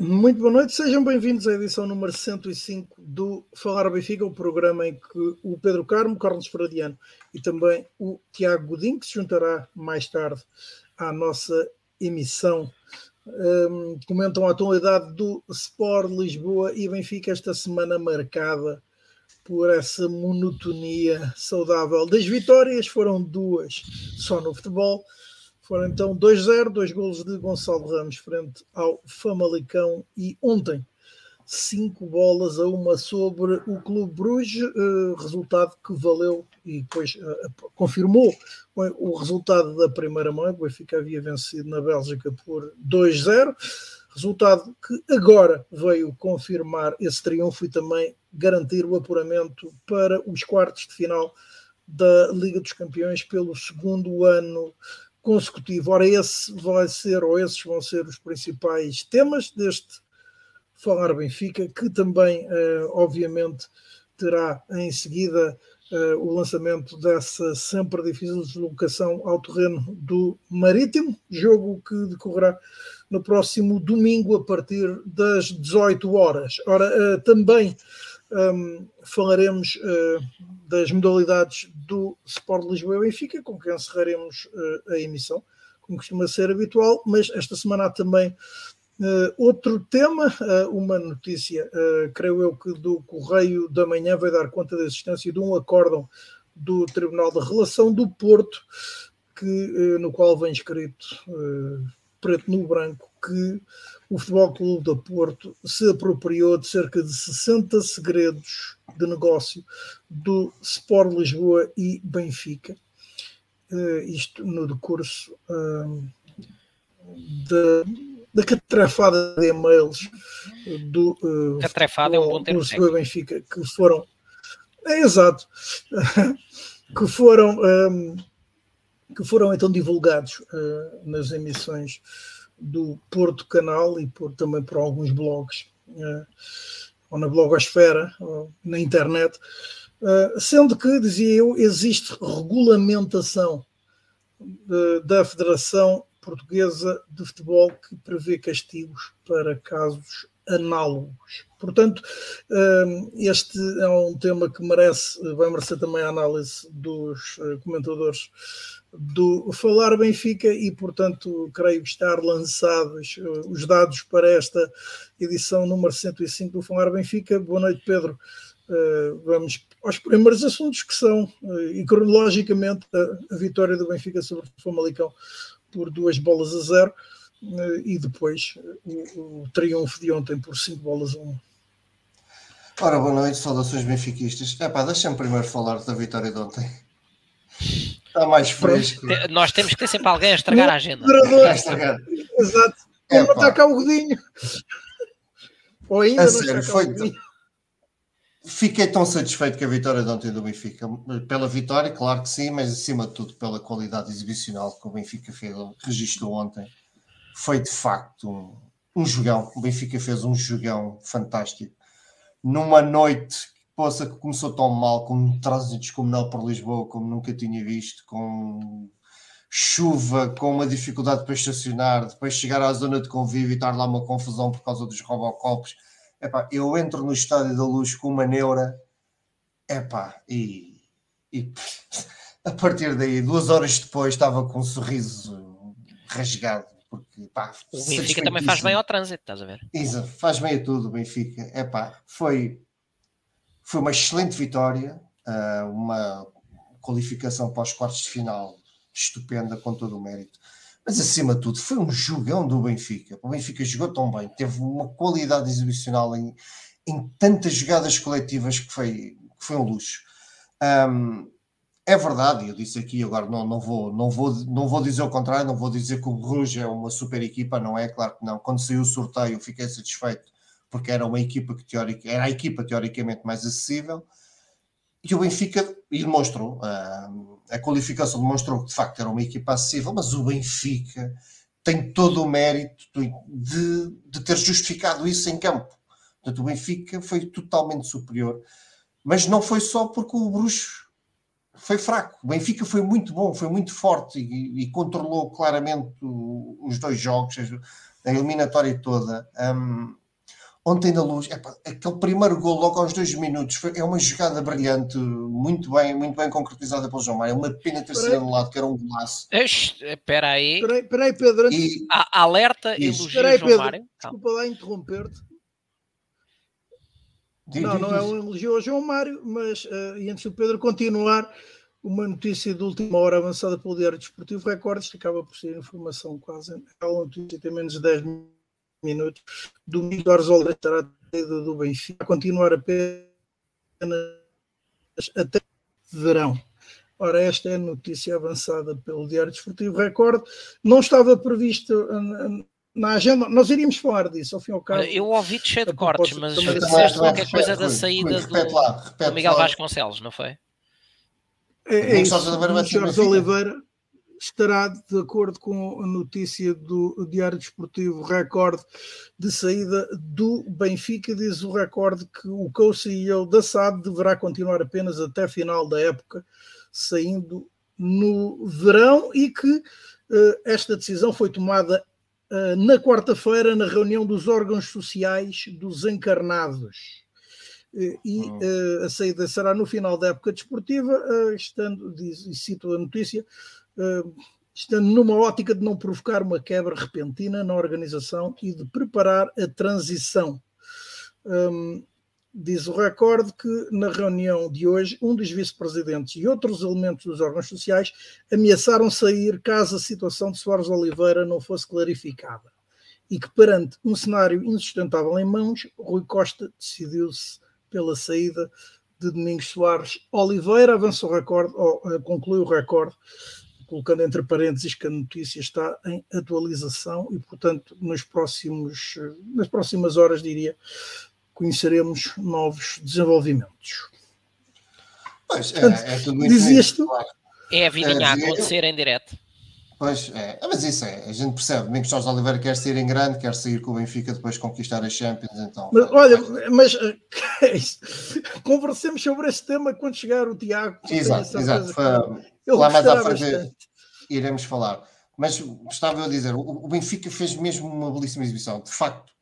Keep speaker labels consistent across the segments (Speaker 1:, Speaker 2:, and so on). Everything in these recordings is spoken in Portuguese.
Speaker 1: Muito boa noite, sejam bem-vindos à edição número 105 do Falar Benfica, o programa em que o Pedro Carmo, Carlos Fradiano e também o Tiago Godinho, que se juntará mais tarde à nossa emissão, um, comentam a atualidade do Sport Lisboa e Benfica esta semana marcada por essa monotonia saudável. Das vitórias foram duas só no futebol, foram então 2-0, dois golos de Gonçalo Ramos frente ao Famalicão e ontem cinco bolas a uma sobre o Clube Bruges, uh, resultado que valeu e depois uh, confirmou o resultado da primeira mão. O Benfica havia vencido na Bélgica por 2-0, resultado que agora veio confirmar esse triunfo e também garantir o apuramento para os quartos de final da Liga dos Campeões pelo segundo ano consecutivo. Ora, esse vai ser, ou esses vão ser os principais temas deste Falar Benfica, que também, uh, obviamente, terá em seguida uh, o lançamento dessa sempre difícil deslocação ao terreno do Marítimo, jogo que decorrerá no próximo domingo a partir das 18 horas. Ora, uh, também um, falaremos uh, das modalidades do Sport Lisboa e Benfica, com que encerraremos uh, a emissão, como costuma ser habitual, mas esta semana há também uh, outro tema, uma notícia, creio eu que do Correio da Manhã vai dar conta da existência de um acórdão do Tribunal da Relação do Porto, que, no qual vem escrito preto no branco que o Futebol Clube do Porto se apropriou de cerca de 60 segredos de negócio do Sport Lisboa e Benfica. Uh, isto no decurso uh, da, da catrafada de e-mails do, uh,
Speaker 2: catrafada é um bom termo
Speaker 1: Lisboa e Benfica que foram é exato que foram um, que foram então divulgados uh, nas emissões do Porto Canal e por, também por alguns blogs, uh, ou na blogosfera, ou na internet, uh, sendo que, dizia eu, existe regulamentação de, da Federação Portuguesa de Futebol que prevê castigos para casos análogos. Portanto, este é um tema que merece, vai merecer também a análise dos comentadores do Falar Benfica e, portanto, creio estar lançados uh, os dados para esta edição número 105 do Falar Benfica. Boa noite, Pedro. Uh, vamos aos primeiros assuntos que são, uh, e cronologicamente, a, vitória do Benfica sobre o Famalicão por duas bolas a zero e depois o, o, triunfo de ontem por cinco bolas a um.
Speaker 3: Ora, boa noite, saudações benfiquistas. Epá, deixa-me primeiro falar da vitória de ontem. Está mais fresco.
Speaker 2: Nós temos que ter sempre alguém a estragar a agenda.
Speaker 1: Exato. É, Como está cá o Godinho.
Speaker 3: Ou ainda a não sério, foi Fiquei tão satisfeito com a vitória de ontem do Benfica. Pela vitória, claro que sim, mas acima de tudo pela qualidade exibicional que o Benfica fez, registrou ontem. Foi de facto um, um jogão. O Benfica fez um jogão fantástico. Numa noite poça que começou tão mal, com um trânsito descomunal por Lisboa, como nunca tinha visto, com chuva, com uma dificuldade para estacionar, depois chegar à zona de convívio e estar lá uma confusão por causa dos robocopos. Epá, eu entro no Estádio da Luz com uma neura, epá, e, e a partir daí, duas horas depois, estava com um sorriso rasgado. Porque, pá,
Speaker 2: o Benfica também faz bem ao trânsito, estás a ver?
Speaker 3: Isa, faz bem a tudo Benfica. Epá, foi foi uma excelente vitória, ah, uma qualificação para os quartos de final estupenda, com todo o mérito. Mas acima de tudo, foi um jogão do Benfica. O Benfica jogou tão bem, teve uma qualidade exibicional em, em tantas jogadas coletivas que foi, que foi um luxo. Um, é verdade, eu disse aqui agora, não, não, vou, não, vou, não vou dizer o contrário, não vou dizer que o Rouge é uma super equipa, não é? Claro que não. Quando saiu o sorteio, fiquei satisfeito porque era uma equipa que teórica, era a equipa teoricamente mais acessível, e o Benfica, e demonstrou, a, a qualificação demonstrou que de facto era uma equipa acessível, mas o Benfica tem todo o mérito de, de ter justificado isso em campo. Portanto, o Benfica foi totalmente superior, mas não foi só porque o Bruxo foi fraco. O Benfica foi muito bom, foi muito forte e, e controlou claramente o, os dois jogos. a eliminatória toda. Um, ontem na luz, epa, aquele primeiro gol logo aos dois minutos foi, é uma jogada brilhante, muito bem, muito bem concretizada pelo João Mário. É uma pena ter sido anulado, que era um golaço.
Speaker 2: Espera aí.
Speaker 1: Espera aí, Pedro. E,
Speaker 2: a, alerta, elogio João Pedro, Mário.
Speaker 1: Desculpa lá interromper-te. Não, não é um elogio ao João Mário, mas uh, e antes do Pedro continuar, uma notícia de última hora avançada pelo Diário Desportivo Record, isto acaba por ser informação quase, é uma notícia tem menos de 10 minutos, Domingo Arzola estará saída do Benfica a continuar apenas até verão. Ora, esta é a notícia avançada pelo Diário Desportivo Record. Não estava previsto na agenda, nós iríamos falar disso, ao fim e ao cabo.
Speaker 2: Eu ouvi cheio de cortes, mas disseste qualquer coisa da saída do, lá, do Miguel lá. Vasconcelos, não foi?
Speaker 1: É, é isso. Oliveira estará de acordo com a notícia do Diário Desportivo Record de saída do Benfica. Diz o Record que o co-CEO da SAD deverá continuar apenas até final da época, saindo no verão e que uh, esta decisão foi tomada uh, na quarta-feira na reunião dos órgãos sociais dos encarnados e uh, a saída será no final da época desportiva, uh, estando, diz, e cito a notícia, estando numa ótica de não provocar uma quebra repentina na organização e de preparar a transição. Um, diz o recorde que na reunião de hoje, um dos vice-presidentes e outros elementos dos órgãos sociais ameaçaram sair caso a situação de Soares Oliveira não fosse clarificada. E que perante um cenário insustentável em mãos, Rui Costa decidiu-se pela saída de Domingos Soares Oliveira, avança o recorde, ou uh, conclui o recorde, colocando entre parênteses que a notícia está em atualização e, portanto, nos próximos, nas próximas horas, diria, conheceremos novos desenvolvimentos.
Speaker 3: Pois, é, é tudo
Speaker 1: Dizias tu?
Speaker 2: É a vidinha a acontecer em direto.
Speaker 3: Pois é, mas isso é, a gente percebe. Domingos Jorge Oliveira quer sair em grande, quer sair com o Benfica depois conquistar a Champions. Então,
Speaker 1: mas, olha, mas é conversemos sobre este tema quando chegar o Tiago.
Speaker 3: Exato, exato. Lá mais à frente iremos falar. Mas estava eu a dizer, o, Benfica fez mesmo uma belíssima exibição. De facto,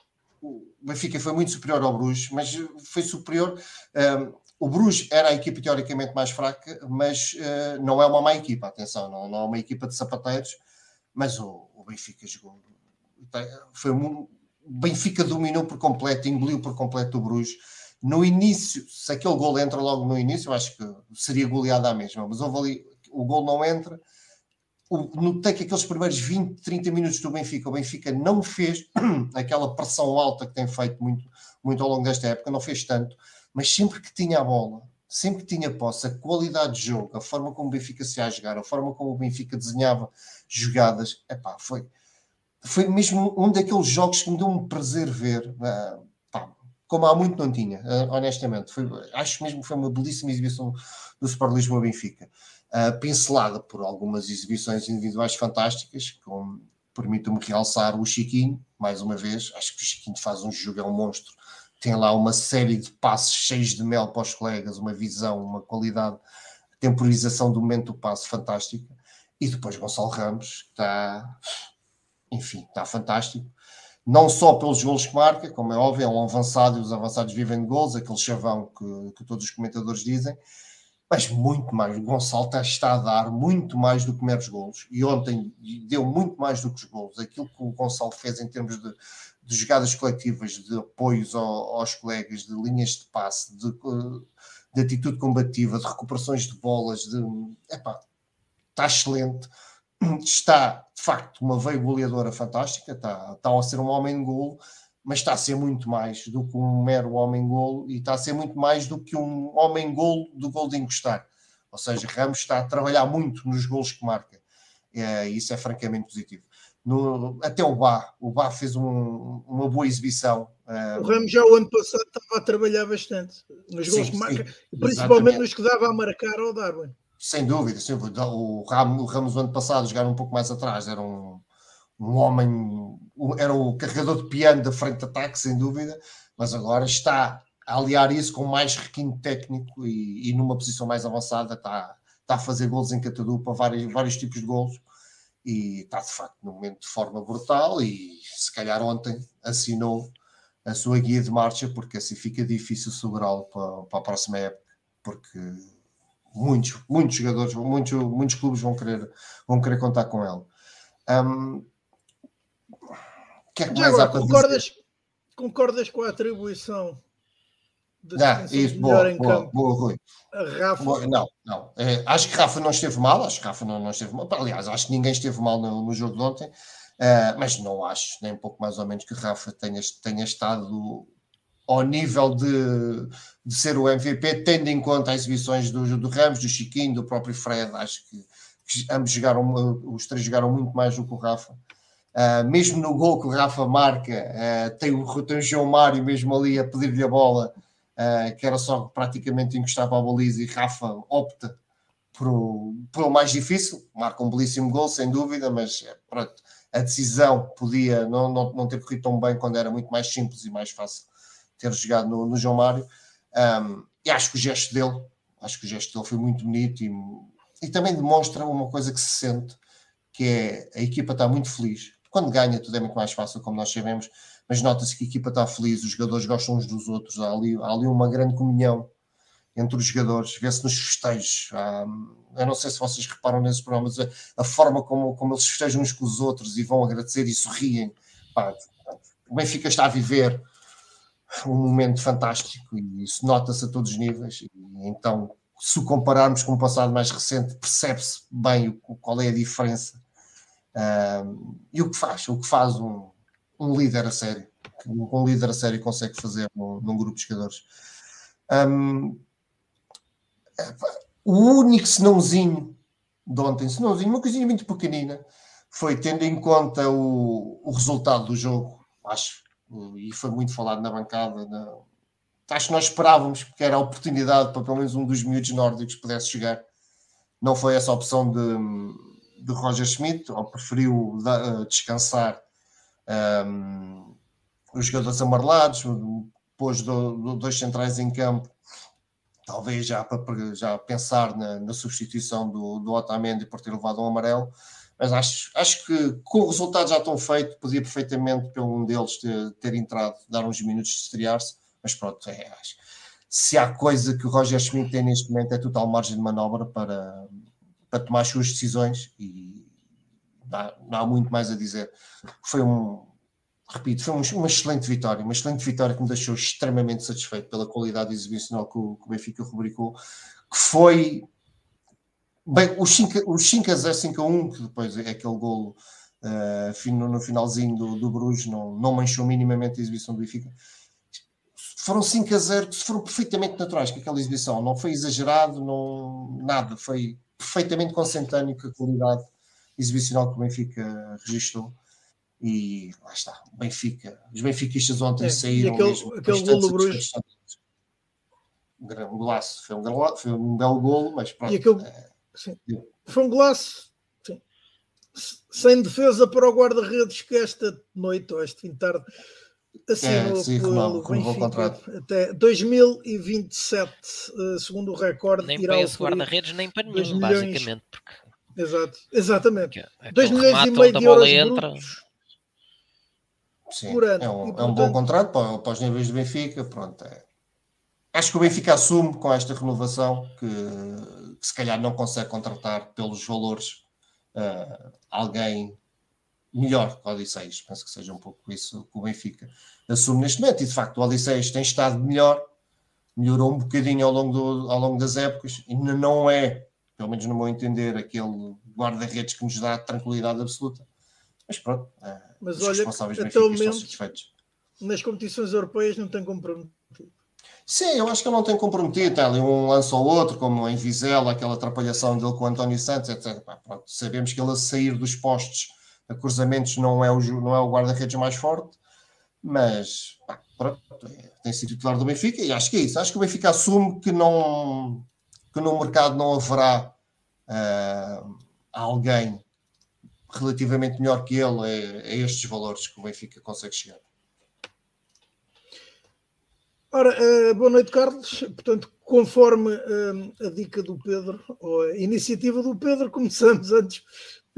Speaker 3: o Benfica foi muito superior ao Bruges, mas foi superior. Um, o Bruges era a equipa teoricamente mais fraca, mas uh, não é uma má equipa, atenção, não, não é uma equipa de sapateiros, mas o, o Benfica jogou. Foi um, o Benfica dominou por completo, engoliu por completo o Bruges. No início, se aquele gol entra logo no início, eu acho que seria goleada à mesma, mas houve ali, o gol não entra. O, notei que aqueles primeiros 20, 30 minutos do Benfica, o Benfica não fez aquela pressão alta que tem feito muito, muito ao longo desta época, não fez tanto mas sempre que tinha a bola, sempre que tinha posse, a qualidade de jogo, a forma como o Benfica se ia jogar, a forma como o Benfica desenhava jogadas, epá, foi, foi mesmo um daqueles jogos que me deu um prazer ver, pá, como há muito não tinha, uh, honestamente. Foi, acho mesmo que foi uma belíssima exibição do Sport Lisboa Benfica, uh, pincelada por algumas exibições individuais fantásticas, como permito-me realçar o Chiquinho, mais uma vez, acho que o Chiquinho faz um jogo, é um monstro tem lá uma série de passos cheios de mel para os colegas, uma visão, uma qualidade, temporização do momento do passo fantástica. E depois Gonçalo Ramos, está, enfim, está fantástico. Não só pelos golos que marca, como é óbvio, é um avançado e os avançados vivem de gols, aquele chavão que, que todos os comentadores dizem, mas muito mais. O Gonçalo está, a dar muito mais do que meros golos. E ontem deu muito mais do que os golos. Aquilo que o Gonçalo fez em termos de, de jogadas coletivas, de apoios ao, aos colegas, de linhas de passe, de, de, atitude combativa, de recuperações de bolas, de epá, está excelente. Está, de facto, uma veia goleadora fantástica, está, está a ser um homem de golo, mas está a ser muito mais do que um mero homem golo e está a ser muito mais do que um homem golo do gol de encostar. Ou seja, Ramos está a trabalhar muito nos golos que marca. É, isso é francamente positivo no, até o Bá. O Bá fez um, uma boa exibição.
Speaker 1: O Ramos já o ano passado estava a trabalhar bastante nos gols que marca, sim, principalmente nos que dava a marcar ao Darwin.
Speaker 3: Sem dúvida, dúvida. O Ramos, o Ramos o ano passado, jogar um pouco mais atrás, era um, um homem, era o carregador de piano da frente de ataque, sem dúvida, mas agora está a aliar isso com mais requinte técnico e, e numa posição mais avançada está, está a fazer gols em catadupa, vários, vários tipos de gols e está de facto num momento de forma brutal e se calhar ontem assinou a sua guia de marcha porque assim fica difícil segurá-lo para, para a próxima época porque muitos, muitos jogadores, muitos, muitos clubes vão querer, vão querer contar com ele. Um,
Speaker 1: que é que mais agora, concordas, concordas com a atribuição
Speaker 3: de ah, isso, boa, em boa, campo? Boa, Rui. Rafa? Boa, não, não. É, acho que Rafa não esteve mal, acho que Rafa não, não esteve mal. Aliás, acho que ninguém esteve mal no, no jogo de ontem, uh, mas não acho, nem um pouco mais ou menos, que Rafa tenha, tenha estado ao nível de, de ser o MVP, tendo em conta as exibições do, do Ramos, do Chiquinho, do próprio Fred. Acho que, que ambos jogaram, os três jogaram muito mais do que o Rafa. Uh, mesmo no gol que o Rafa marca, uh, tem, o, tem o João Mário mesmo ali a pedir-lhe a bola, uh, que era só praticamente encostar para a baliza, e Rafa opta por, o mais difícil, marca um belíssimo gol, sem dúvida, mas pronto, a decisão podia não, não, não ter corrido tão bem quando era muito mais simples e mais fácil ter jogado no, no João Mário. Um, e acho que o gesto dele, acho que o gesto dele foi muito bonito e, e também demonstra uma coisa que se sente, que é a equipa está muito feliz. Quando ganha, tudo é muito mais fácil, como nós sabemos, mas nota-se que a equipa está feliz, os jogadores gostam uns dos outros, há ali, há ali uma grande comunhão entre os jogadores, vê-se nos festejos. eu não sei se vocês reparam nesses programas, a, a, forma como, como eles festejam uns com os outros e vão agradecer e sorriem. Pá, o Benfica está a viver um momento fantástico e isso nota-se a todos os níveis. E, então, se o compararmos com o passado mais recente, percebe-se bem o, qual é a diferença e o que faz, o que faz um, um líder a sério, que um, líder a sério consegue fazer num, num grupo de jogadores. Um, o único senãozinho de ontem, senãozinho, uma coisinha muito pequenina, foi tendo em conta o, o resultado do jogo, acho e foi muito falado na bancada. Na... Acho que nós esperávamos, porque era a oportunidade para pelo menos um dos miúdos nórdicos pudesse chegar. Não foi essa opção de, de Roger Schmidt, ou preferiu da, descansar um, os jogadores amarelados, pôs do, do, dois centrais em campo, talvez já para já pensar na, na substituição do, do Otamendi por ter levado um amarelo mas acho, acho que com o resultado já tão feito, podia perfeitamente pelo um deles ter, ter entrado, dar uns minutos de estrear-se, mas pronto, é, acho. se há coisa que o Roger Schmidt tem neste momento é total margem de manobra para, para tomar as suas decisões e não, há muito mais a dizer. Foi um, repito, foi uma excelente vitória, uma excelente vitória que me deixou extremamente satisfeito pela qualidade exibicional que o, que Benfica rubricou, que foi Bem, os 5, os 5 a 0, 5 a 1, que depois é aquele golo uh, no finalzinho do, do Bruges, não, não manchou minimamente a exibição do Benfica. Foram 5 a 0 que foram perfeitamente naturais com aquela exibição. Não foi exagerado, não, nada. Foi perfeitamente consentâneo com a qualidade exibicional que o Benfica registrou. E lá está, o Benfica. Os benfiquistas ontem é, saíram.
Speaker 1: E aquele, mesmo, aquele golo do Bruges.
Speaker 3: Um golaço, foi um, foi um belo golo, mas pronto.
Speaker 1: E aquele, é. Foi um golaço sim. sem defesa para o guarda-redes que esta noite ou este fim de tarde assinou é, sim, pelo Benfica até 2027, eh, segundo o recorde.
Speaker 2: Nem para esse guarda-redes, nem para nenhum, basicamente. Porque...
Speaker 1: Exato, exatamente. É 2 milhões e meio de euros entra.
Speaker 3: Sim, por ano. É um, e, portanto... é um bom contrato para, para os níveis do Benfica. Pronto, é. Acho que o Benfica assume com esta renovação que que se calhar não consegue contratar pelos valores uh, alguém melhor que o Odisseias. Penso que seja um pouco isso que o Benfica assume neste momento. E de facto, o Odisseias tem estado melhor, melhorou um bocadinho ao longo, do, ao longo das épocas, e não é, pelo menos no meu entender, aquele guarda-redes que nos dá tranquilidade absoluta. Mas pronto, uh,
Speaker 1: Mas os olha, responsáveis até o momento, satisfeitos. Nas competições europeias não tem comprometido.
Speaker 3: Sim, eu acho que ele não tem comprometido. Tem ali um lance ou outro, como em Vizela, aquela atrapalhação dele com o António Santos, etc. Pronto, sabemos que ele a sair dos postos a cruzamentos não é o, não é o guarda-redes mais forte, mas pá, pronto, é, tem sido titular do Benfica e acho que é isso. Acho que o Benfica assume que, não, que no mercado não haverá uh, alguém relativamente melhor que ele a, a estes valores que o Benfica consegue chegar.
Speaker 1: Ora, uh, boa noite, Carlos. Portanto, conforme uh, a dica do Pedro, ou a iniciativa do Pedro, começamos antes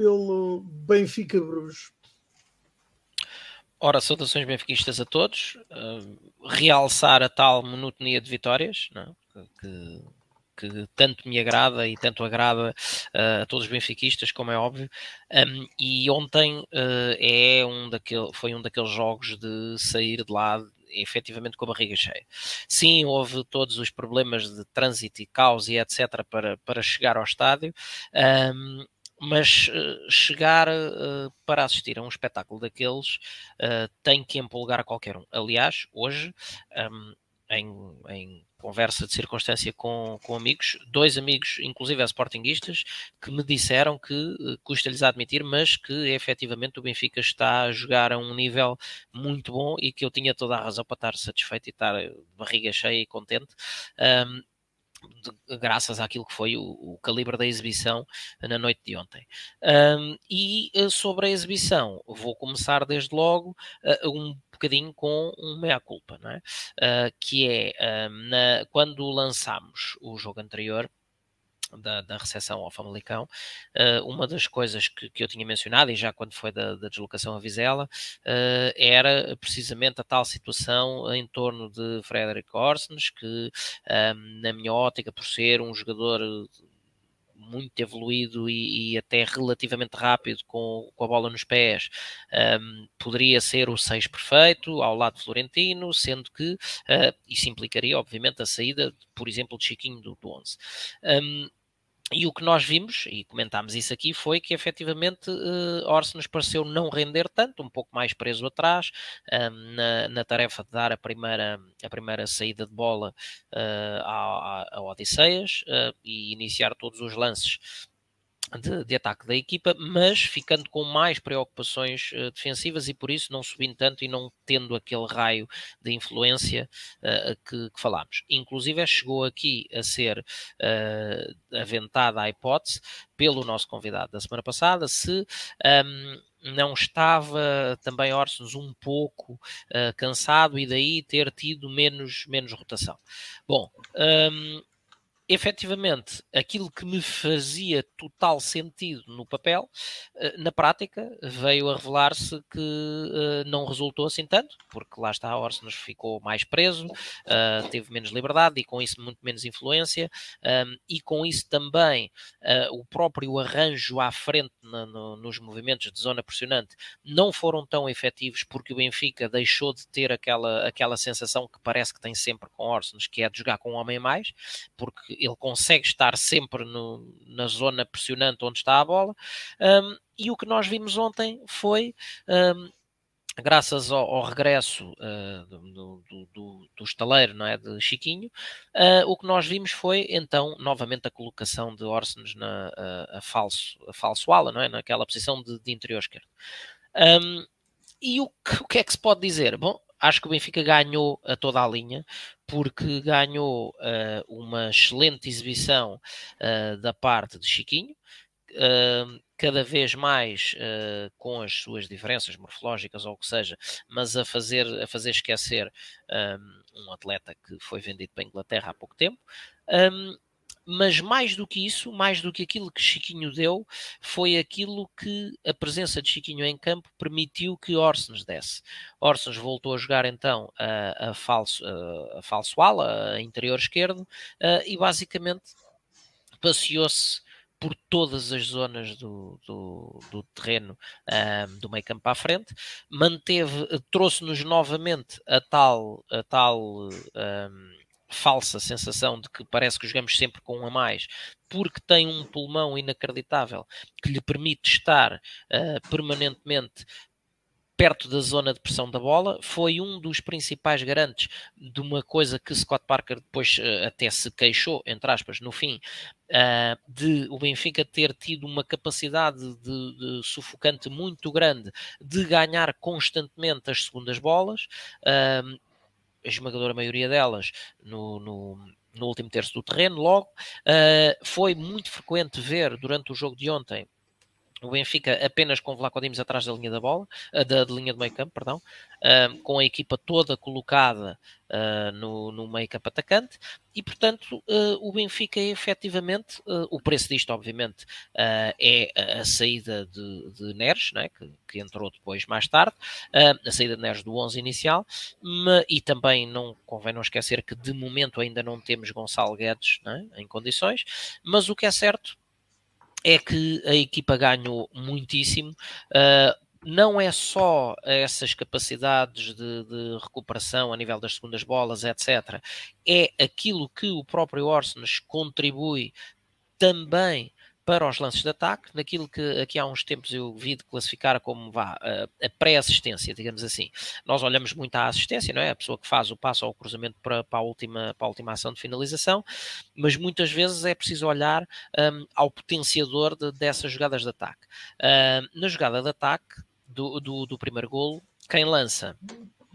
Speaker 1: pelo Benfica Bruges.
Speaker 2: Ora, saudações benfiquistas a todos. Uh, realçar a tal monotonia de vitórias, não? É? que que tanto me agrada e tanto agrada uh, a todos os benfiquistas, como é óbvio. Um, e ontem uh, é um daquele, foi um daqueles jogos de sair de lá efetivamente com a barriga cheia. Sim, houve todos os problemas de trânsito e caos e etc. para, para chegar ao estádio. Um, mas uh, chegar uh, para assistir a um espetáculo daqueles uh, tem que empolgar a qualquer um. Aliás, hoje, um, em, em conversa de circunstância com, com amigos, dois amigos, inclusive sportinguistas, que me disseram que eh, custa-lhes admitir, mas que efetivamente o Benfica está a jogar a um nível muito bom e que eu tinha toda a razão para estar satisfeito e estar barriga cheia e contente. Um, de, graças àquilo que foi o, o, calibre da exibição na noite de ontem. Um, e uh, sobre a exibição, vou começar desde logo uh, um bocadinho com um meia-culpa, é? Uh, que é na, quando lançámos o jogo anterior, da, da recepção ao Famalicão, uh, uma das coisas que, que, eu tinha mencionado, e já quando foi da, da deslocação a Vizela, uh, era precisamente a tal situação em torno de Frederic Orsens, que, na minha ótica, por ser um jogador muito evoluído e, e, até relativamente rápido com, com a bola nos pés, um, poderia ser o 6 perfeito ao lado de Florentino, sendo que uh, isso implicaria, obviamente, a saída, por exemplo, de Chiquinho do, do 11. Um, e o que nós vimos, e comentámos isso aqui, foi que efetivamente uh, Orson nos pareceu não render tanto, um pouco mais preso atrás, um, na, na, tarefa de dar a primeira, a primeira saída de bola uh, a, a, Odisseias uh, e iniciar todos os lances de, de, ataque da equipa, mas ficando com mais preocupações uh, defensivas e por isso não subindo tanto e não tendo aquele raio de influência uh, que, que, falámos. Inclusive chegou aqui a ser uh, aventada a hipótese pelo nosso convidado da semana passada se um, não estava também Orsons um pouco uh, cansado e daí ter tido menos, menos rotação. Bom, um, efetivamente, aquilo que me fazia total sentido no papel, eh, na prática, veio a revelar-se que uh, não resultou assim tanto, porque lá está, a Orson ficou mais preso, uh, teve menos liberdade e com isso muito menos influência, e com isso também o próprio arranjo à frente nos movimentos de zona pressionante não foram tão efetivos porque o Benfica deixou de ter aquela, aquela sensação que parece que tem sempre com Orson, que é de jogar com um homem a mais, porque ele consegue estar sempre no, na zona pressionante onde está a bola. Um, e o que nós vimos ontem foi. Um, graças ao, ao regresso uh, do, do, do, do, estaleiro não é, de Chiquinho, uh, o que nós vimos foi então novamente a colocação de Orsens na uh, a falso, a falso ala, não é, naquela posição de, de interior esquerdo. Um, e o que, o que, é que se pode dizer? Bom, acho que o Benfica ganhou a toda a linha, porque ganhou uh, uma excelente exibição uh, da parte de Chiquinho, uh, cada vez mais com as suas diferenças morfológicas ou o que seja, mas a fazer, a fazer esquecer um, um atleta que foi vendido para a Inglaterra há pouco tempo. Um, mas mais do que isso, mais do que aquilo que Chiquinho deu, foi aquilo que a presença de Chiquinho em campo permitiu que Orsens desse. Orsens voltou a jogar então a, a, falso, a, a falso ala, a interior esquerdo, e basicamente passeou-se por todas as zonas do, do, do terreno um, do meio campo à frente, manteve, trouxe-nos novamente a tal, a tal um, falsa sensação de que parece que jogamos sempre com um a mais, porque tem um pulmão inacreditável que lhe permite estar uh, permanentemente perto da zona de pressão da bola, foi um dos principais garantes de uma coisa que Scott Parker depois uh, até se queixou, entre aspas, no fim, uh, de o Benfica ter tido uma capacidade de, de, sufocante muito grande de ganhar constantemente as segundas bolas. Uh, a esmagadora maioria delas no, no, no último terço do terreno, logo. Uh, foi muito frequente ver durante o jogo de ontem o Benfica apenas com Vlaco Dimos atrás da linha da bola, eh, da, da linha do meio campo, perdão, uh, com a equipa toda colocada uh, no, no meio campo atacante, e portanto uh, o Benfica é efetivamente, o preço disto obviamente é a, saída de, de Neres, né, que, que, entrou depois mais tarde, a saída de Neres do 11 inicial, e também não convém não esquecer que de momento ainda não temos Gonçalo Guedes né, em condições, mas o que é certo é que a equipa ganhou muitíssimo. Uh, não é só essas capacidades de, de, recuperação a nível das segundas bolas, etc. É aquilo que o próprio Orsnes contribui também para os lances de ataque, naquilo que aqui há uns tempos eu vi de classificar como vá, a, pré-assistência, digamos assim. Nós olhamos muito à assistência, não é? A pessoa que faz o passo ao cruzamento para, para, a, última, para a última ação de finalização, mas muitas vezes é preciso olhar um, ao potenciador de, dessas jogadas de ataque. na jogada de ataque do, do, do primeiro golo, quem lança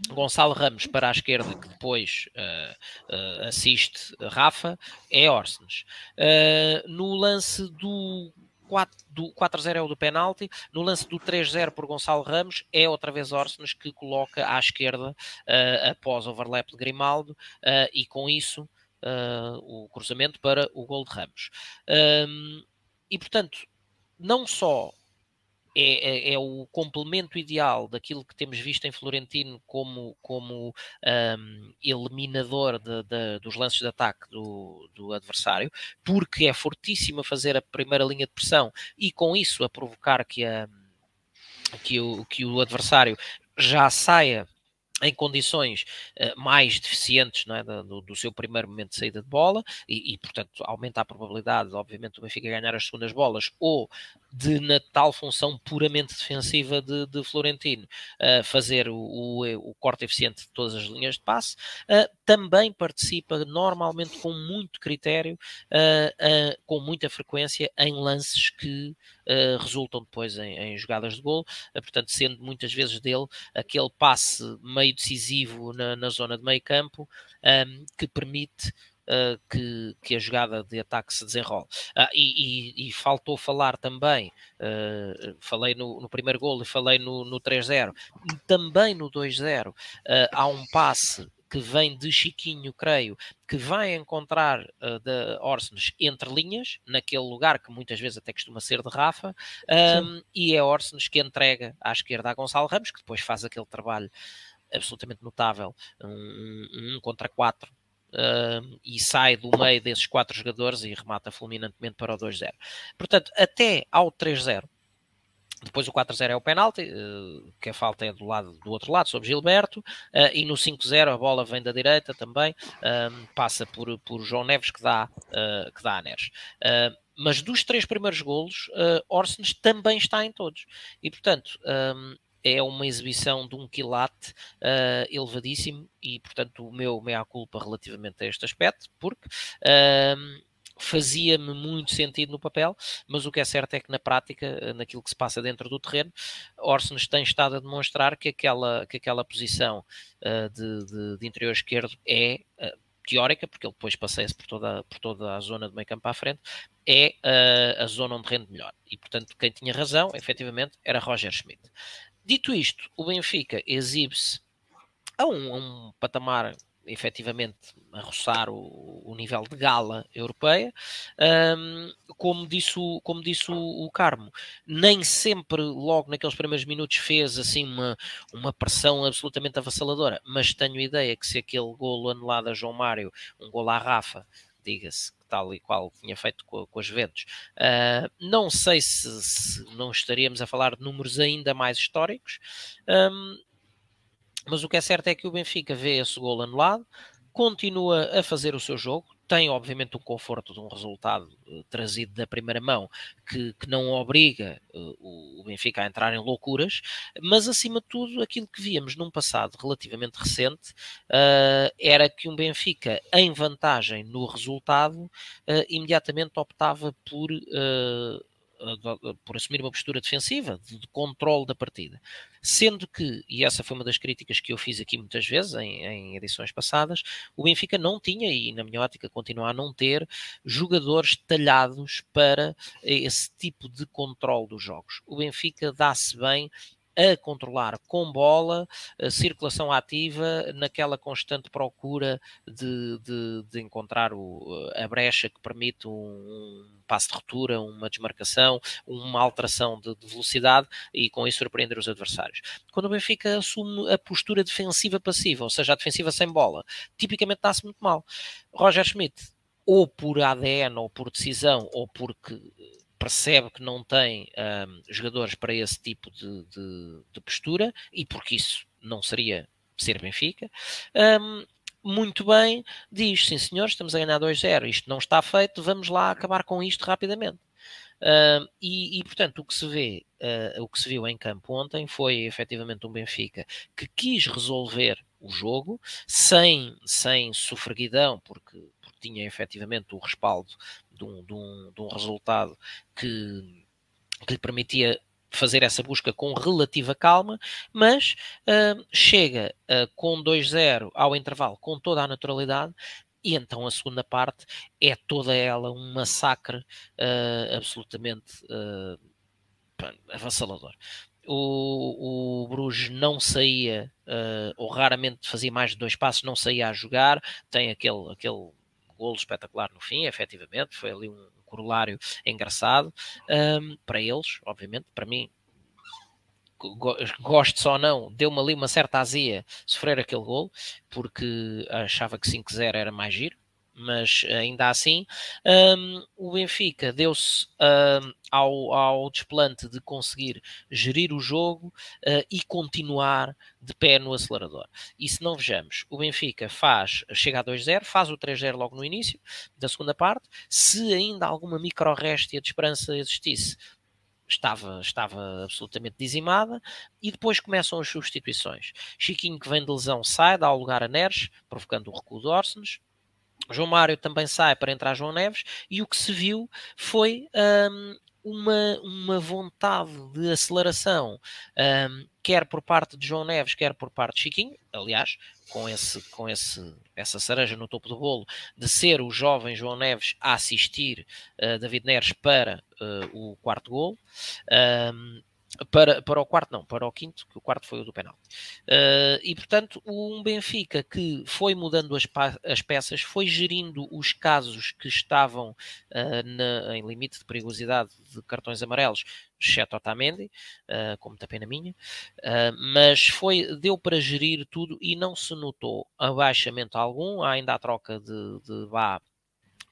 Speaker 2: Gonçalo Ramos para a esquerda, que depois uh, uh, assiste Rafa, é Orsnes. Uh, no lance do 4-0 é o do penalti, no lance do 3-0 por Gonçalo Ramos, é outra vez Orsnes que coloca à esquerda após o overlap de Grimaldo e com isso o cruzamento para o gol de Ramos. Ehm, e portanto, não só é, é, é, o complemento ideal daquilo que temos visto em Florentino como, como um, eliminador de, de, dos lances de ataque do, do, adversário, porque é fortíssimo a fazer a primeira linha de pressão e com isso a provocar que, a, que, o, que o adversário já saia em condições uh, mais deficientes é, do, do, seu primeiro momento de saída de bola e, e, portanto, aumenta a probabilidade, obviamente, do Benfica ganhar as segundas bolas ou de, na tal função puramente defensiva de, de Florentino, uh, fazer o, o, o, corte eficiente de todas as linhas de passe, uh, também participa normalmente com muito critério, com muita frequência, em lances que resultam depois em, em, jogadas de gol, portanto, sendo muitas vezes dele aquele passe meio decisivo na, na zona de meio campo um, que permite uh, que, que, a jogada de ataque se desenrole. Uh, e, e, e, faltou falar também, uh, falei no, no, primeiro gol e falei no, no 3-0, também no 2-0 há um passe que vem de Chiquinho, creio, que vai encontrar uh, de Orsnes entre linhas, naquele lugar que muitas vezes até costuma ser de Rafa, um, e é Orsnes que entrega à esquerda a Gonçalo Ramos, que depois faz aquele trabalho absolutamente notável, um, um contra quatro, uh, e sai do meio desses quatro jogadores e remata fulminantemente para o 2-0. Portanto, até ao 3-0, depois o 4-0 é o penalti, uh, que a falta é do lado do outro lado, sobre Gilberto, uh, e no 5-0 a bola vem da direita também, passa por, por João Neves que dá, que dá a Neres. mas dos três primeiros golos, Orsnes também está em todos. E portanto, é uma exibição de um quilate elevadíssimo e, portanto, o meu meia-culpa relativamente a este aspecto, porque fazia-me muito sentido no papel, mas o que é certo é que na prática, naquilo que se passa dentro do terreno, Orsnes tem estado a demonstrar que aquela, que aquela posição uh, de, de, de, interior esquerdo é uh, teórica, porque ele depois passeia-se por toda, por toda a zona de meio campo à frente, é uh, a zona onde rende melhor. E, portanto, quem tinha razão, efetivamente, era Roger Schmidt. Dito isto, o Benfica exibe-se a um, a um patamar efetivamente a roçar o, o, nível de gala europeia, um, como disse, o, como disse o, o, Carmo, nem sempre logo naqueles primeiros minutos fez assim uma, uma pressão absolutamente avassaladora, mas tenho ideia que se aquele golo anulado a João Mário, um golo à Rafa, diga-se, tal e qual tinha feito com, com as Juventus. Uh, não sei se, se, não estaríamos a falar de números ainda mais históricos, um, mas o que é certo é que o Benfica vê esse gol anulado, continua a fazer o seu jogo, tem obviamente o conforto de um resultado uh, trazido da primeira mão que, que não obriga uh, o, o, Benfica a entrar em loucuras, mas acima de tudo aquilo que víamos num passado relativamente recente uh, era que um Benfica em vantagem no resultado imediatamente optava por por assumir uma postura defensiva, de, de controle da partida. Sendo que, e essa foi uma das críticas que eu fiz aqui muitas vezes em, em, edições passadas, o Benfica não tinha, e na minha ótica continua a não ter, jogadores talhados para esse tipo de controle dos jogos. O Benfica dá-se bem a controlar com bola, a circulação ativa, naquela constante procura de, de, de encontrar o, a brecha que permite um, um passo de ruptura, uma desmarcação, uma alteração de, de, velocidade e com isso surpreender os adversários. Quando o Benfica assume a postura defensiva passiva, ou seja, a defensiva sem bola, tipicamente dá-se muito mal. Roger Schmidt, ou por ADN, ou por decisão, ou porque percebe que não tem um, jogadores para esse tipo de, de, de, postura e porque isso não seria ser Benfica. Um, muito bem, diz: sim, senhor, estamos a ganhar 2-0, isto não está feito, vamos lá acabar com isto rapidamente. Uh, e, e, portanto, o que se vê, uh, o que se viu em campo ontem foi efetivamente um Benfica que quis resolver o jogo sem, sem sofreguidão, porque, porque tinha efetivamente o respaldo de um, de um, de um resultado que, que lhe permitia fazer essa busca com relativa calma, mas uh, chega uh, com 2-0 ao intervalo com toda a naturalidade. E então a segunda parte é toda ela um massacre uh, absolutamente avassalador. O, o Bruges não saía, ou raramente fazia mais de dois passos, não saía a jogar, tem aquele, aquele golo espetacular no fim, efetivamente, foi ali um corolário engraçado. Um, para eles, obviamente, para mim gosto ou não, deu-me ali uma certa azia sofrer aquele gol, porque achava que 5-0 era mais giro, mas ainda assim um, o Benfica deu-se um, ao, ao desplante de conseguir gerir o jogo uh, e continuar de pé no acelerador. E se não vejamos, o Benfica faz, chega a 2-0, faz o 3-0 logo no início da segunda parte, se ainda alguma micro-réstia de esperança existisse, estava, estava absolutamente dizimada e depois começam as substituições. Chiquinho que vem de lesão sai, dá lugar a Neres, provocando o recuo de Orsens. João Mário também sai para entrar João Neves e o que se viu foi um, uma, uma vontade de aceleração, um, quer por parte de João Neves, quer por parte de Chiquinho, aliás, com, esse, com esse, essa cereja no topo do bolo, de ser o jovem João Neves a assistir uh, David Neres para uh, o quarto gol. Um, para, para o quarto, não, para o quinto, que o quarto foi o do penal. Uh, e portanto, um Benfica que foi mudando as, as peças, foi gerindo os casos que estavam uh, na, em limite de perigosidade de cartões amarelos, exceto Otamendi, uh, como também na minha, mas foi, deu para gerir tudo e não se notou abaixamento algum, ainda a troca de, de Bá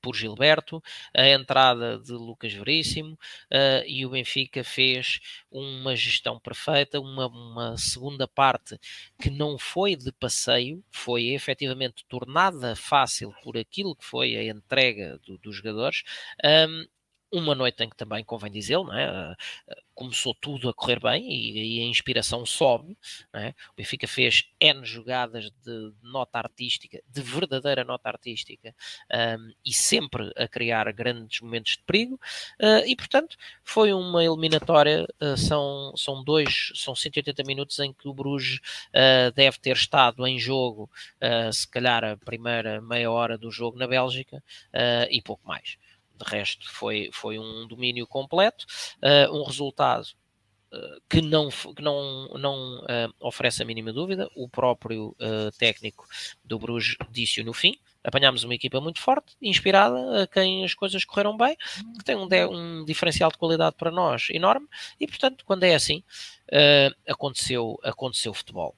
Speaker 2: por Gilberto, a entrada de Lucas Veríssimo uh, e o Benfica fez uma gestão perfeita, uma, uma, segunda parte que não foi de passeio, foi efetivamente tornada fácil por aquilo que foi a entrega do, dos jogadores. Um, uma noite em que também convém dizê-lo, é? Ah, começou tudo a correr bem e, e a inspiração sobe. É? O Benfica fez N jogadas de nota artística, de verdadeira nota artística, um, e sempre a criar grandes momentos de perigo. Uh, e portanto, foi uma eliminatória. Uh, são, são dois, são 180 minutos em que o Bruges uh, deve ter estado em jogo, se calhar a primeira meia hora do jogo na Bélgica e pouco mais. De resto, foi, foi um domínio completo, uh, um resultado que não, que não, não uh, oferece a mínima dúvida. O próprio técnico do Bruges disse-o no fim. Apanhámos uma equipa muito forte, inspirada, a quem as coisas correram bem, que tem um, um diferencial de qualidade para nós enorme, e portanto, quando é assim, aconteceu, aconteceu futebol.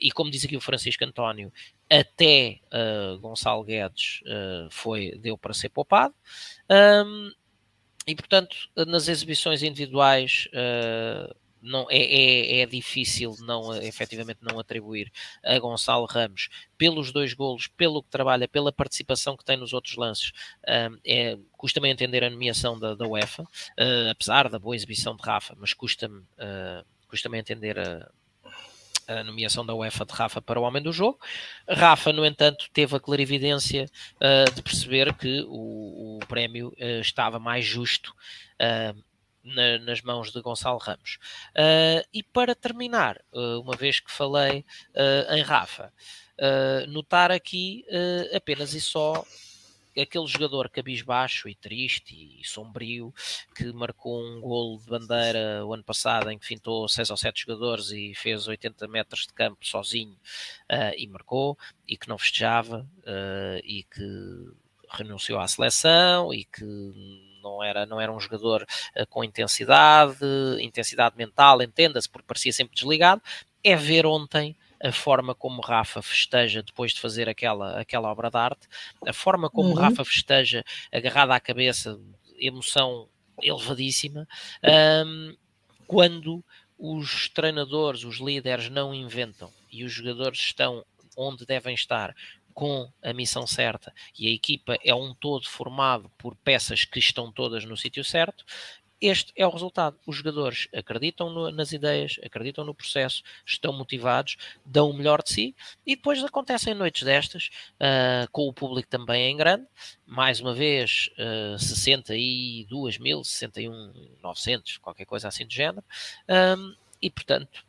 Speaker 2: e como diz aqui o Francisco António, até uh, Gonçalo Guedes uh, foi, deu para ser poupado. Um, e portanto, nas exibições individuais uh, não, é, é, é, difícil não, efetivamente não atribuir a Gonçalo Ramos pelos dois golos, pelo que trabalha, pela participação que tem nos outros lances. Um, é, custa-me entender a nomeação da, da UEFA, apesar da boa exibição de Rafa, mas custa-me custa entender a a nomeação da UEFA de Rafa para o homem do jogo. Rafa, no entanto, teve a clarividência uh, de perceber que o, o prémio uh, estava mais justo Uh, na, nas mãos de Gonçalo Ramos. E para terminar, uma vez que falei em Rafa, notar aqui apenas e só aquele jogador cabisbaixo e triste e sombrio que marcou um golo de bandeira o ano passado em que fintou 6 ou 7 jogadores e fez 80 metros de campo sozinho uh, e marcou e que não festejava uh, e que renunciou à seleção e que não era, não era um jogador uh, com intensidade, intensidade mental, entenda-se, porque parecia sempre desligado, é ver ontem a forma como Rafa festeja depois de fazer aquela, aquela obra de arte, a forma como uhum. Rafa festeja agarrada à cabeça, emoção elevadíssima, um, quando os treinadores, os líderes não inventam e os jogadores estão onde devem estar com a missão certa e a equipa é um todo formado por peças que estão todas no sítio certo, este é o resultado. Os jogadores acreditam no, nas ideias, acreditam no processo, estão motivados, dão o melhor de si e depois acontecem noites destas, uh, com o público também em grande. Mais uma vez, uh, 62 mil, 61, 900, qualquer coisa assim do género. Um, e portanto,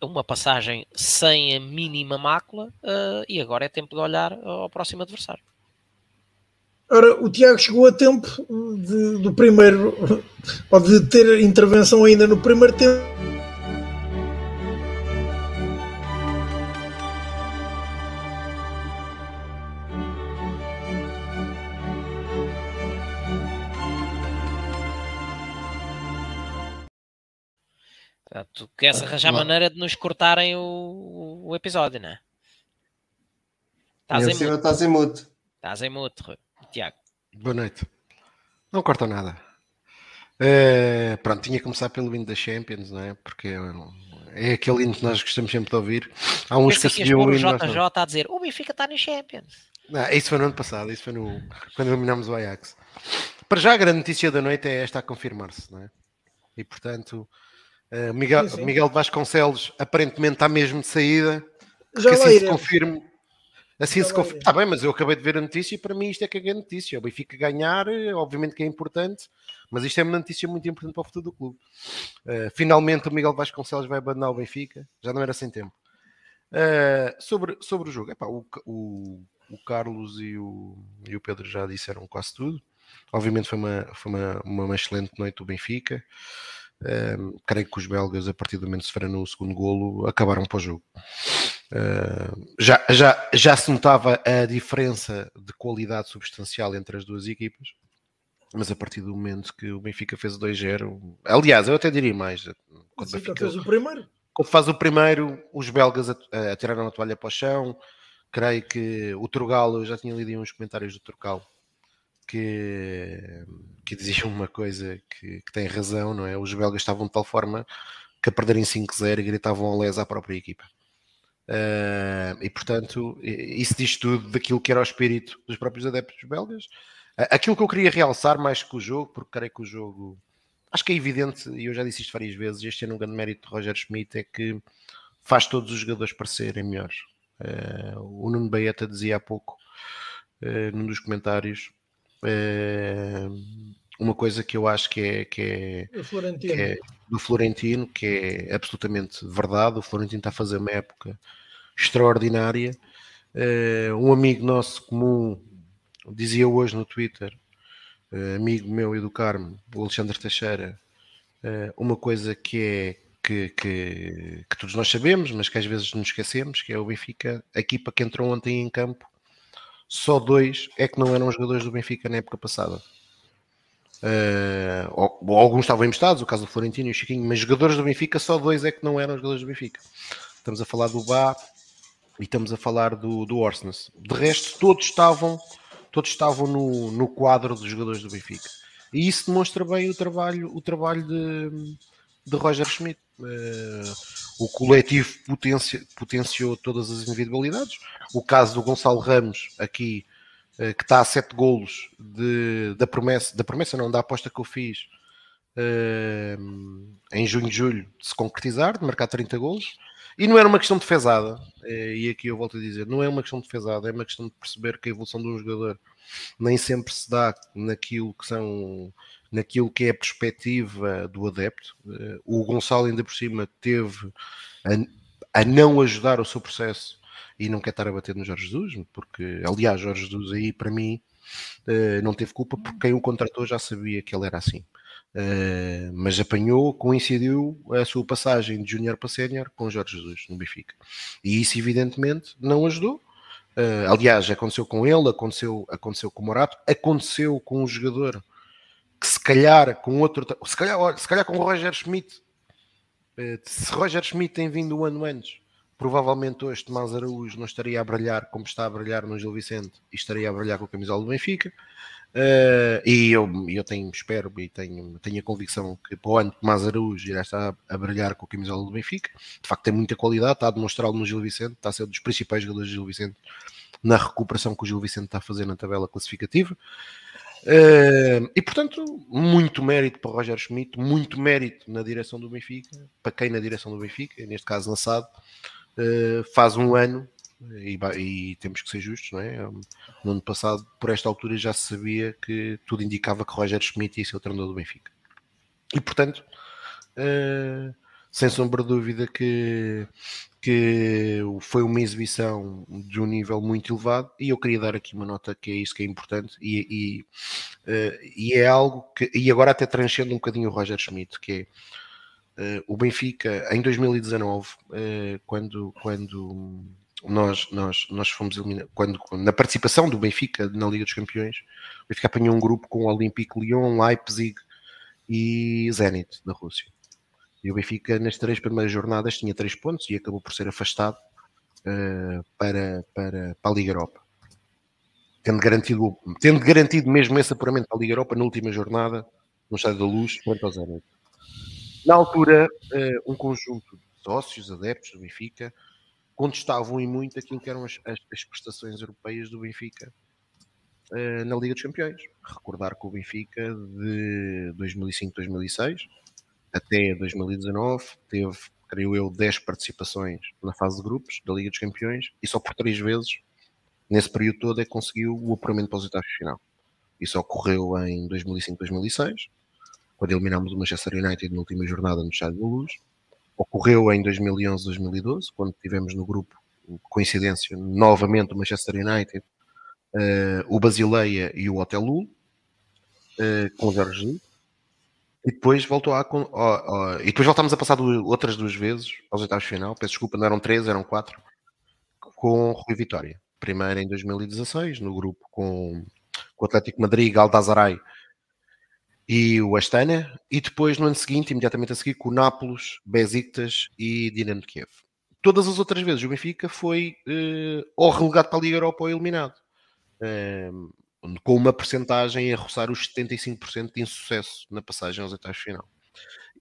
Speaker 2: uma passagem sem a mínima mácula uh, e agora é tempo de olhar ao próximo adversário.
Speaker 1: Ora, o Tiago chegou a tempo de, do primeiro, ou de ter intervenção ainda no primeiro tempo.
Speaker 2: Tu queres arranjar maneira de nos cortarem o, o episódio, não é?
Speaker 3: Estás em, estás em mute.
Speaker 2: Estás em mute, Tiago.
Speaker 4: Boa noite. Não corta nada. É, pronto, tinha que começar pelo hino da Champions, não é? Porque é, é aquele hino que nós gostamos sempre de ouvir. Há uns que
Speaker 2: subiam o hino. O JJ a dizer o Benfica está no Champions.
Speaker 4: Não, isso foi no ano passado, isso foi no, quando eliminámos o Ajax. Para já, a grande notícia da noite é esta a confirmar-se, não é? E portanto, Uh, Miguel, sim, sim. Miguel Vasconcelos aparentemente está mesmo de saída. Já que assim se confirme. Assim Já se confirme. Está bem, mas eu acabei de ver a notícia e para mim isto é que é a notícia. O Benfica ganhar, obviamente que é importante, mas isto é uma notícia muito importante para o futuro do clube. Uh, finalmente o Miguel Vasconcelos vai abandonar o Benfica, já não era sem tempo. Uh, sobre, sobre o jogo, epá, o, o, o, Carlos e o, e o Pedro já disseram quase tudo. Obviamente foi uma, foi uma, uma excelente noite do Benfica. Um, creio que os belgas, a partir do momento que sofreram o segundo golo, acabaram para o jogo. Uh, já, já, já se notava a diferença de qualidade substancial entre as duas equipas, mas a partir do momento que o Benfica fez 2-0, aliás, eu até diria mais.
Speaker 1: Quando Benfica fez o primeiro.
Speaker 4: Quando faz o primeiro, os belgas atiraram a toalha para o chão. Creio que o Turgal, eu já tinha lido uns comentários do Turgal que, que diziam uma coisa que, que, tem razão, não é? Os belgas estavam de tal forma que a perderem 5-0 e gritavam ao les à própria equipa. Uh, e portanto, isso diz tudo daquilo que era o espírito dos próprios adeptos belgas. Uh, aquilo que eu queria realçar mais que o jogo, porque creio que o jogo acho que é evidente, e eu já disse isto várias vezes, este ano um grande mérito de Roger Schmidt é que faz todos os jogadores parecerem melhores. Uh, o Nuno Baeta dizia há pouco, uh, num dos comentários, é, uma coisa que eu acho que é, que é, que é, do Florentino, que é absolutamente verdade. O Florentino está a fazer uma época extraordinária. É, um amigo nosso comum dizia hoje no Twitter, é, amigo meu e do Carmo, o Alexandre Teixeira, é, uma coisa que é que, que, que, todos nós sabemos, mas que às vezes nos esquecemos, que é o Benfica, a equipa que entrou ontem em campo só dois é que não eram jogadores do Benfica na época passada. Uh, alguns estavam emprestados, o caso do Florentino e o Chiquinho, mas jogadores do Benfica, só dois é que não eram jogadores do Benfica. Estamos a falar do Bá e estamos a falar do, do Orsnes. De resto, todos estavam, todos estavam no, no quadro dos jogadores do Benfica. E isso demonstra bem o trabalho, o trabalho de, de Roger Schmidt. Uh, o coletivo potencia, potenciou todas as individualidades. O caso do Gonçalo Ramos, aqui, uh, que está a sete golos de, da promessa, da promessa não, da aposta que eu fiz uh, em junho e julho de se concretizar, de marcar 30 golos. E não era uma questão de defesada, e aqui eu volto a dizer, não é uma questão de defesada, é uma questão de perceber que a evolução de um jogador nem sempre se dá naquilo que são naquilo que é a perspectiva do adepto. Uh, o Gonçalo, ainda por cima, teve a, a, não ajudar o seu processo e não quer estar a bater no Jorge Jesus, porque, aliás, Jorge Jesus aí, para mim, uh, não teve culpa, porque quem o contratou já sabia que ele era assim. Uh, mas apanhou, coincidiu a sua passagem de júnior para sénior com Jorge Jesus no Benfica. E isso, evidentemente, não ajudou. Uh, aliás, aconteceu com ele, aconteceu, aconteceu com o Morato, aconteceu com um jogador que se calhar com outro, se calhar, se calhar com o Roger Schmidt. Uh, se Roger Schmidt tem vindo um ano antes, provavelmente hoje Tomás Araújo não estaria a brilhar como está a brilhar no Gil Vicente e estaria a brilhar com a camisola do Benfica. Uh, e eu, eu tenho, espero e tenho, tenho a convicção que para o ano Tomás Araújo irá estar a, brilhar com a camisola do Benfica. De facto, tem muita qualidade, está a demonstrá-lo no Gil Vicente, está a ser um dos principais jogadores do Gil Vicente na recuperação que o Gil Vicente está a fazer na tabela classificativa. Uh, e portanto, muito mérito para o Roger Schmidt, muito mérito na direção do Benfica, para quem na direção do Benfica, neste caso lançado, uh, faz um ano e, e, temos que ser justos, não é? No ano passado, por esta altura, já se sabia que tudo indicava que Roger Schmidt ia ser o treinador do Benfica. E portanto, uh, sem sombra de dúvida que, que foi uma exibição de um nível muito elevado e eu queria dar aqui uma nota que é isso que é importante e, e, uh, e é algo que, e agora até transcende um bocadinho o Roger Schmidt, que é uh, o Benfica em 2019, quando, quando nós, nós, nós fomos eliminados quando, na participação do Benfica na Liga dos Campeões, o Benfica apanhou um grupo com o Olympique Lyon, Leipzig e Zenit da Rússia. E o Benfica nas três primeiras jornadas tinha três pontos e acabou por ser afastado uh, para, para, para a Liga Europa. Tendo garantido, tendo garantido mesmo esse apuramento para a Liga Europa na última jornada, no Estádio da Luz, contra o Zenit. Na altura, uh, um conjunto de sócios, adeptos do Benfica, contestavam e muito aquilo que eram as, as, as prestações europeias do Benfica uh, na Liga dos Campeões. Recordar que o Benfica de 2005-2006 até 2019 teve, creio eu, 10 participações na fase de grupos da Liga dos Campeões e só por três vezes nesse período todo é que conseguiu o apuramento para os oitavos final. Isso ocorreu em 2005-2006, quando eliminámos o Manchester United na última jornada no Estádio da Luz ocorreu em 2011, 2012, quando tivemos no grupo, coincidência, novamente o Manchester United, uh, o Basileia e o Hotel Lul, uh, com o Jorge. E depois voltou a. E depois voltámos a passar duas, outras duas vezes aos oitavos de final. Peço desculpa, não eram três, eram quatro. Com Rui Vitória. Primeiro em 2016, no grupo com, com o Atlético Madrid, Galdasaray e o Astana, e depois no ano seguinte, imediatamente a seguir, com o Nápoles, Besiktas e Dinamo de Kiev. Todas as outras vezes o Benfica foi uh, ou relegado para a Liga Europa ou eliminado, com uma percentagem a roçar os 75% de insucesso na passagem aos oitavos final.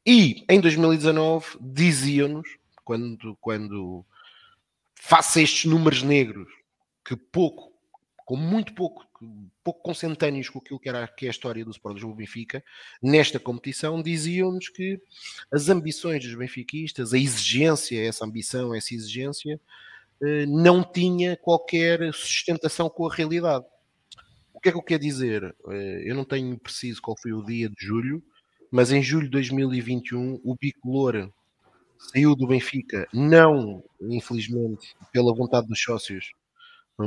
Speaker 4: E em 2019 diziam-nos, quando, quando face a estes números negros, que pouco com muito pouco, pouco consentâneos com aquilo que era que é a história do Sport Lisboa Benfica, nesta competição, diziam-nos que as ambições dos benfiquistas, a exigência, essa ambição, essa exigência, eh, não tinha qualquer sustentação com a realidade. O que é que eu quero dizer? Eh, eu não tenho preciso qual foi o dia de julho, mas em julho de 2021 o Bicolor saiu do Benfica, não, infelizmente, pela vontade dos sócios,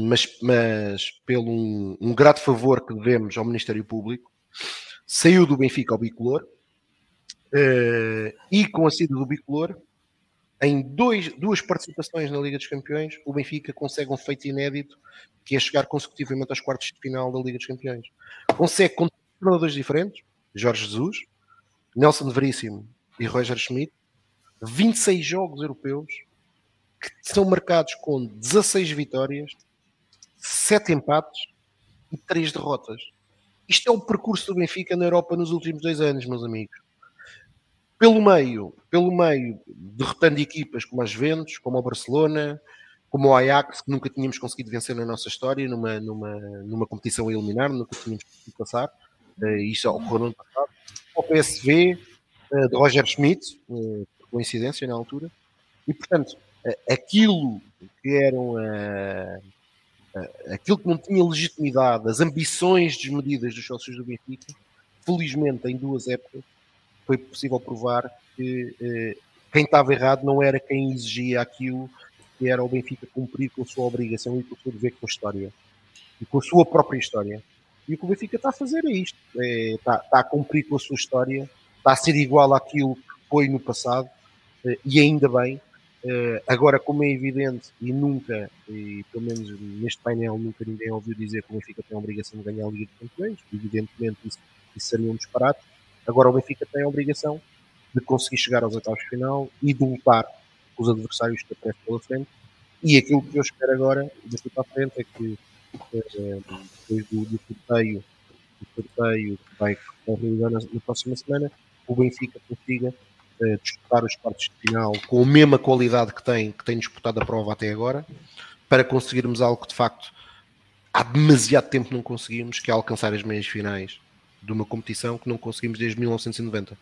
Speaker 4: mas, mas pelo um, um, grato favor que devemos ao Ministério Público, saiu do Benfica ao Bicolor uh, e com a saída do Bicolor, em dois, duas participações na Liga dos Campeões, o Benfica consegue um feito inédito que é chegar consecutivamente aos quartos de final da Liga dos Campeões. Consegue com treinadores diferentes, Jorge Jesus, Nelson Veríssimo e Roger Schmidt, 26 jogos europeus que são marcados com 16 vitórias, sete empates e três derrotas. Isto é o percurso do Benfica na Europa nos últimos dois anos, meus amigos. Pelo meio, pelo meio, derrotando equipas como as Juventus, como o Barcelona, como o Ajax, que nunca tínhamos conseguido vencer na nossa história, numa, numa, numa competição a eliminar, nunca tínhamos conseguido passar. Uh, isto ocorreu no ano passado. O PSV, uh, eh, de Roger Schmidt, uh, coincidência na altura. E, portanto, aquilo que eram aquilo que não tinha legitimidade, as ambições desmedidas dos sócios do Benfica, felizmente em duas épocas foi possível provar que eh, quem estava errado não era quem exigia aquilo que era o Benfica cumprir com a sua obrigação e com o seu dever com a história e com a sua própria história. E o que o Benfica está a fazer é isto: é, está, está, a cumprir com a sua história, está a ser igual àquilo que foi no passado, eh, e ainda bem. Eh, agora, como é evidente, e nunca, e pelo menos neste painel, nunca ninguém ouviu dizer que o Benfica tem a obrigação de ganhar a Liga dos Campeões, evidentemente isso, isso seria um disparate. Agora, o Benfica tem a obrigação de conseguir chegar aos oitavos de final e de lutar com os adversários que aparecem pela frente. E aquilo que eu espero agora, daqui para a frente, é que eh, depois do, do sorteio, do sorteio que vai, realizar na, na, próxima semana, o Benfica consiga disputar os quartos de final com a mesma qualidade que tem, que tem disputado a prova até agora, para conseguirmos algo que de facto há demasiado tempo não conseguimos, que é alcançar as meias finais de uma competição que não conseguimos desde 1990. Uh,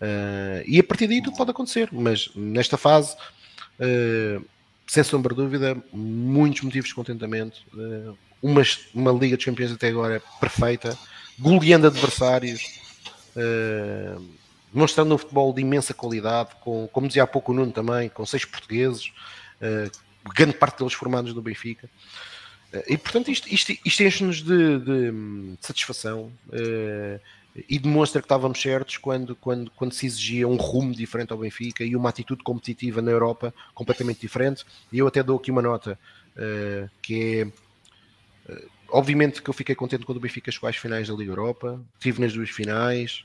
Speaker 4: eh, e a partir daí tudo pode acontecer, mas nesta fase, uh, sem sombra de dúvida, muitos motivos de contentamento. Uh, uma, uma Liga dos Campeões até agora perfeita, goleando adversários, uh, demonstrando um futebol de imensa qualidade, com, como dizia há pouco o Nuno também, com seis portugueses, uh, grande parte deles formados no Benfica. Uh, e portanto, isto, isto, isto enche-nos de, de, de, satisfação e demonstra que estávamos certos quando, quando, quando se exigia um rumo diferente ao Benfica e uma atitude competitiva na Europa completamente diferente. E eu até dou aqui uma nota que é Uh, obviamente que eu fiquei contente quando o Benfica chegou às finais da Liga Europa, estive nas duas finais,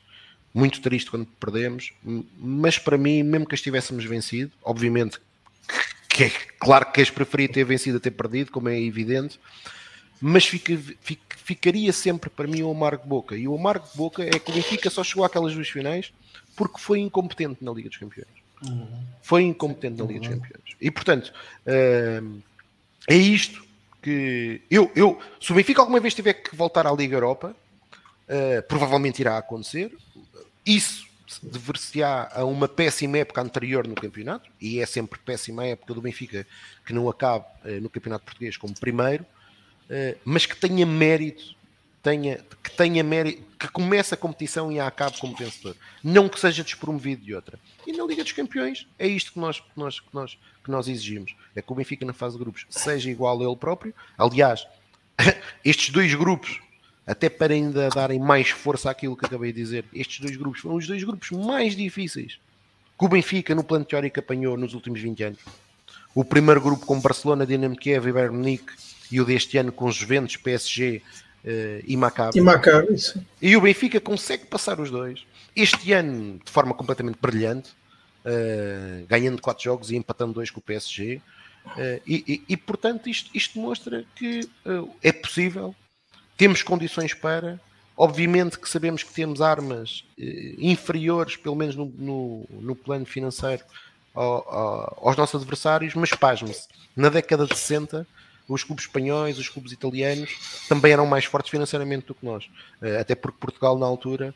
Speaker 4: muito triste quando perdemos, mas para mim, mesmo que estivéssemos vencido, obviamente que é claro que és preferia ter vencido a ter perdido, como é evidente, mas fica, fica, ficaria sempre para mim o amargo boca. E o amargo de boca é que o Benfica só chegou àquelas duas finais porque foi incompetente na Liga dos Campeões. Uhum. Foi incompetente na Liga dos uhum. Campeões. E portanto, uh, é isto que eu, eu, se o Benfica alguma vez tiver que voltar à Liga Europa, uh, provavelmente irá acontecer. Isso dever-se-á a uma péssima época anterior no campeonato, e é sempre péssima a época do Benfica que não acabe uh, no campeonato português como primeiro, uh, mas que tenha mérito tenha, que tenha mérito, que comece a competição e a acabe como vencedor. Não que seja despromovido de outra. E na Liga dos Campeões é isto que nós, que nós, que nós, que nós exigimos. É que o Benfica na fase de grupos seja igual a ele próprio. Aliás, estes dois grupos, até para ainda darem mais força àquilo que acabei de dizer, estes dois grupos foram os dois grupos mais difíceis que o Benfica no plano teórico apanhou nos últimos 20 anos. O primeiro grupo com Barcelona, Dinamo Kiev e Bayern Munique e o deste ano com Juventus, PSG, uh, e Maccabi.
Speaker 1: E Maccabi, sim.
Speaker 4: E o Benfica consegue passar os dois. Este ano, de forma completamente brilhante, uh, ganhando 4 jogos e empatando 2 com o PSG. Uh, eh, e, e, e, portanto, isto, isto demonstra que é possível, temos condições para. Obviamente que sabemos que temos armas inferiores, pelo menos no, no, no plano financeiro, ao, ao, aos nossos adversários, mas pasme-se, na década de 60 os clubes espanhóis, os clubes italianos também eram mais fortes financeiramente do que nós. Eh, até porque Portugal, na altura,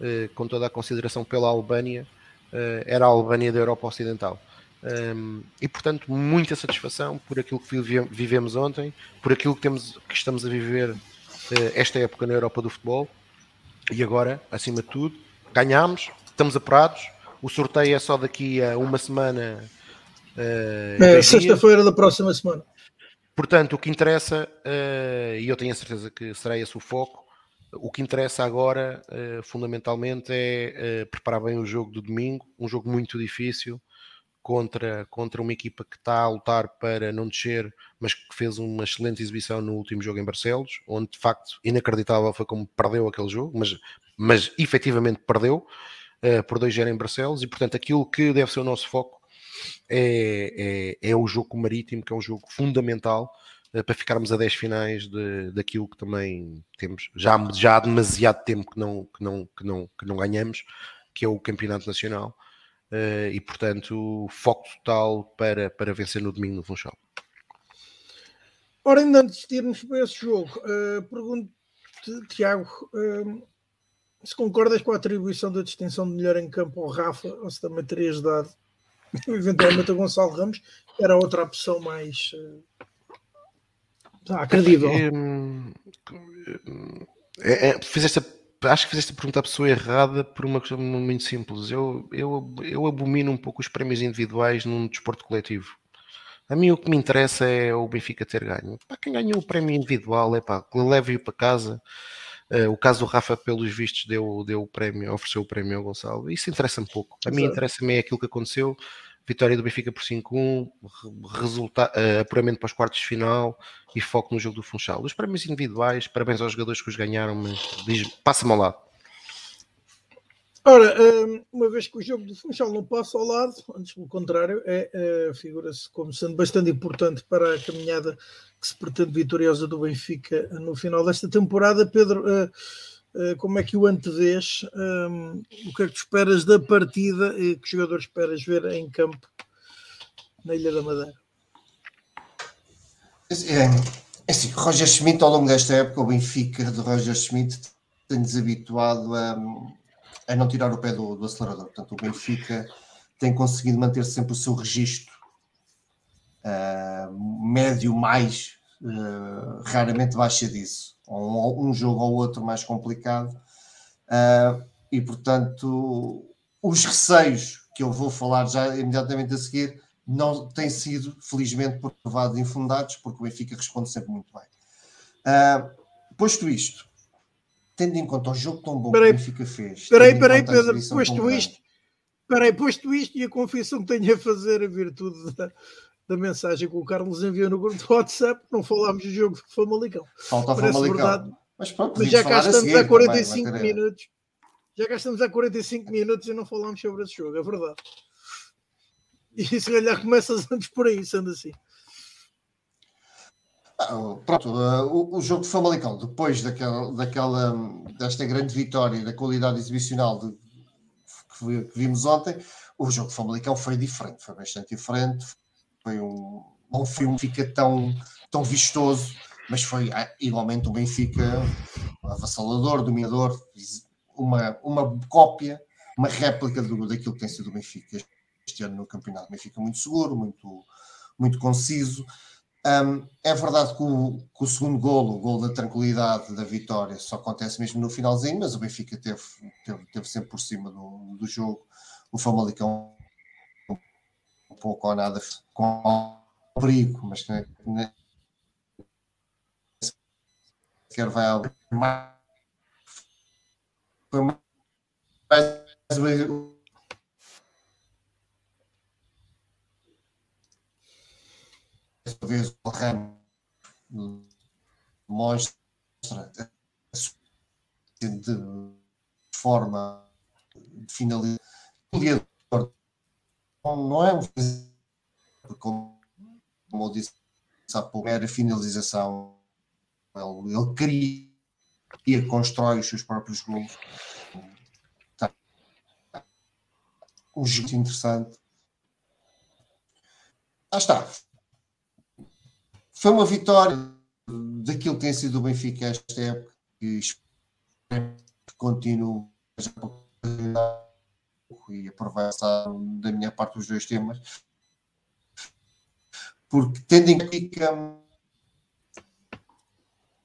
Speaker 4: eh, com toda a consideração pela Albânia, eh, era a Albânia da Europa Ocidental. Ehm, e portanto, muita satisfação por aquilo que vivemos ontem, por aquilo que, temos, que estamos a viver esta época na Europa do futebol. E agora, acima de tudo, ganhamos, estamos apurados. O sorteio é só daqui a uma semana.
Speaker 1: é, sexta-feira da próxima semana.
Speaker 4: Portanto, o que interessa, uh, e eu tenho a certeza que será esse o foco, o que interessa agora, fundamentalmente, é preparar bem o jogo do domingo, um jogo muito difícil, contra, contra uma equipa que está a lutar para não descer, mas que fez uma excelente exibição no último jogo em Barcelos, onde de facto inacreditável foi como perdeu aquele jogo, mas, mas efetivamente perdeu por 2-0 em Barcelos, e portanto aquilo que deve ser o nosso foco é, é, é o jogo marítimo, que é um jogo fundamental uh, para ficarmos a 10 finais de, daquilo que também temos já, já há demasiado tempo que não, que, não, que, não, que não ganhamos, que é o Campeonato Nacional. Uh, e portanto, foco total para, para vencer no domingo no Funchal.
Speaker 1: Ora, ainda antes de irmos para esse jogo, uh, pergunto-te, Tiago, uh, se concordas com a atribuição da distinção de melhor em campo ao Rafa, ou se também terias dado eventualmente o Gonçalo Ramos era outra opção mais uh, credível.
Speaker 4: É, é, fizeste a acho que fizeste a pergunta à pessoa errada por uma questão muito simples. Eu, eu, eu abomino um pouco os prémios individuais num desporto coletivo. A mim o que me interessa é o Benfica ter ganho. Para quem ganhou o prémio individual, é pá, leve-o para casa. Uh, o caso do Rafa, pelos vistos, deu, deu o prémio, ofereceu o prémio ao Gonçalo. Isso interessa-me pouco. A mim interessa-me é aquilo que aconteceu. Vitória do Benfica por 5-1, resulta, uh, apuramento para os quartos de final e foco no jogo do Funchal. Os prémios individuais, parabéns aos jogadores que os ganharam, mas passa-me ao lado.
Speaker 1: Ora, hum, uma vez que o jogo do Funchal não passa ao lado, antes pelo contrário, é, é, figura-se como sendo bastante importante para a caminhada que se pretende vitoriosa do Benfica no final desta temporada. Pedro, uh, como é que o antevês? Um, o que é que tu esperas da partida e que jogadores esperas ver em campo na Ilha da Madeira?
Speaker 3: É, é assim, Roger Schmidt, ao longo desta época, o Benfica de Roger Schmidt tem-nos habituado a a não tirar o pé do, do acelerador. Portanto, o Benfica tem conseguido manter sempre o seu registro uh, médio mais, uh, raramente baixa disso. Um, um, jogo ou outro mais complicado. Uh, e, portanto, os receios que eu vou falar já imediatamente a seguir não têm sido, felizmente, provados infundados, porque o Benfica responde sempre muito bem. posto isto, tendo em conta o jogo tão bom peraí, que o Benfica fez.
Speaker 1: Peraí, peraí, Pedro, posto isto, peraí, posto isto e a confissão que tenho a fazer a virtude da, da mensagem que o Carlos enviou no grupo do WhatsApp, não falámos do jogo do Famalicão.
Speaker 3: Falta o Famalicão. Verdade,
Speaker 1: mas, pronto, mas já cá estamos há 45 também, minutos. Já cá estamos há 45 minutos e não falámos sobre esse jogo, é verdade. E se calhar começas antes por aí, sendo assim.
Speaker 3: Ah, pronto, uh, o, o, jogo de Famalicão, depois daquela, daquela, desta grande vitória da qualidade exibicional de, que, que, vimos ontem, o jogo de Famalicão foi diferente, foi bastante diferente. Foi um, não foi um Benfica tão, tão vistoso, mas foi ah, igualmente um Benfica avassalador, dominador, uma, uma cópia, uma réplica do, daquilo que tem sido o Benfica este ano no campeonato. Benfica muito seguro, muito, muito conciso. Um, é verdade que o, que o, segundo golo, o golo da tranquilidade da vitória, só acontece mesmo no finalzinho, mas o Benfica teve, teve, teve sempre por cima do, do jogo. O Famalicão pouco ou nada com perigo, mas que sequer vai abrir mais. Foi mais vez o Ramos mostra de forma de finalizar não é um como, como eu disse há pouco, era finalização. Ele, ele cria constrói os seus próprios gols tá. um jogo interessante. Ah está. Foi uma vitória daquilo que tem sido o Benfica esta época, que continue e aproveitar da minha parte os dois temas, porque tendo em conta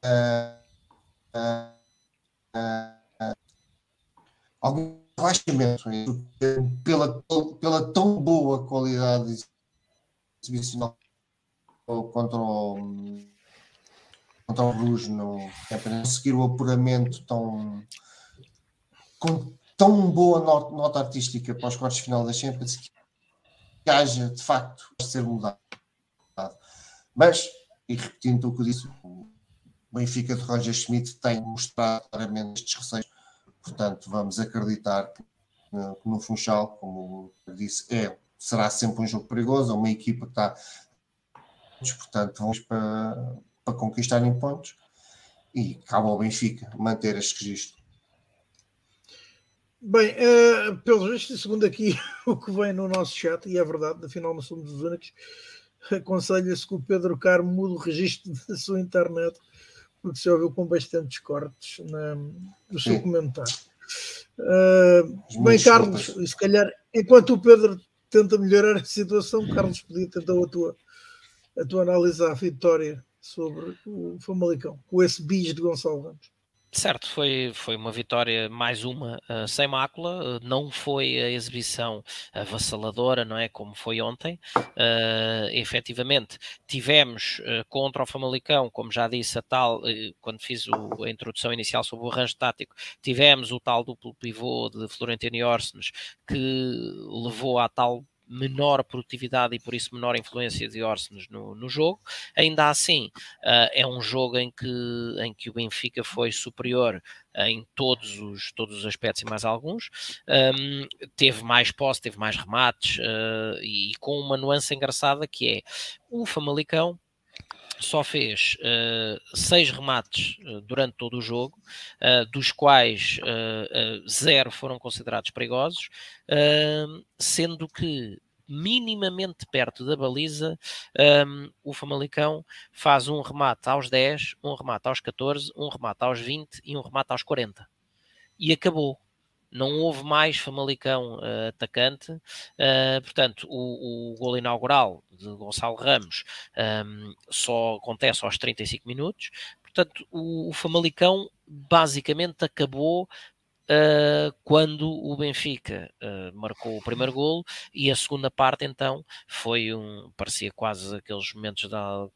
Speaker 3: uh, algum relaxamento pela, pela tão boa qualidade exibicional contra o, contra o Bruges no campeonato, conseguir o apuramento tão com tão boa nota, artística para os quartos de final da Champions que haja de facto a ser mudado. Mas, e repetindo o que eu disse, o Benfica de Roger Schmidt tem mostrado claramente estes receios, portanto, vamos acreditar que no Funchal, como eu disse, é, será sempre um jogo perigoso, é uma equipa que está portanto vamos para, para conquistarem pontos e cabe ao Benfica manter este registro.
Speaker 1: Bem, uh, pelo visto, segundo aqui o que vem no nosso chat, e é verdade, afinal não somos os únicos, aconselha-se que o Pedro Carmo mude o registro da sua internet, porque se ouviu com bastantes cortes na, no seu Sim. comentário. Uh, bem, Carlos, se calhar, enquanto o Pedro tenta melhorar a situação, Carlos podia tentar a tua a tua análise à vitória sobre o Famalicão, com esse bis de Gonçalo Ramos.
Speaker 2: Certo, foi, foi uma vitória, mais uma, uh, sem mácula, uh, não foi a exibição avassaladora, não é, como foi ontem, uh, efetivamente, tivemos uh, contra o Famalicão, como já disse a tal, quando fiz o, a introdução inicial sobre o arranjo tático, tivemos o tal duplo pivô de Florentino Orsnes, que levou à tal menor produtividade e por isso menor influência de Orsnes no, no jogo. Ainda assim, uh, é um jogo em que, em que o Benfica foi superior em todos os, todos os aspectos e mais alguns. Um, teve mais posse, teve mais remates uh, e, e com uma nuance engraçada que é o Famalicão só fez uh, seis remates uh, durante todo o jogo, uh, dos quais zero foram considerados perigosos, sendo que minimamente perto da baliza, um, o Famalicão faz um remate aos 10, um remate aos 14, um remate aos 20 e um remate aos 40. E acabou não houve mais Famalicão uh, atacante, uh, portanto, o, o gol inaugural de Gonçalo Ramos um, ehm, só acontece aos 35 minutos, portanto, o, o Famalicão basicamente acabou Uh, quando o Benfica uh, marcou o primeiro golo e a segunda parte então foi um parecia quase aqueles momentos da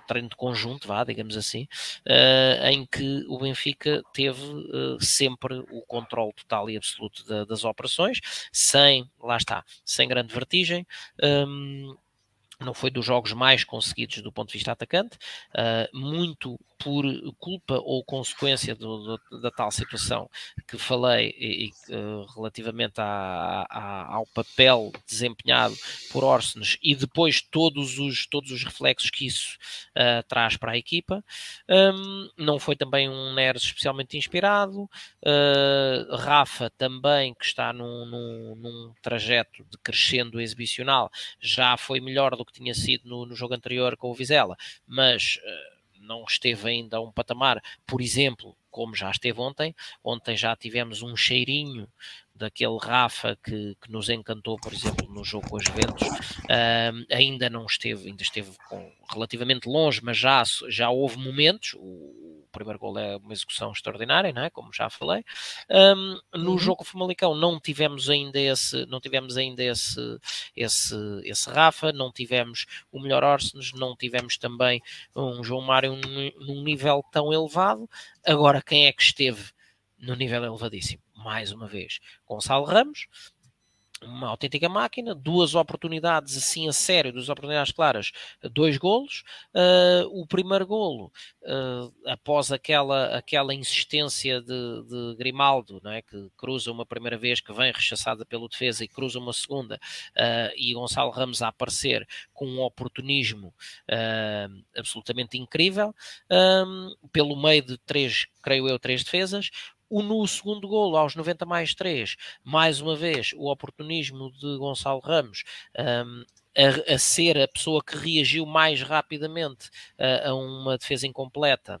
Speaker 2: treino de conjunto, vá, digamos assim, uh, em que o Benfica teve uh, sempre o controle total e absoluto da, das operações, sem, lá está, sem grande vertigem. Um, não foi dos jogos mais conseguidos do ponto de vista atacante, uh, muito por culpa ou consequência do, do, da tal situação que falei e, e uh, relativamente ao papel desempenhado por Orsnes e depois todos os, todos os reflexos que isso uh, traz para a equipa. Um, não foi também um Neres especialmente inspirado. Rafa também, que está num, num, num, trajeto de crescendo exibicional, já foi melhor do que tinha sido no, no jogo anterior com o Vizela, mas não esteve ainda a um patamar, por exemplo, como já esteve ontem. Ontem já tivemos um cheirinho daquele Rafa que, que nos encantou, por exemplo, no jogo com as Juventus, uh, ainda não esteve, ainda esteve com, relativamente longe, mas já, já houve momentos, o primeiro gol é uma execução extraordinária, não é? como já falei. Um, no uhum. jogo Famalicão não tivemos ainda esse, não tivemos ainda esse, esse, esse Rafa, não tivemos o melhor Orsnes, não tivemos também um João Mário num, num nível tão elevado. Agora, quem é que esteve no nível elevadíssimo? mais uma vez, Gonçalo Ramos, uma autêntica máquina, duas oportunidades assim a sério, duas oportunidades claras, dois golos. Uh, o primeiro golo, uh, após aquela, aquela insistência de, de, Grimaldo, não é? que cruza uma primeira vez, que vem rechaçada pelo defesa e cruza uma segunda, uh, e Gonçalo Ramos a aparecer com um oportunismo absolutamente incrível, pelo meio de três, creio eu, três defesas. O, no segundo golo, aos 90 mais 3, mais uma vez, o oportunismo de Gonçalo Ramos um, a, a, ser a pessoa que reagiu mais rapidamente a, a uma defesa incompleta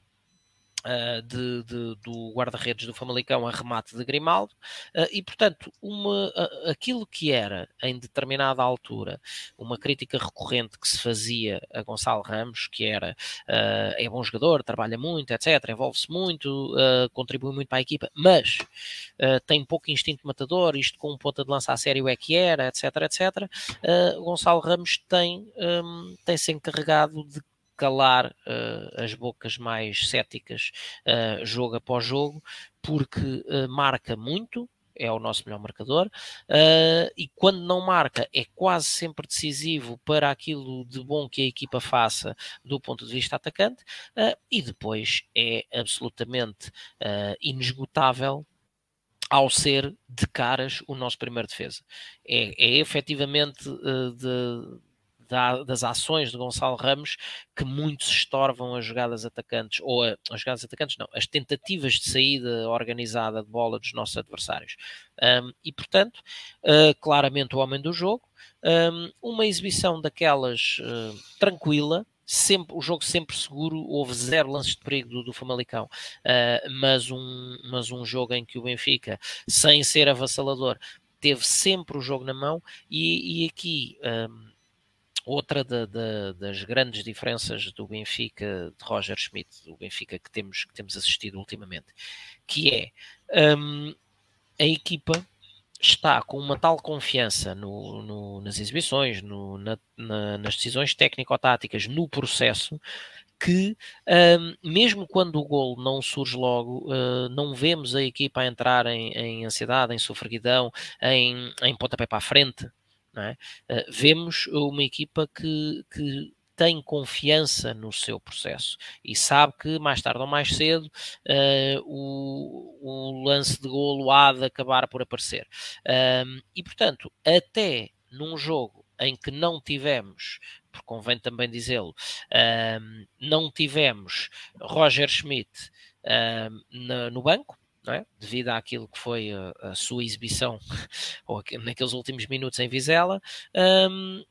Speaker 2: Uh, de, de, do guarda-redes do Famalicão a remate de Grimaldo uh, e portanto uma, uh, aquilo que era em determinada altura uma crítica recorrente que se fazia a Gonçalo Ramos que era é bom jogador, trabalha muito etc, envolve-se muito contribui muito para a equipa, mas tem pouco instinto matador, isto com um ponta de lança a sério é que era, etc etc Gonçalo Ramos tem, um, tem se encarregado de calar uh, as bocas mais céticas uh, jogo após jogo, porque uh, marca muito, é o nosso melhor marcador, e quando não marca é quase sempre decisivo para aquilo de bom que a equipa faça do ponto de vista atacante, e depois é absolutamente inesgotável ao ser de caras o nosso primeiro defesa. É, é efetivamente de da, das ações de Gonçalo Ramos que muitos estorvam as jogadas atacantes, ou a, as jogadas atacantes não, as tentativas de saída organizada de bola dos nossos adversários. Um, e portanto, uh, claramente o homem do jogo, um, uma exibição daquelas uh, tranquila, sempre, o jogo sempre seguro, houve zero lances de perigo do, do Famalicão, uh, mas, um, mas um jogo em que o Benfica, sem ser avassalador, teve sempre o jogo na mão e, e aqui outra das grandes diferenças do Benfica de Roger Schmidt, do Benfica que temos, que temos assistido ultimamente, que é um, a equipa está com uma tal confiança no, no, nas exibições, no, na, na, nas decisões técnico-táticas, no processo, que um, mesmo quando o gol não surge logo, uh, não vemos a equipa a entrar em, em ansiedade, em sofreguidão, em, em pontapé para a frente. É? Uh, vemos uma equipa que, que tem confiança no seu processo e sabe que mais tarde ou mais cedo uh, o, o, lance de golo há de acabar por aparecer. E portanto, até num jogo em que não tivemos, porque convém também dizê-lo, não tivemos Roger Schmidt no banco, é? devido àquilo que foi a, a sua exibição ou naqueles últimos minutos em Vizela, um,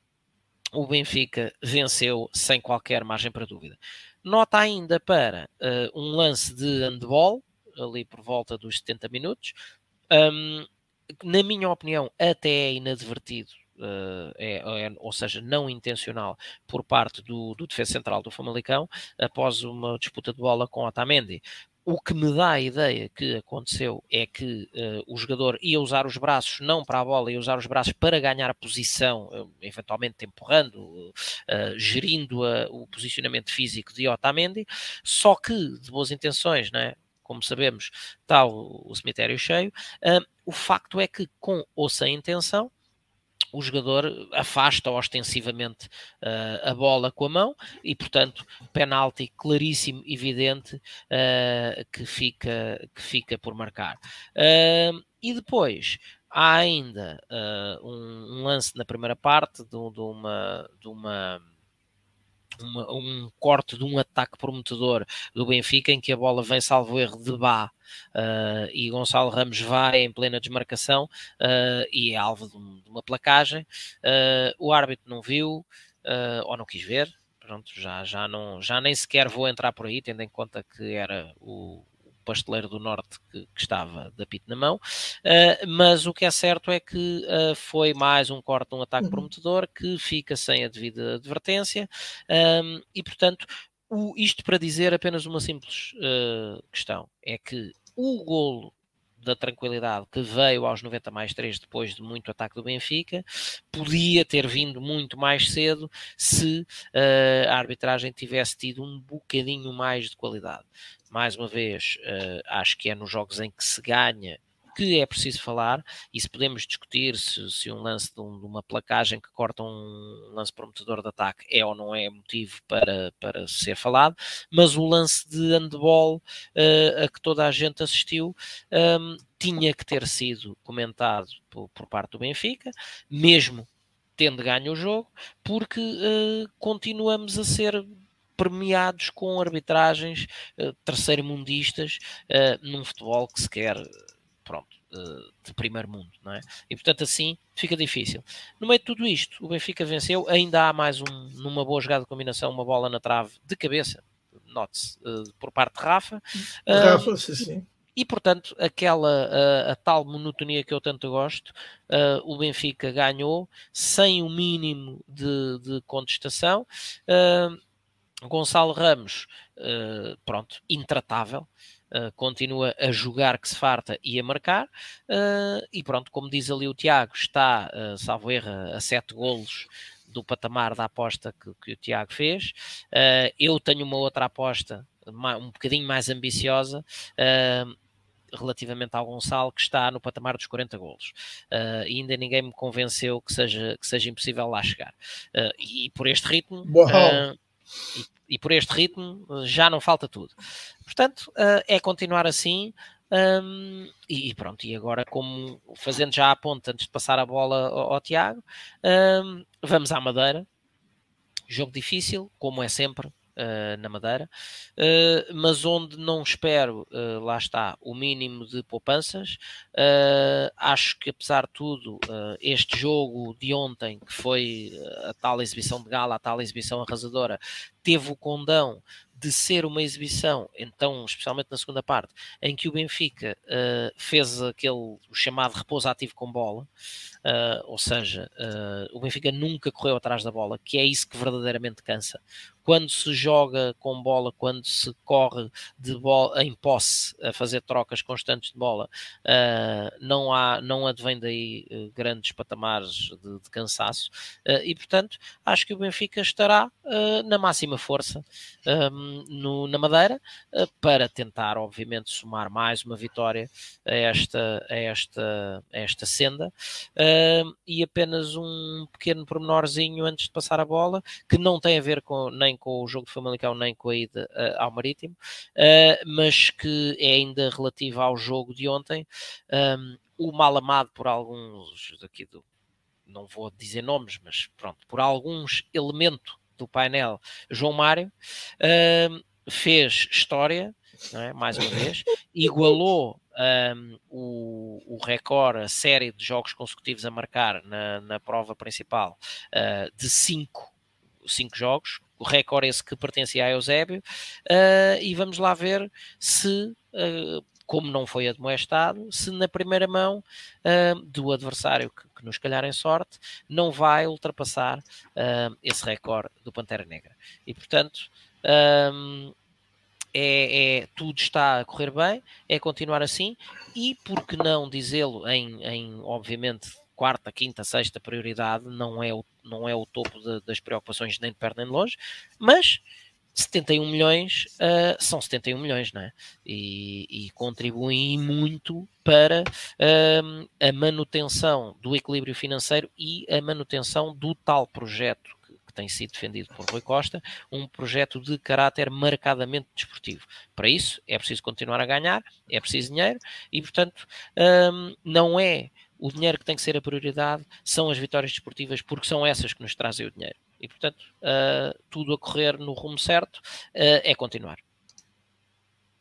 Speaker 2: o Benfica venceu sem qualquer margem para dúvida. Nota ainda para uh, um lance de handball, ali por volta dos 70 minutos, um, na minha opinião, até é inadvertido Uh, é, é, ou seja, não intencional por parte do, do defesa central do Famalicão após uma disputa de bola com Otamendi. O que me dá a ideia que aconteceu é que uh, o jogador ia usar os braços não para a bola, ia usar os braços para ganhar a posição, uh, eventualmente empurrando, uh, gerindo o posicionamento físico de Otamendi, só que de boas intenções, né? como sabemos, está o, o cemitério cheio. o facto é que, com ou sem intenção, o jogador afasta ostensivamente uh, a bola com a mão e, portanto, penalti claríssimo, evidente, uh, que, fica, que fica por marcar. Uh, e depois há ainda um, um, lance na primeira parte de, de uma. De uma uma, um corte de um ataque prometedor do Benfica em que a bola vem salvo erro de Bá uh, e Gonçalo Ramos vai em plena desmarcação uh, e é alvo de, um, de uma placagem. Uh, o árbitro não viu ou não quis ver. Pronto, já, já, não, já nem sequer vou entrar por aí, tendo em conta que era o, pasteleiro do Norte que, que estava de apito na mão, uh, mas o que é certo é que uh, foi mais um corte, um ataque uhum. prometedor que fica sem a devida advertência. Um, e, portanto, o, isto para dizer apenas uma simples questão, é que o golo da tranquilidade que veio aos 90 mais 3 depois de muito ataque do Benfica, podia ter vindo muito mais cedo se uh, a arbitragem tivesse tido um bocadinho mais de qualidade. Mais uma vez, uh, acho que é nos jogos em que se ganha que é preciso falar, e se podemos discutir se, se um lance de, um, de, uma placagem que corta um lance prometedor de ataque é ou não é motivo para, para ser falado, mas o lance de handball uh, a que toda a gente assistiu um, tinha que ter sido comentado por, por parte do Benfica, mesmo tendo ganho o jogo, porque uh, continuamos a ser premiados com arbitragens uh, terceiro-mundistas uh, num futebol que se quer pronto, de primeiro mundo, não é? E portanto assim fica difícil. No meio de tudo isto, o Benfica venceu, ainda há mais um, numa boa jogada de combinação, uma bola na trave de cabeça, note-se, uh, por parte de Rafa.
Speaker 1: Rafa, uh, sim, sim.
Speaker 2: E portanto, aquela uh, a tal monotonia que eu tanto gosto, o Benfica ganhou sem o mínimo de, de contestação. Gonçalo Ramos, pronto, intratável. Uh, continua a jogar que se farta e a marcar. Uh, e pronto, como diz ali o Tiago, está, uh, salvo erro, a sete golos do patamar da aposta que, que o Tiago fez. Eu tenho uma outra aposta um bocadinho mais ambiciosa. relativamente ao Gonçalo, que está no patamar dos 40 golos. Uh, e ainda ninguém me convenceu que seja, que seja impossível lá chegar. Uh, e por este ritmo, uh, e e por este ritmo já não falta tudo. Portanto, uh, é continuar assim. Um, e, e, pronto, e agora, como fazendo já a ponta antes de passar a bola ao, ao Tiago, um, vamos à Madeira. Jogo difícil, como é sempre, uh, na Madeira, uh, mas onde não espero, uh, lá está, o mínimo de poupanças. acho que, apesar de tudo, este jogo de ontem, que foi a tal exibição de gala, a tal exibição arrasadora, teve o condão de ser uma exibição, então, especialmente na segunda parte, em que o Benfica uh, fez aquele chamado repouso ativo com bola, uh, ou seja, uh, o Benfica nunca correu atrás da bola, que é isso que verdadeiramente cansa quando se joga com bola, quando se corre de bola em posse a fazer trocas constantes de bola, uh, não há, não advém daí uh, grandes patamares de, de cansaço uh, e portanto acho que o Benfica estará na máxima força um, no, na Madeira para tentar obviamente somar mais uma vitória a esta, a esta, a esta senda e apenas um pequeno pormenorzinho antes de passar a bola que não tem a ver com nem nem com o jogo de Famalicão, nem com a ida uh, ao Marítimo, uh, mas que é ainda relativa ao jogo de ontem. Um, o mal amado por alguns daqui do, não vou dizer nomes, mas pronto, por alguns elementos do painel, João Mário, uh, fez história, é? mais uma vez, igualou o, o recorde, a série de jogos consecutivos a marcar na, na prova principal uh, de 5 cinco jogos, o recorde esse que pertencia a Eusébio, uh, e vamos lá ver se, uh, como não foi admoestado, se na primeira mão uh, do adversário que, que, nos calhar em sorte, não vai ultrapassar esse recorde do Pantera Negra. E portanto. Um, é, é, tudo está a correr bem, é continuar assim, e por que não dizê-lo em, em, obviamente, quarta, quinta, sexta prioridade, não é o, não é o topo de, das preocupações nem de perto nem de longe, mas 71 milhões uh, são 71 milhões, não é? E, e contribuem muito para uh, a manutenção do equilíbrio financeiro e a manutenção do tal projeto que, tem sido defendido por Rui Costa, um projeto de caráter marcadamente desportivo. Para isso é preciso continuar a ganhar, é preciso dinheiro e, portanto, uh, não é o dinheiro que tem que ser a prioridade são as vitórias desportivas, porque são essas que nos trazem o dinheiro. E, portanto, uh, tudo a correr no rumo certo uh, é continuar.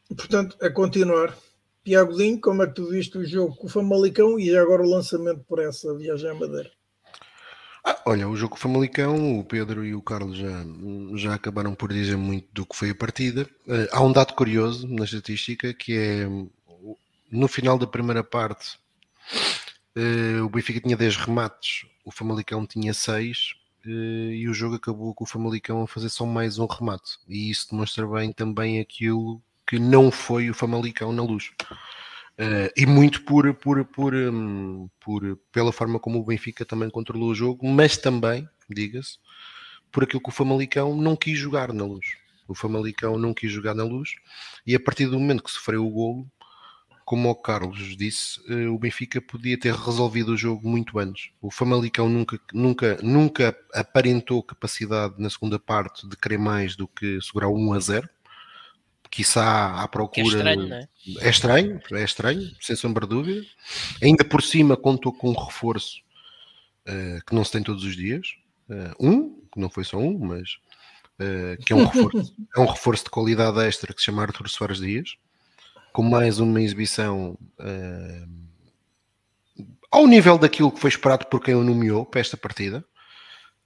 Speaker 1: Portanto, é continuar. Tiago Dinho, como é que tu viste o jogo com o Famalicão e agora o lançamento por essa viagem à Madeira?
Speaker 4: Ah, olha, o jogo com o Famalicão, o Pedro e o Carlos já, já acabaram por dizer muito do que foi a partida. Uh, há um dado curioso na estatística que é no final da primeira parte o Benfica tinha 10 remates, o Famalicão tinha 6 uh, eh, e o jogo acabou com o Famalicão a fazer só mais um remate. E isso demonstra bem também aquilo que não foi o Famalicão na luz. Uh, e muito por, por, por, um, por, pela forma como o Benfica também controlou o jogo, mas também, diga-se, por aquilo que o Famalicão não quis jogar na luz. O Famalicão não quis jogar na luz e a partir do momento que sofreu o golo, como o Carlos disse, eh, o Benfica podia ter resolvido o jogo muito antes. O Famalicão nunca, nunca, nunca aparentou capacidade na segunda parte de querer mais do que segurar 1 a 0. Quiçá à procura. Que é
Speaker 2: estranho, não é?
Speaker 4: É estranho, é estranho, sem sombra de dúvida. Ainda por cima contou com um reforço uh, que não se tem todos os dias. Uh, um, que não foi só um, mas uh, que é um, reforço, é um reforço de qualidade extra que se chama Arthur Soares Dias com mais uma exibição uh, ao nível daquilo que foi esperado por quem o nomeou para esta partida,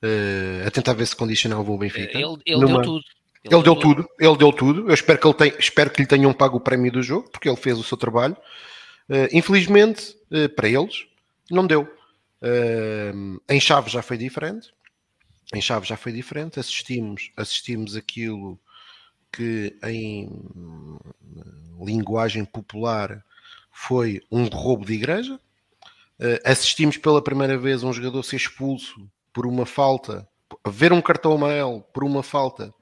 Speaker 4: uh, a tentar ver se condicionava o Benfica.
Speaker 2: Ele, ele Numa... deu tudo.
Speaker 4: Ele, ele deu, deu tudo, ele deu tudo. Eu espero que, ele tenha, espero que lhe tenham pago o prémio do jogo, porque ele fez o seu trabalho. Uh, infelizmente, para eles, não deu. em Chaves já foi diferente. Em Chaves já foi diferente. Assistimos, assistimos aquilo que em linguagem popular foi um roubo de igreja. Uh, assistimos pela primeira vez um jogador ser expulso por uma falta, ver um cartão amarelo por uma falta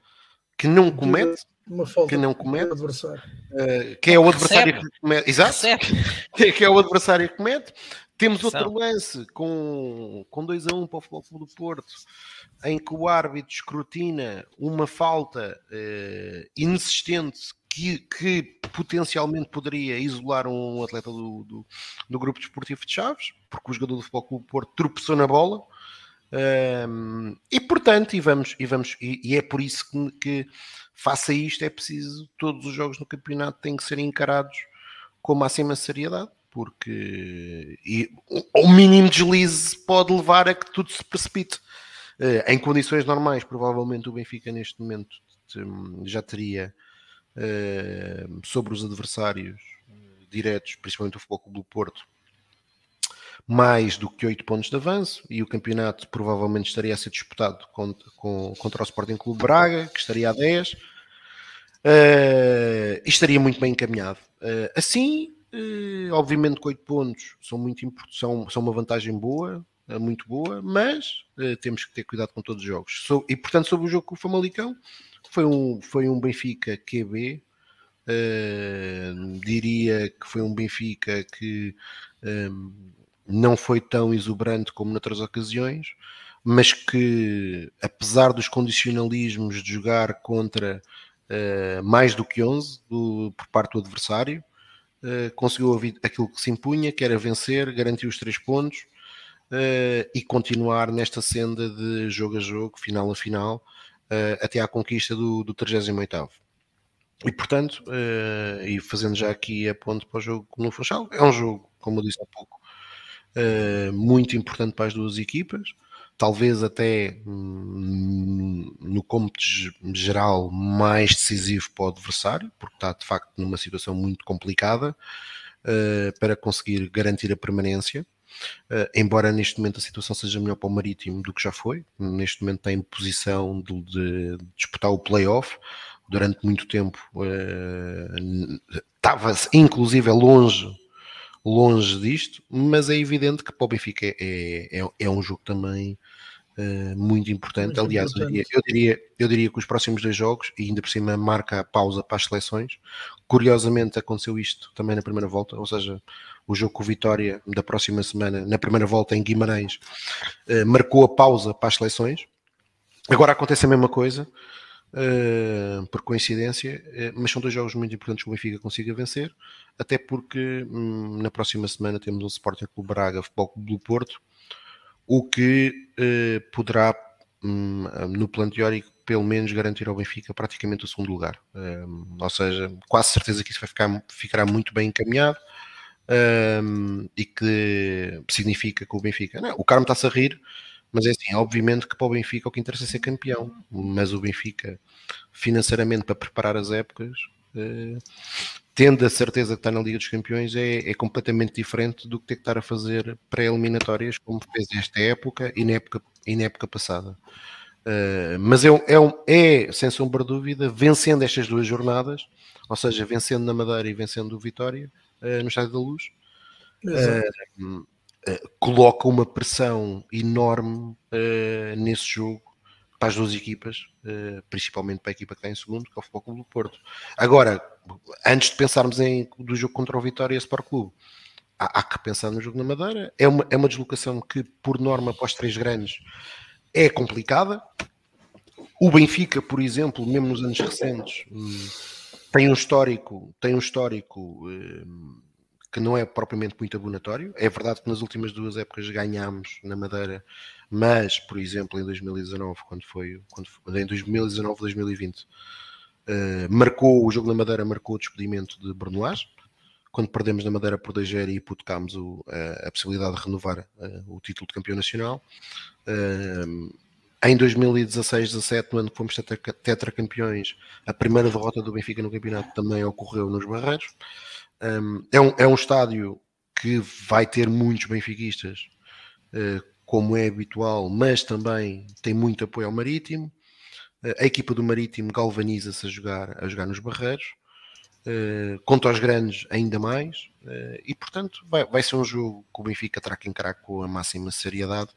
Speaker 4: que não comete.
Speaker 1: Uma falta
Speaker 4: que não comete, uh, que é o adversário que comete, exato, que é o adversário que comete, temos outro lance com, com 2 a 1 um para o Futebol do Porto, em que o árbitro escrutina uma falta uh, inexistente que, que, potencialmente poderia isolar um atleta do, do, do, grupo desportivo de Chaves, porque o jogador do Futebol do Porto tropeçou na bola. Um, e portanto, e vamos, e, vamos e, e é por isso que, que faça isto, é preciso todos os jogos no campeonato têm que ser encarados com máxima seriedade porque e, o mínimo deslize pode levar a que tudo se precipite. Uh, em condições normais, provavelmente o Benfica neste momento já teria uh, sobre os adversários diretos, principalmente o Futebol Clube do Porto, mais do que 8 pontos de avanço e o campeonato provavelmente estaria a ser disputado contra, com, contra o Sporting Clube Braga, que estaria a 10 uh, e estaria muito bem encaminhado. Uh, assim, uh, obviamente que 8 pontos são, muito, são, são uma vantagem boa, muito boa, mas temos que ter cuidado com todos os jogos. So, e portanto, sobre o jogo com o Famalicão, foi um, foi um Benfica QB. diria que foi um Benfica que um, não foi tão exuberante como noutras ocasiões, mas que, apesar dos condicionalismos de jogar contra uh, mais do que 11 do, por parte do adversário, uh, conseguiu aquilo que se impunha, que era vencer, garantir os três pontos uh, e continuar nesta senda de jogo a jogo, final a final, até à conquista do, do 38 e portanto, e fazendo já aqui a ponto para o jogo no Funchal, é um jogo, como eu disse há pouco, uh, muito importante para as duas equipas, talvez até hum, no cômputo geral mais decisivo para o adversário, porque está de facto numa situação muito complicada uh, para conseguir garantir a permanência. Uh, embora neste momento a situação seja melhor para o Marítimo do que já foi, neste momento está em posição de, de disputar o playoff. Durante muito tempo uh, estava inclusive longe longe disto, mas é evidente que para o Benfica é, é, é um jogo também uh, muito importante. Muito Aliás, importante. Eu, diria, eu, diria, eu diria que os próximos dois jogos, e ainda por cima marca a pausa para as seleções, curiosamente aconteceu isto também na primeira volta, ou seja, o jogo com o Vitória da próxima semana, na primeira volta em Guimarães, uh, marcou a pausa para as seleções. Agora acontece a mesma coisa. Uh, por coincidência, uh, mas são dois jogos muito importantes que o Benfica consiga vencer até porque hum, na próxima semana temos o Sporting Clube Braga, Futebol Clube do Porto, o que eh, poderá, hum, no plano teórico, pelo menos garantir ao Benfica praticamente o segundo lugar. Um, ou seja, quase certeza que isso vai ficar, ficará muito bem encaminhado um, e que significa que o Benfica. Não, o Carmo está-se a rir, mas é assim, obviamente que para o Benfica o que interessa é ser campeão, mas o Benfica, financeiramente, para preparar as épocas, uh, tendo a certeza que está na Liga dos Campeões, é, é completamente diferente do que ter que estar a fazer pré-eliminatórias, como fez esta época e na época, e na época passada. Uh, mas é, é, é, sem sombra de dúvida, vencendo estas duas jornadas, ou seja, vencendo na Madeira e vencendo o Vitória uh, no Estádio da Luz, uh, coloca uma pressão enorme nesse jogo para as duas equipas, eh, principalmente para a equipa que está em segundo, que é o Futebol Clube do Porto. Agora, antes de pensarmos em do jogo contra o Vitória e Sport Clube, há, há, que pensar no jogo na Madeira. É uma, é uma deslocação que, por norma, os três grandes, é complicada. O Benfica, por exemplo, mesmo nos anos recentes, hum, tem um histórico, tem um histórico hum, que não é propriamente muito abonatório. É verdade que nas últimas duas épocas ganhámos na Madeira mas, por exemplo, em 2019, quando foi, quando foi em 2019, 2020, uh, marcou o jogo na Madeira, marcou o despedimento de Bernois, quando perdemos na Madeira por 2 e hipotecámos o, a, a, possibilidade de renovar uh, o título de campeão nacional. Uh, em 2016-17, no ano que fomos tetracampeões, a primeira derrota do Benfica no campeonato também ocorreu nos Barreiros. Um, é, um, é um estádio que vai ter muitos benfiquistas, uh, como é habitual, mas também tem muito apoio ao Marítimo. Eh, a equipa do Marítimo galvaniza-se a jogar, a jogar nos Barreiros, uh, contra os grandes ainda mais, uh, e portanto vai, vai ser um jogo que o Benfica terá que encarar com a máxima seriedade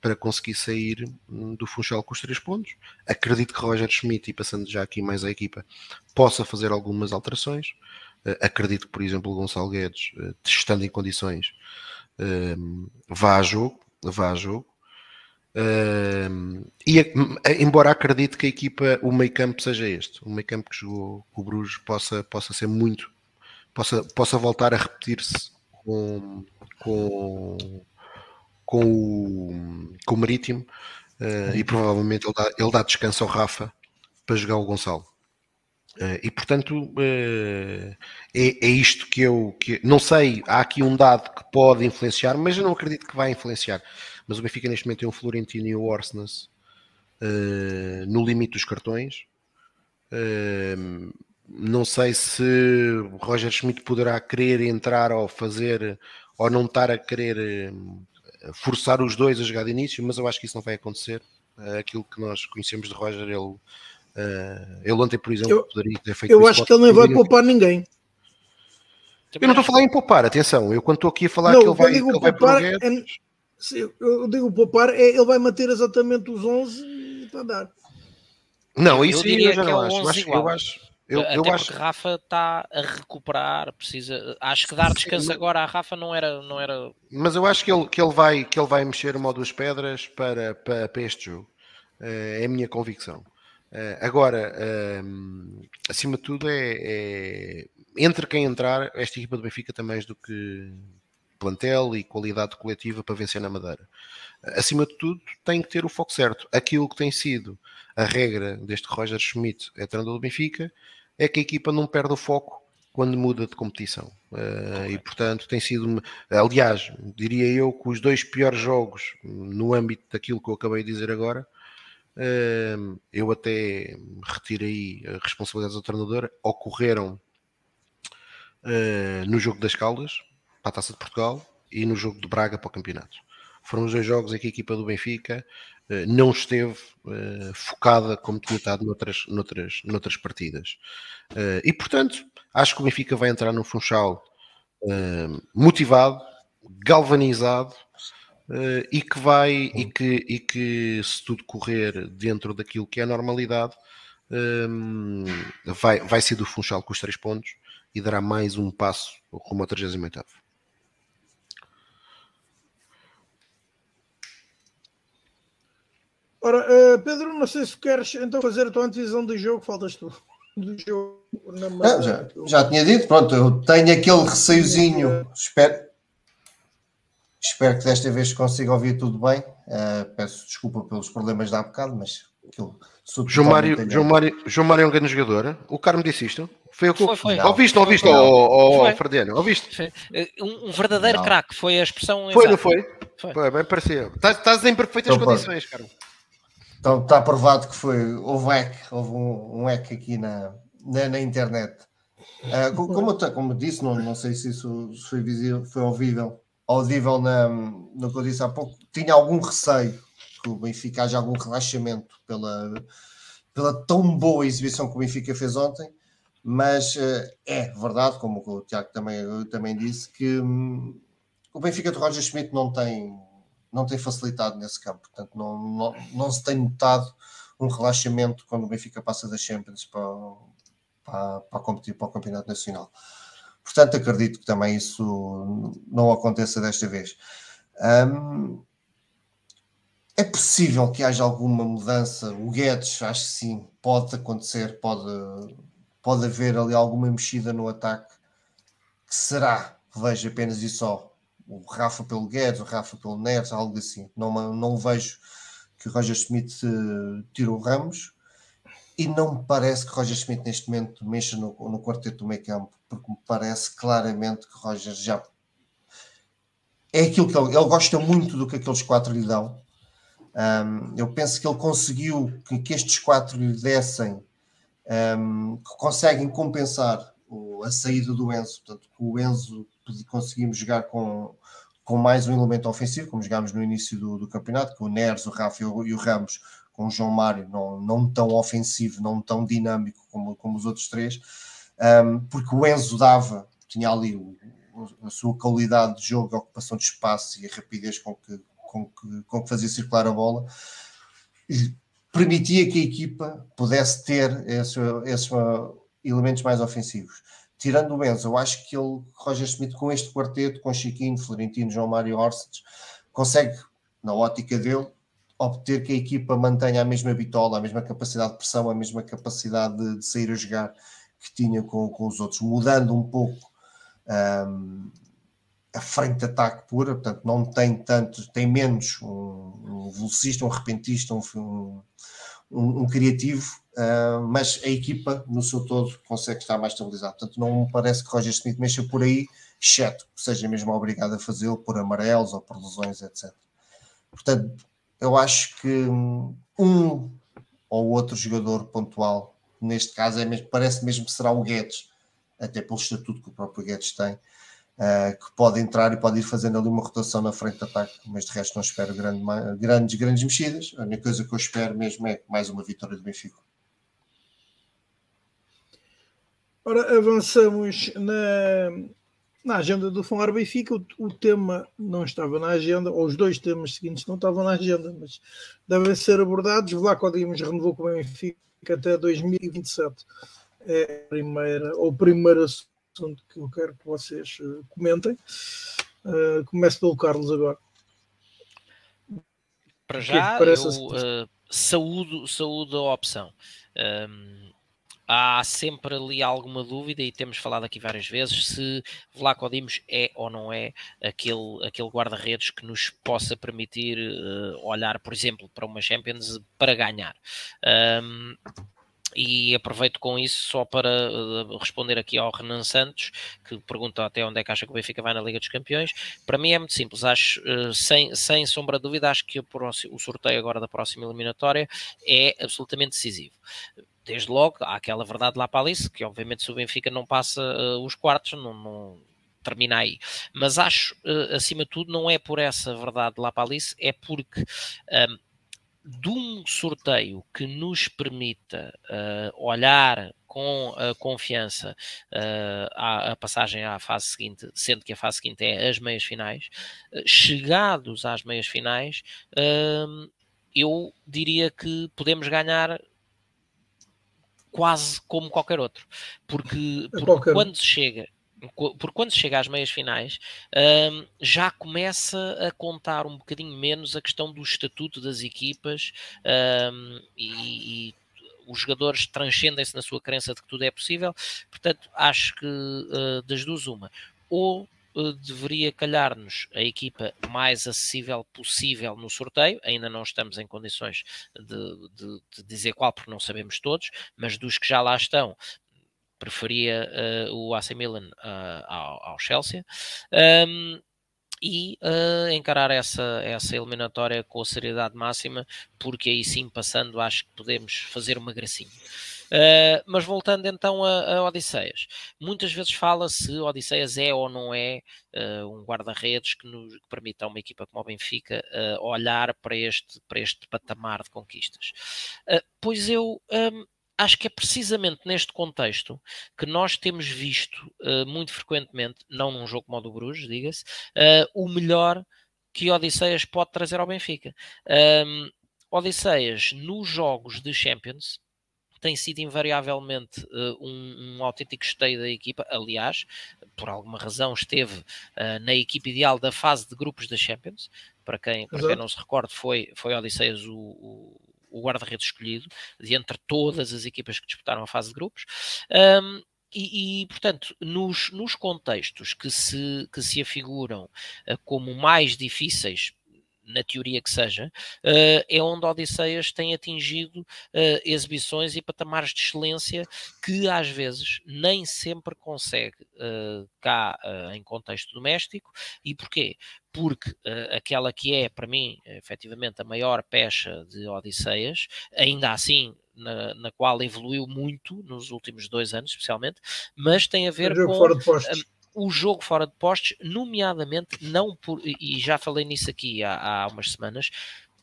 Speaker 4: para conseguir sair hum, do Funchal com os três pontos. Acredito que Roger Schmidt, e passando já aqui mais à equipa, possa fazer algumas alterações. Uh, acredito que, por exemplo, o Gonçalo Guedes, estando em condições, hum, vá a jogo, vá a jogo. Uh, e embora acredite que a equipa, o meio campo seja este, o meio campo que jogou com o Bruges possa, possa ser muito, possa, possa voltar a repetir-se com, com, com, o, com o Marítimo uh, e provavelmente ele dá, ele dá descanso ao Rafa para jogar o Gonçalo. Uh, e portanto uh, é, é, isto que eu que, não sei, há aqui um dado que pode influenciar, mas eu não acredito que vai influenciar. Mas o Benfica neste momento tem o Florentino e o Orsnes uh, no limite dos cartões. Não sei se Roger Schmidt poderá querer entrar ou fazer ou não estar a querer forçar os dois a jogar de início, mas eu acho que isso não vai acontecer. aquilo que nós conhecemos de Roger, ele Uh, ele ontem, por exemplo,
Speaker 1: eu,
Speaker 4: poderia
Speaker 1: ter feito Eu acho que ele não vai poupar ninguém.
Speaker 4: Eu não estou a falar em poupar, atenção. Eu quando estou aqui a falar não, que ele vai,
Speaker 1: digo ele poupar, vai é, eu digo poupar, é, ele vai manter exatamente os 11 e está a dar.
Speaker 4: Não, isso aí eu já não é acho. acho eu acho. Eu,
Speaker 2: Até
Speaker 4: eu acho...
Speaker 2: Rafa está a recuperar, precisa. Acho que dar descanso Sim, agora à Rafa não era, não era.
Speaker 4: Mas eu acho que ele, que ele, vai, que ele vai mexer uma ou duas pedras para, para, para este jogo. Eh, é a minha convicção. Uh, agora, uh, acima de tudo, é, é, entre quem entrar, esta equipa do Benfica tem mais do que plantel e qualidade coletiva para vencer na Madeira. Acima de tudo, tem que ter o foco certo. Aquilo que tem sido a regra deste Roger Schmidt, é treinador do Benfica, é que a equipa não perde o foco quando muda de competição. Uh, e portanto tem sido, aliás, diria eu que os dois piores jogos no âmbito daquilo que eu acabei de dizer agora eu até retirei a responsabilidade do treinador, ocorreram ah, no jogo das Caldas, para a Taça de Portugal, e no jogo de Braga para o campeonato. Foram os dois jogos em que a equipa do Benfica ah, não esteve ah, focada como tinha estado noutras, noutras, noutras partidas. e portanto, acho que o Benfica vai entrar no Funchal motivado, galvanizado uh, e que vai e que, e que se tudo correr dentro daquilo que é a normalidade um, ehm, vai, vai ser do Funchal com os três pontos e dará mais um passo rumo ao 38
Speaker 1: Ora, uh, Pedro, não sei se queres então fazer a tua antevisão do jogo, faltas tu. Do jogo
Speaker 3: na não, já, já tinha dito, pronto, eu tenho aquele receiozinho, espero, Espero que desta vez consiga ouvir tudo bem. Uh, peço desculpa pelos problemas de há bocado, mas aquilo.
Speaker 4: João Mário, João, Mário, João Mário é um grande jogador. O Carmo disse isto. Foi o que
Speaker 2: foi, foi.
Speaker 4: Não, ouviste, não ouviste, ó oh, Ferdiano? Ouviste?
Speaker 2: Eh, um, verdadeiro craque, foi a expressão.
Speaker 4: Foi, exata. não foi? Foi, foi bem parecia. Estás, estás em perfeitas então, condições, Carmo.
Speaker 3: Então está provado que foi. Houve um hack, houve um, um hack aqui na, na, na internet. Uh, como, como disse, não, não sei se isso foi visível, foi ouvível audível na, no que eu disse há pouco, tinha algum receio que o Benfica haja algum relaxamento pela, pela tão boa exibição que o Benfica fez ontem, mas uh, é verdade, como o Tiago também, também disse, que um, o Benfica de Roger Schmidt não tem, não tem facilitado nesse campo, portanto não, não, não se tem notado um relaxamento quando o Benfica passa da Champions para, para, para, competir para o Campeonato Nacional. Portanto, acredito que também isso não aconteça desta vez. Um, é possível que haja alguma mudança. O Guedes, acho que sim, pode acontecer, pode, pode haver ali alguma mexida no ataque. Que será, vejo apenas e só, o Rafa pelo Guedes, o Rafa pelo Neres, algo assim. Não, não vejo que o Roger Smith uh, tire o Ramos e não me parece que Roger Smith neste momento mexa no, no quarteto do meio campo porque me parece claramente que Roger já é aquilo que ele, ele gosta muito do que aqueles quatro lhe dão. Um, eu penso que ele conseguiu que, que estes quatro lhe dessem, um, que conseguem compensar o, a saída do Enzo. Portanto, o Enzo conseguimos jogar com, com mais um elemento ofensivo, como jogámos no início do, do campeonato, com o Neres, o Rafa e o, e o, Ramos, com o João Mário, não, não tão ofensivo, não tão dinâmico como, como os outros três um, porque o Enzo dava, tinha ali o, a sua qualidade de jogo, a ocupação de espaço e a rapidez com que, com que, com que fazia circular a bola, permitia que a equipa pudesse ter esses, esses elementos mais ofensivos. Tirando o Enzo, eu acho que ele, Roger Smith, com este quarteto, com Chiquinho, Florentino, João Mário Orsic, consegue, na ótica dele, obter que a equipa mantenha a mesma bitola, a mesma capacidade de pressão, a mesma capacidade de, de sair a jogar que tinha com, com os outros, mudando um pouco um, a frente de ataque pura, portanto não tem tanto, tem menos um, um velocista, um repentista, um, um, criativo, uh, mas a equipa no seu todo consegue estar mais estabilizada. Portanto, não me parece que Roger Smith mexa por aí, exceto que seja mesmo obrigado a fazê-lo por amarelos ou por lesões, etc. Portanto, eu acho que um ou outro jogador pontual neste caso é mesmo, parece mesmo que será o Guedes, até pelo estatuto que o próprio Guedes tem, uh, que pode entrar e pode ir fazendo ali uma rotação na frente de ataque, mas de resto não espero grande, grandes, grandes mexidas. A única coisa que eu espero mesmo é mais uma vitória do Benfica.
Speaker 1: Ora, avançamos na, na agenda do Falar Benfica. O, o, tema não estava na agenda, ou os dois temas seguintes não estavam na agenda, mas devem ser abordados. Vlaco Dimos renovou com o Benfica até 2027. É a primeira, ou o primeiro assunto que eu quero que vocês uh, comentem. Uh, começo pelo Carlos agora.
Speaker 2: Para é já, eu uh, saúdo, saúdo a opção. Um, há sempre ali alguma dúvida e temos falado aqui várias vezes se Vlaco Dimos é ou não é aquele, aquele guarda-redes que nos possa permitir uh, olhar, por exemplo, para uma Champions para ganhar. Um, e aproveito com isso só para uh, responder aqui ao Renan Santos, que pergunta até onde é que acha que o Benfica vai na Liga dos Campeões. Para mim é muito simples, acho, uh, sem, sem sombra de dúvida, acho que o, próximo, o sorteio agora da próxima eliminatória é absolutamente decisivo desde logo, há aquela verdade lá para Alice, que obviamente se o Benfica não passa uh, os quartos, não, não, termina aí. Mas acho, uh, acima de tudo, não é por essa verdade lá para Alice, é porque um, de um sorteio que nos permita uh, olhar com a confiança uh, à, passagem à fase seguinte, sendo que a fase seguinte é as meias finais, chegados às meias finais, uh, eu diria que podemos ganhar quase como qualquer outro. Porque, porque qualquer. quando se chega, porque quando se chega às meias finais, um, já começa a contar um bocadinho menos a questão do estatuto das equipas um, e, e, os jogadores transcendem-se na sua crença de que tudo é possível. Portanto, acho que uh, das duas, uma. Ou deveria calhar-nos a equipa mais acessível possível no sorteio. Ainda não estamos em condições de, de, de dizer qual, porque não sabemos todos, mas dos que já lá estão, preferia uh, o AC Milan uh, ao, ao, Chelsea. Um, e uh, encarar essa, essa eliminatória com a seriedade máxima, porque aí sim, passando, acho que podemos fazer uma gracinha. Uh, mas voltando então a, a Odisseias, muitas vezes fala-se Odisseias é ou não é uh, um guarda-redes que, nos, que permita a uma equipa como o Benfica uh, olhar para este, para este patamar de conquistas. pois eu. Um, acho que é precisamente neste contexto que nós temos visto uh, muito frequentemente, não num jogo como o do Bruges, diga-se, uh, o melhor que Odisseias pode trazer ao Benfica. Um, Odisseias, nos jogos de Champions, tem sido invariavelmente uh, um, um, autêntico esteio da equipa. Aliás, por alguma razão, esteve uh, na equipa ideal da fase de grupos da Champions. Para quem, para quem não se recorde, foi, foi Odisseias o, o, o guarda-redes escolhido, de entre todas as equipas que disputaram a fase de grupos. Um, e, e, portanto, nos, nos contextos que se, que se afiguram uh, como mais difíceis na teoria que seja, uh, é onde Odisseias tem atingido uh, exibições e patamares de excelência que às vezes nem sempre consegue uh, cá em contexto doméstico. E porquê? Porque aquela que é, para mim, efetivamente a maior pecha de Odisseias, ainda assim na, na, qual evoluiu muito nos últimos dois anos, especialmente, mas tem a ver com o jogo fora de postes, nomeadamente não por, e já falei nisso aqui há, há umas semanas,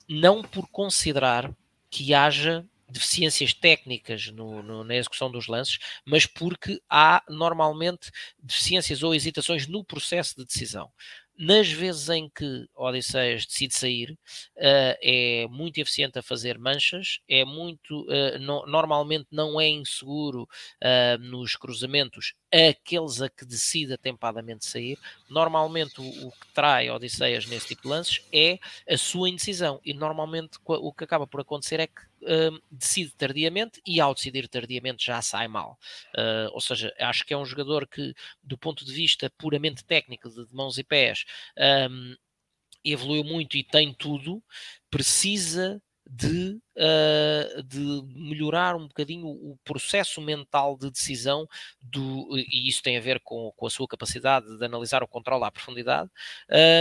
Speaker 2: não por considerar que haja deficiências técnicas no, no, na execução dos lances, mas porque há normalmente deficiências ou hesitações no processo de decisão nas vezes em que Odisseias decide sair, uh, é muito eficiente a fazer manchas, é muito, uh, no, normalmente não é inseguro uh, nos cruzamentos aqueles a que decide atempadamente sair. Normalmente o, o, que trai Odisseias nesse tipo de lances é a sua indecisão e normalmente o que acaba por acontecer é que uh, decide tardiamente e ao decidir tardiamente já sai mal. Uh, ou seja, acho que é um jogador que, do ponto de vista puramente técnico, de, de mãos e pés, um, evoluiu muito e tem tudo, precisa de, uh, de melhorar um bocadinho o processo mental de decisão do, e isso tem a ver com, com a sua capacidade de analisar o controle à profundidade.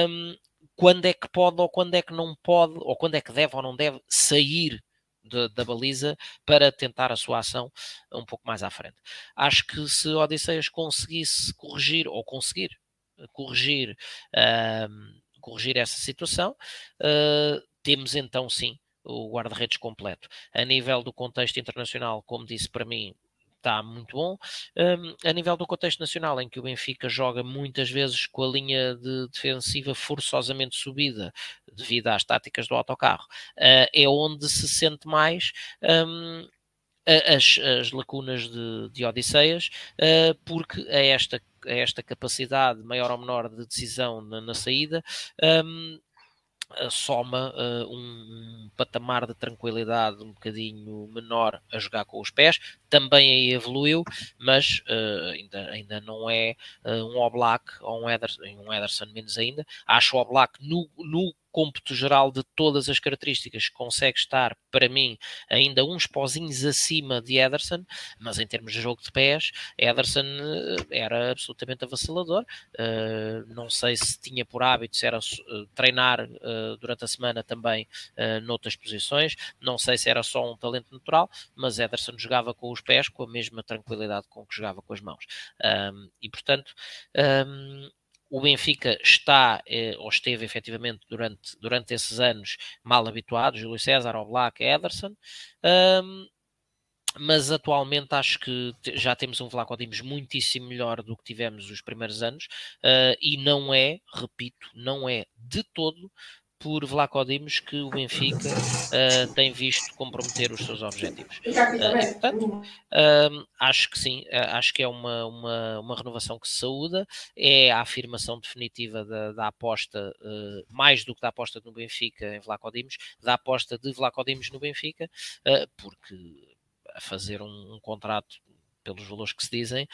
Speaker 2: Um, quando é que pode ou quando é que não pode, ou quando é que deve ou não deve sair de, da baliza para tentar a sua ação um pouco mais à frente. Acho que se Odisseias conseguisse corrigir, ou conseguir corrigir, uh, corrigir essa situação, uh, temos então sim o guarda-redes completo. A nível do contexto internacional, como disse para mim, está muito bom. Um, a nível do contexto nacional, em que o Benfica joga muitas vezes com a linha de defensiva forçosamente subida, devido às táticas do autocarro, uh, é onde se sente mais. Um, as, as, lacunas de, de Odisseias, uh, porque a esta, a esta capacidade maior ou menor de decisão na, na saída, um, soma uh, um patamar de tranquilidade um bocadinho menor a jogar com os pés, também aí evoluiu, mas uh, ainda, ainda não é uh, um Oblak ou um Ederson, um Ederson menos ainda. Acho o Oblak no, no cômputo geral de todas as características, consegue estar, para mim, ainda uns pozinhos acima de Ederson, mas em termos de jogo de pés, Ederson eh, era absolutamente avassalador. Uh, não sei se tinha por hábito, se era uh, treinar uh, durante a semana também noutras posições, não sei se era só um talento natural, mas Ederson jogava com os pés com a mesma tranquilidade com que jogava com as mãos. Um, e portanto. Um, o Benfica está, eh, ou esteve efetivamente durante, durante esses anos mal habituado, Júlio César, Oblak, Ederson, um, mas atualmente acho que já temos um Vlaco Dimos muitíssimo melhor do que tivemos os primeiros anos uh, e não é, repito, não é de todo por Vlaco Dimos que o Benfica uh, tem visto comprometer os seus objetivos. Uh, e, portanto, uh, acho que sim, acho que é uma, uma, uma, renovação que se saúda, é a afirmação definitiva da, da aposta, mais do que da aposta no Benfica em Vlaco Dimos, da aposta de Vlaco Dimos no Benfica, porque a fazer um, um contrato pelos valores que se dizem,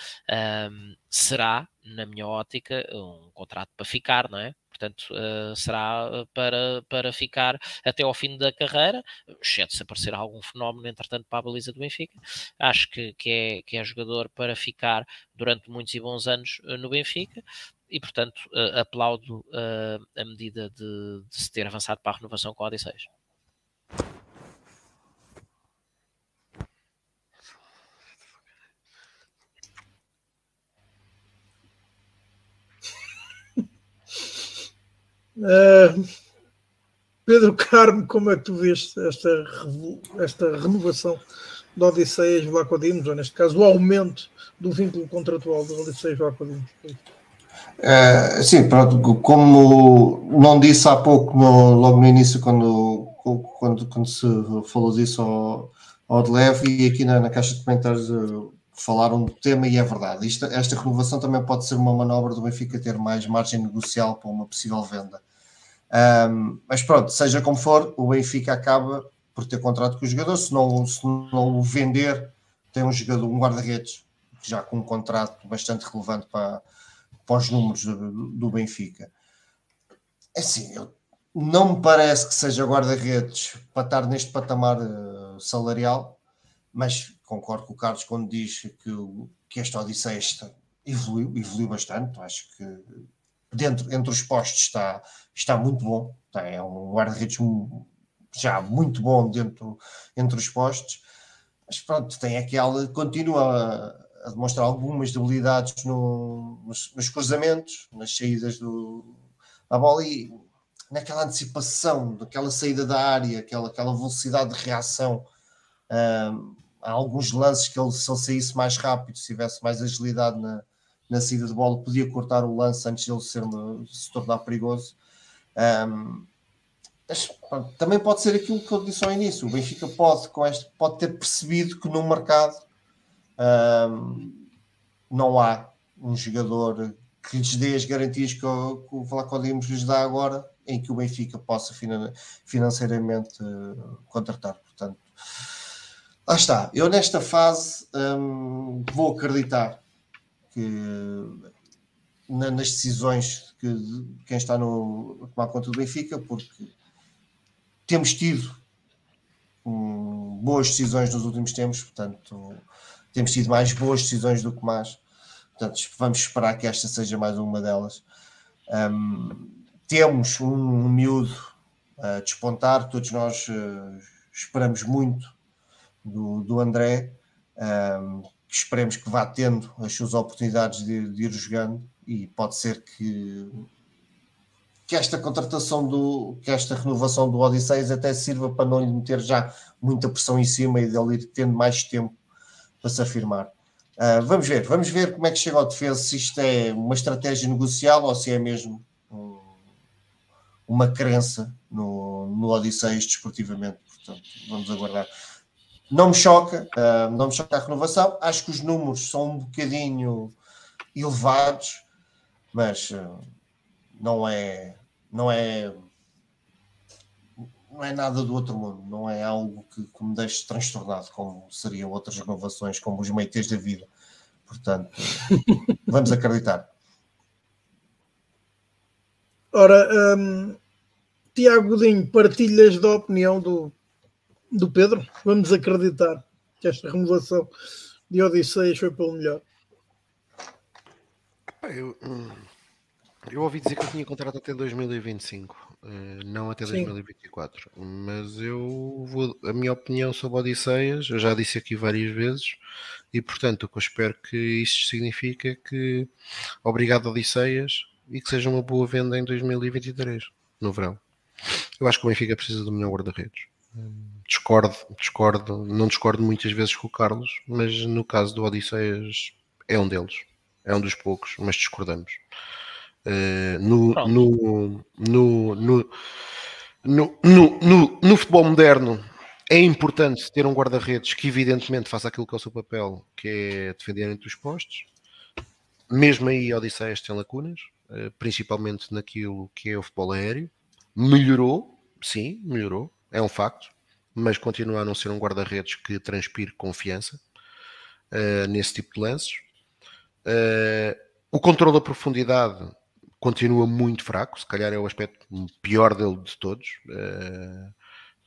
Speaker 2: um, será, na minha ótica, um contrato para ficar, não é? Portanto, uh, será para, para ficar até ao fim da carreira, exceto se aparecer algum fenómeno, entretanto, para a baliza do Benfica. Acho que, que, é, que é jogador para ficar durante muitos e bons anos uh, no Benfica e, portanto, uh, aplaudo a medida de, de, se ter avançado para a renovação com a Odisseias.
Speaker 1: Uh, Pedro Carmo, como é que tu vês esta, esta renovação da Odisseias Vlacodimos, ou neste caso o aumento do vínculo contratual da Odisseias Vlacodimos?
Speaker 3: Uh, sim, pronto, como não disse há pouco, no, logo no início, quando, quando, quando se falou disso ao, ao leve, e aqui na, na caixa de comentários falaram do tema e é verdade. Isto, esta renovação também pode ser uma manobra do Benfica ter mais margem negocial para uma possível venda. Um, mas pronto, seja como for, o Benfica acaba por ter contrato com o jogador. Se não, se não o vender, tem um jogador, um guarda-redes, já com um contrato bastante relevante para, para os números do, do Benfica. É assim, eu, não me parece que seja guarda-redes para estar neste patamar uh, salarial, mas concordo com o Carlos quando diz que, que esta Odisseia evoluiu, evoluiu bastante. Acho que dentro, entre os postos está, está muito bom. É um guarda-redes já muito bom dentro, entre os postos. Mas pronto, tem aquela, continua a, a demonstrar algumas debilidades no, nos, nos, cruzamentos, nas saídas do, da bola e naquela antecipação, daquela saída da área, aquela, aquela velocidade de reação. Um, há alguns lances que ele, se ele saísse mais rápido, se tivesse mais agilidade na, na saída de bola, podia cortar o lance antes de ele ser se tornar perigoso. Um, mas, também pode ser aquilo que eu disse ao início. O Benfica pode, com este, pode ter percebido que no mercado um, não há um jogador que lhes dê as garantias que o, que o lhes dá agora, em que o Benfica possa financeiramente uh, contratar. Portanto, lá está. Eu nesta fase um, vou acreditar que na, nas decisões que quem está no, a tomar conta do Benfica, porque temos tido um, boas decisões nos últimos tempos, portanto, temos tido mais boas decisões do que más. Portanto, vamos esperar que esta seja mais uma delas. Um, temos um, um miúdo a despontar, todos nós uh, esperamos muito do, do André, um, que esperemos que vá tendo as suas oportunidades de, de, ir jogando e pode ser que, que esta contratação do que esta renovação do Odisseias até sirva para não lhe meter já muita pressão em cima e dele ir tendo mais tempo para se afirmar. Uh, vamos ver, vamos ver como é que chega ao defesa, se isto é uma estratégia negocial ou se é mesmo um, uma crença no, no desportivamente. Portanto, vamos aguardar. Não me choca, uh, não me choca a renovação. Acho que os números são um bocadinho elevados, mas uh, não é, não é, não é nada do outro mundo. Não é algo que, que me deixe transtornado, como seriam outras renovações, como os meites da vida. Portanto, vamos acreditar.
Speaker 1: Ora, um, Tiago Godinho, partilhas da opinião do do Pedro, vamos acreditar que esta renovação de Odisseias foi pelo melhor.
Speaker 4: Eu, hum, eu ouvi dizer que eu tinha contrato até 2025, eh, não até 2024. Sim. Mas eu vou. A minha opinião sobre Odisseias, eu já disse aqui várias vezes, e portanto o que eu espero que isto significa que obrigado Odisseias e que seja uma boa venda em 2023, no verão. Eu acho que o Benfica precisa do melhor guarda-redes. Hum discordo, discordo, não discordo muitas vezes com o Carlos, mas no caso do Odisseias é um deles, é um dos poucos, mas discordamos. Uh, no, no, no, no, no, no, no, futebol moderno é importante ter um guarda-redes que evidentemente faça aquilo que é o seu papel, que é defender entre os postos. Mesmo aí Odisseias tem lacunas, uh, principalmente naquilo que é o futebol aéreo. Melhorou, sim, melhorou, é um facto mas continua a não ser um guarda-redes que transpire confiança uh, nesse tipo de lances. Uh, o controle da profundidade continua muito fraco, se calhar é o aspecto pior dele de todos. Uh,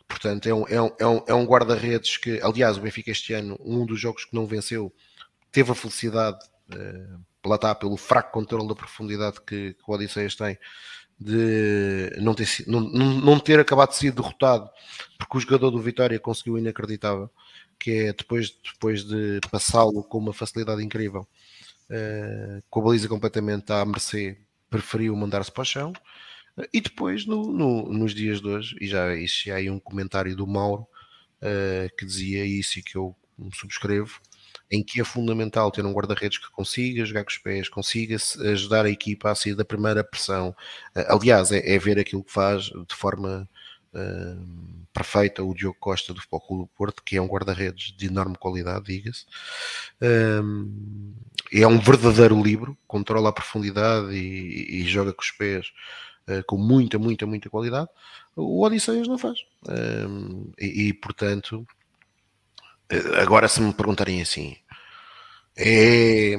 Speaker 4: portanto, é um, é um, é um, é um guarda-redes que, aliás, o Benfica este ano, um dos jogos que não venceu, teve a felicidade, uh, lá está, pelo fraco controle da profundidade que, que o Odisseias tem, de não ter, não, não ter acabado de ser derrotado porque o jogador do Vitória conseguiu inacreditável que é depois, depois de passá-lo com uma facilidade incrível uh, com a baliza completamente à mercê preferiu mandar-se para o chão e depois no, no, nos dias de hoje e já isso aí um comentário do Mauro uh, que dizia isso e que eu subscrevo em que é fundamental ter um guarda-redes que consiga jogar com os pés, consiga ajudar a equipa a sair da primeira pressão. Eh, aliás, é, é ver aquilo que faz de forma uh, perfeita o Diogo Costa do Futebol Clube do Porto, que é um guarda-redes de enorme qualidade, diga-se. Um, é um verdadeiro livro, controla a profundidade e, e joga com os pés uh, com muita, muita, muita qualidade. O Odisseias não faz. E, e, portanto, Agora, se me perguntarem assim, é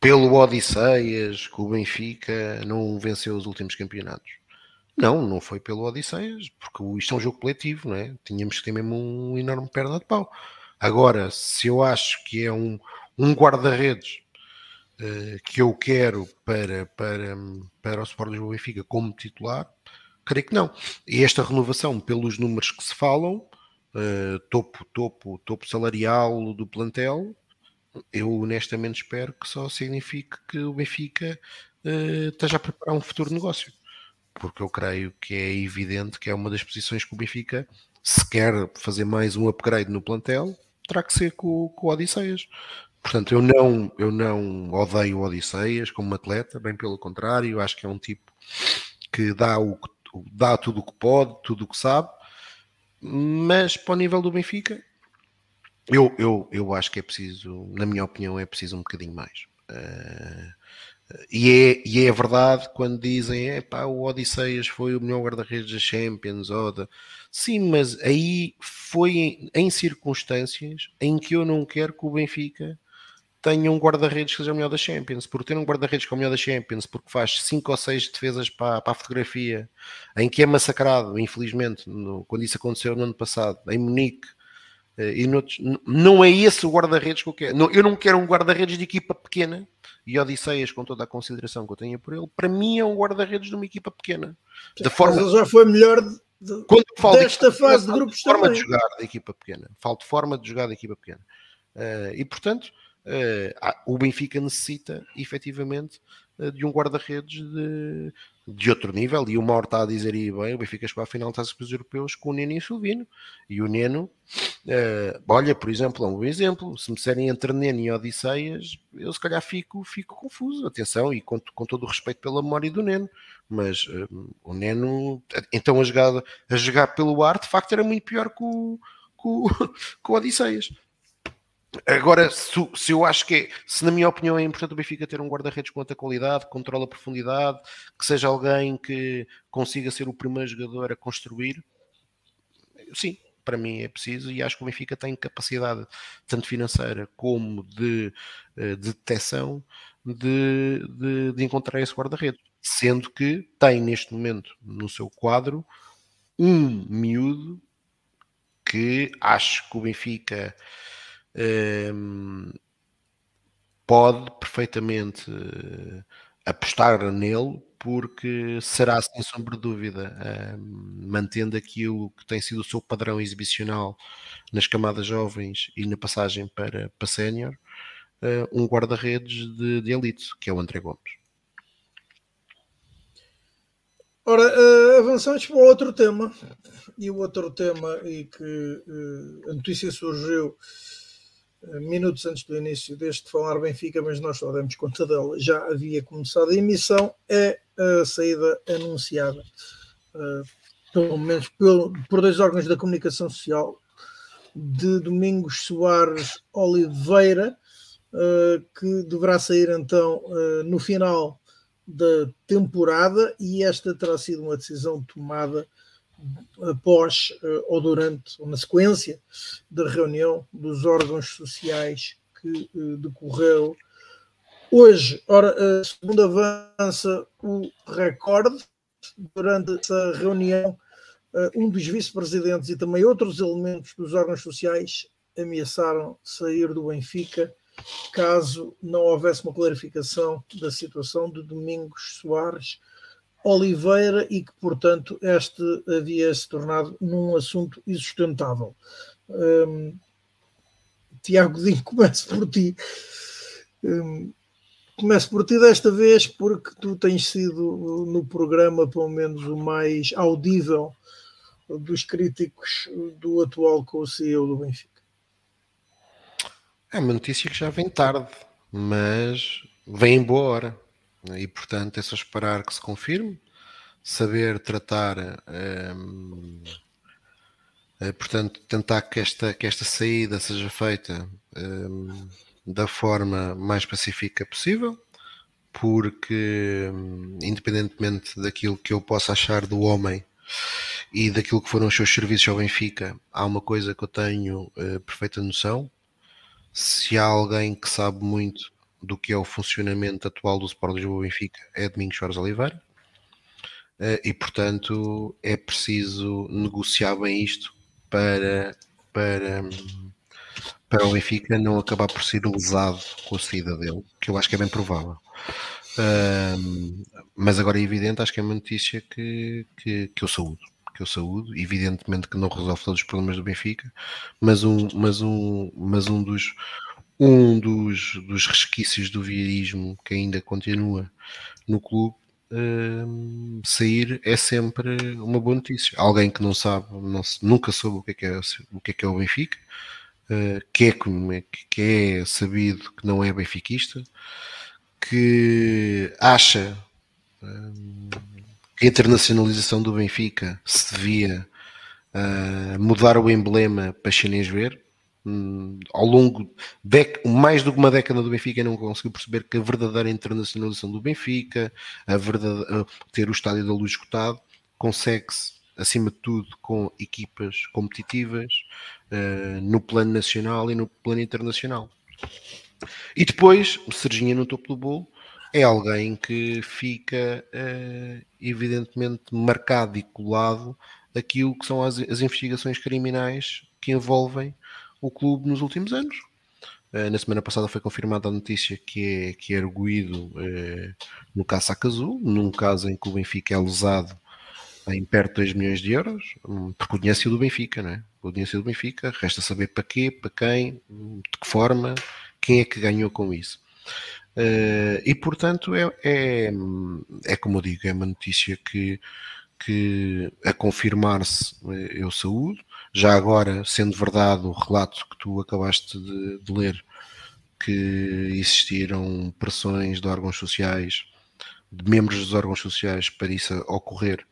Speaker 4: pelo Odisseias que o Benfica não venceu os últimos campeonatos. Não, não foi pelo Odisseias, porque isto é um jogo coletivo, não é? Tínhamos que ter mesmo um enorme perna de pau. Agora, se eu acho que é um, um guarda-redes uh, que eu quero para, para, para o Sport Lisboa Benfica como titular, creio que não. E esta renovação, pelos números que se falam, uh, topo, topo, topo salarial do plantel, eu honestamente espero que só signifique que o Benfica uh, esteja a preparar um futuro negócio. Porque eu creio que é evidente que é uma das posições que o Benfica, se quer fazer mais um upgrade no plantel, terá que ser com, com o Odisseias. Portanto, eu não, eu não odeio o Odisseias como atleta, bem pelo contrário, acho que é um tipo que dá, o, dá tudo o que pode, tudo o que sabe, mas para o nível do Benfica, eu, eu, eu acho que é preciso, na minha opinião, é preciso um bocadinho mais. Uh, e, é, e é verdade quando dizem é pá, o Odisseias foi o melhor guarda-redes da Champions. Ou da... Sim, mas aí foi em, em, circunstâncias em que eu não quero que o Benfica tenha um guarda-redes que seja o melhor da Champions. Por ter um guarda-redes que é o melhor da Champions, porque faz 5 ou 6 defesas para, para, a fotografia, em que é massacrado, infelizmente, no, quando isso aconteceu no ano passado, em Munique. Eh, e noutros, não é esse o guarda-redes que eu quero. Não, eu não quero um guarda-redes de equipa pequena. E Odisseias, com toda a consideração que eu tenho por ele, para mim é um guarda-redes de uma equipa pequena.
Speaker 1: Da forma... Mas ele já foi melhor de, desta de fase de grupos
Speaker 4: forma
Speaker 1: também.
Speaker 4: de jogar da equipa pequena. Falta forma de jogar da equipa pequena. Uh, e portanto, o Benfica necessita efetivamente uh, de um guarda-redes de, de outro nível. E o Mauro está a dizer aí bem: o Benfica chegou à final das Taças Europeus com o Neno e o Silvino. E o Neno, olha, por exemplo, é um exemplo. Se me disserem entre Neno e Odisseias, eu se calhar fico, fico confuso. Atenção, e com, com todo o respeito pela memória do Neno mas uh, o Neno, então a jogada a jogar pelo ar, de facto era muito pior que o, que o, que o Odisseias. Agora, se, se, eu acho que é, se na minha opinião é importante o Benfica ter um guarda-redes com alta qualidade, que controla a profundidade, que seja alguém que consiga ser o primeiro jogador a construir, sim, para mim é preciso e acho que o Benfica tem capacidade, tanto financeira como de, eh, de detecção, de, de, de encontrar esse guarda-redes. Sendo que tem neste momento no seu quadro um miúdo que acho que o Benfica pode perfeitamente uh, apostar nele, porque será sem sombra de dúvida, mantendo aquilo que tem sido o seu padrão exibicional nas camadas jovens e na passagem para, para sénior, uh, um guarda-redes de, de elite, que é o André Gomes.
Speaker 1: Ora, uh, avançamos para outro tema. E o outro tema, e que a notícia surgiu minutos antes do início deste Falar Benfica, mas nós só demos conta dela, já havia começado a emissão, é a saída anunciada, pelo menos pelo, por dois órgãos da comunicação social, de Domingos Soares Oliveira, que deverá sair então no final da temporada e esta terá sido uma decisão tomada após eh, ou durante ou na sequência da reunião dos órgãos sociais que eh, decorreu hoje. Ora, segundo avança o recorde, durante essa reunião, eh, um dos vice-presidentes e também outros elementos dos órgãos sociais ameaçaram sair do Benfica caso não houvesse uma clarificação da situação de Domingos Soares Oliveira e que, portanto, este havia se tornado num assunto insustentável. Um, Tiago começo por ti. Um, começo por ti desta vez porque tu tens sido no programa, pelo menos, o mais audível dos críticos do atual CEO do Benfica.
Speaker 4: É uma notícia que já vem tarde, mas vem em boa hora. E portanto é só esperar que se confirme, saber tratar, hum, é, portanto, tentar que esta, que esta saída seja feita hum, da forma mais pacífica possível, porque hum, independentemente daquilo que eu possa achar do homem e daquilo que foram os seus serviços ao Benfica, há uma coisa que eu tenho uh, perfeita noção, se há alguém que sabe muito do que é o funcionamento atual do Sport Lisboa Benfica é Domingos Soares Oliveira eh, e portanto é preciso negociar bem isto para, para, para o Benfica não acabar por ser lesado com a saída dele, que eu acho que é bem provável. Um, mas agora é evidente, acho que é uma notícia que, que, que eu saúdo que eu saúdo, evidentemente que não resolve todos os problemas do Benfica, mas um, mas um, mas um dos um dos, dos resquícios do viarismo que ainda continua no clube hum, sair é sempre uma boa notícia. Alguém que não sabe, não, nunca soube o que é, que é, o que é, que é o Benfica, uh, que, é, que é sabido que não é benfiquista, que acha hum, que a internacionalização do Benfica se devia uh, mudar o emblema para chinês ver. Um, ao longo de mais do que uma década do Benfica não conseguiu perceber que a verdadeira internacionalização do Benfica, a verdade, uh, ter o estádio da luz escutado, consegue-se acima de tudo com equipas competitivas uh, no plano nacional e no plano internacional. E depois, Serginha no topo do bolo, é alguém que fica uh, evidentemente marcado e colado aquilo que são as, as, investigações criminais que envolvem o clube nos últimos anos. Uh, na semana passada foi confirmada a notícia que é, que é arguído uh, no caso Sacazu, num caso em que o Benfica é lesado em perto de 2 milhões de euros, hum, porque o dinheiro saiu do Benfica, não é? O dinheiro saiu do Benfica, resta saber para quê, para quem, hum, de que forma, quem é que ganhou com isso. Uh, e portanto é, é, é como eu digo, é uma notícia que, que a confirmar-se eh, eu saúdo. Já agora, sendo verdade o relato que tu acabaste de, de ler, que existiram pressões de órgãos sociais, de membros dos órgãos sociais para isso ocorrer,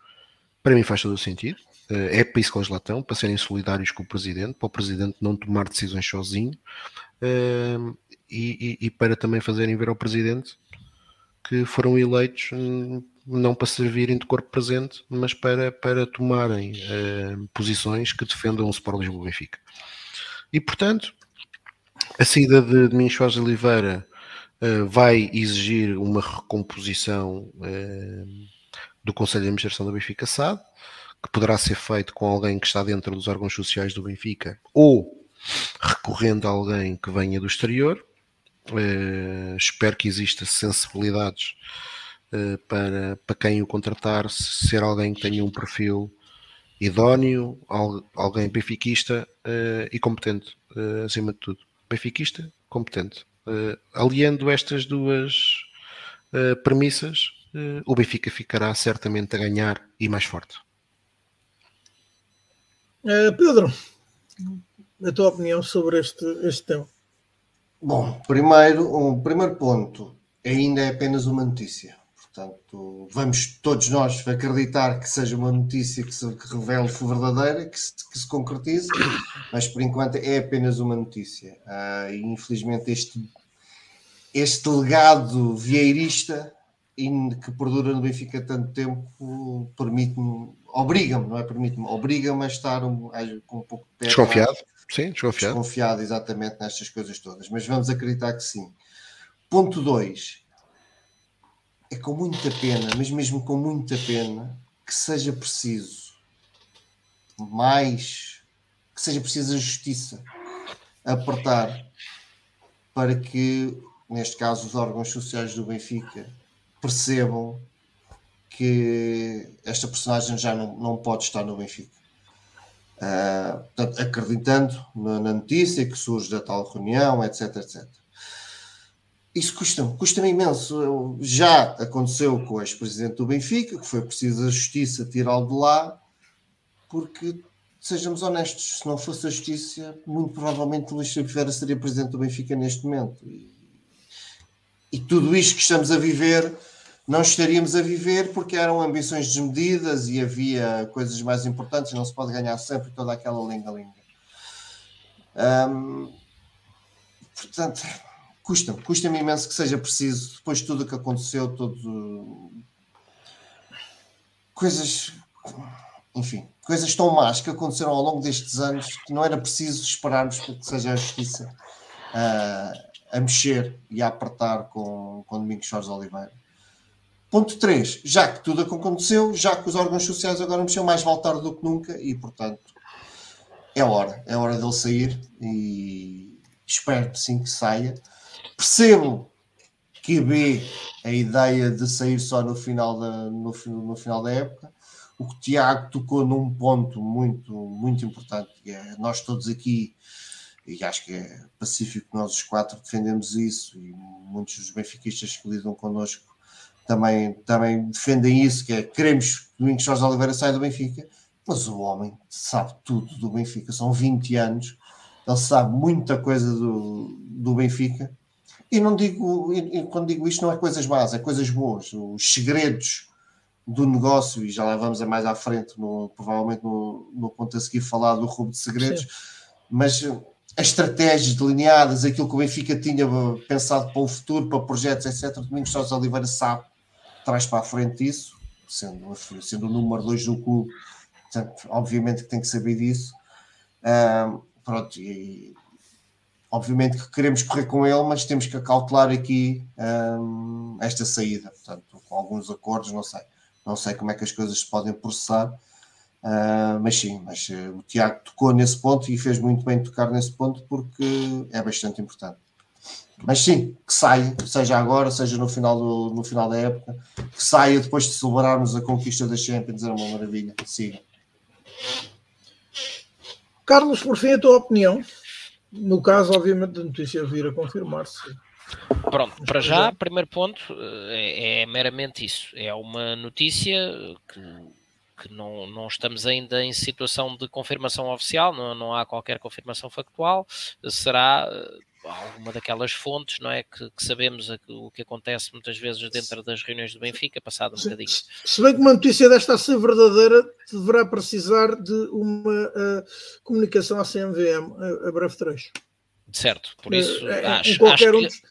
Speaker 4: para mim faz todo o sentido. Eh, é para isso que eles lá estão, para serem solidários com o Presidente, para o Presidente não tomar decisões sozinho eh, e, e, e para também fazerem ver ao Presidente que foram eleitos hum, não para servirem de corpo presente, mas para, para tomarem uh, posições que defendam o Sport Lisboa Benfica. E portanto, a saída de Domingos Soares Oliveira uh, vai exigir uma recomposição uh, do Conselho de Administração do Benfica SAD, que poderá ser feito com alguém que está dentro dos órgãos sociais do Benfica ou recorrendo a alguém que venha do exterior. Uh, espero que exista sensibilidades para, para quem o contratar, ser alguém que tenha um perfil idóneo, alguém benfiquista uh, e competente, acima de tudo. Benfiquista, competente. aliando estas duas premissas, o Benfica ficará certamente a ganhar e mais forte.
Speaker 1: Pedro, a tua opinião sobre este, este tema?
Speaker 3: Bom, primeiro, um primeiro ponto, ainda é apenas uma notícia. Portanto, vamos todos nós acreditar que seja uma notícia que se que revele verdadeira, que se, que se concretize, mas por enquanto é apenas uma notícia. Uh, e infelizmente este, este legado vieirista que perdura no Benfica tanto tempo permite-me, obriga-me, não é permite-me, obriga-me a estar um, com um pouco de
Speaker 4: pé desconfiado. Sim, desconfiado.
Speaker 3: Desconfiado exatamente nestas coisas todas, mas vamos acreditar que sim. Ponto 2. É com muita pena, mas mesmo com muita pena, que seja preciso mais, que seja preciso a justiça apertar para que, neste caso, os órgãos sociais do Benfica percebam que esta personagem já não, não pode estar no Benfica. Uh, portanto, acreditando na, na, notícia que surge da tal reunião, etc, etc. Isso custa-me, custa-me imenso. Já aconteceu com o ex-presidente do Benfica, que foi preciso a justiça tirá-lo de lá, porque, sejamos honestos, se não fosse a justiça, muito provavelmente o Luís Filipe seria presidente do Benfica neste momento. E, e tudo isto que estamos a viver não estaríamos a viver porque eram ambições desmedidas e havia coisas mais importantes, não se pode ganhar sempre toda aquela linga-linga. Hum, portanto, custa-me, custa-me imenso que seja preciso, depois de tudo o que aconteceu, todo... coisas, enfim, coisas tão más que aconteceram ao longo destes anos que não era preciso esperarmos para que seja a justiça uh, a mexer e a apertar com, com Domingos Jorge Oliveira. Ponto 3. Já que tudo aconteceu, já que os órgãos sociais agora mexeram mais vale tarde do que nunca e, portanto, é hora. É hora dele sair e espero sim que saia. Percebo que vê a ideia de sair só no final da, no, no final da época. O que Tiago tocou num ponto muito, muito importante, que é nós todos aqui, e acho que é pacífico, nós os quatro defendemos isso, e muitos dos benfiquistas que lidam connosco também, também defendem isso, que é queremos que Domingos Jorge Oliveira saia do Benfica, mas o homem sabe tudo do Benfica, são 20 anos, ele sabe muita coisa do, do Benfica, e não digo, e quando digo isto não é coisas más, é coisas boas, os segredos do negócio, e já lá vamos a mais à frente, no, provavelmente no, no ponto a seguir falar do roubo de segredos, Sim. mas as estratégias delineadas, aquilo que o Benfica tinha pensado para o futuro, para projetos, etc. Domingos Sousa Oliveira sabe traz para a frente isso, sendo, sendo o número 2 do clube, portanto, obviamente que tem que saber disso. Um, pronto, e obviamente que queremos correr com ele, mas temos que acautelar aqui um, esta saída, portanto, com alguns acordos, não sei, não sei como é que as coisas se podem processar. Uh, mas sim, mas uh, o Tiago tocou nesse ponto e fez muito bem tocar nesse ponto porque é bastante importante. Mas sim, que saia, seja agora, seja no final, do, no final da época, que saia depois de celebrarmos a conquista da Champions, era uma maravilha. Siga.
Speaker 1: Carlos, por fim, a tua opinião. No caso, obviamente, da notícia vir a confirmar-se.
Speaker 2: Pronto, para já, primeiro ponto é, é meramente isso. É uma notícia que que não, não estamos ainda em situação de confirmação oficial, não, não há qualquer confirmação factual, será eh, alguma daquelas fontes, não é? Que, que, sabemos o que acontece muitas vezes dentro das reuniões do Benfica, passado um
Speaker 1: se,
Speaker 2: bocadinho.
Speaker 1: Se bem que uma notícia desta a ser verdadeira, deverá precisar de uma uh, comunicação à CMVM a, a breve trecho.
Speaker 2: Certo, por isso
Speaker 1: uh,
Speaker 2: acho,
Speaker 1: em qualquer
Speaker 2: acho
Speaker 1: um dos,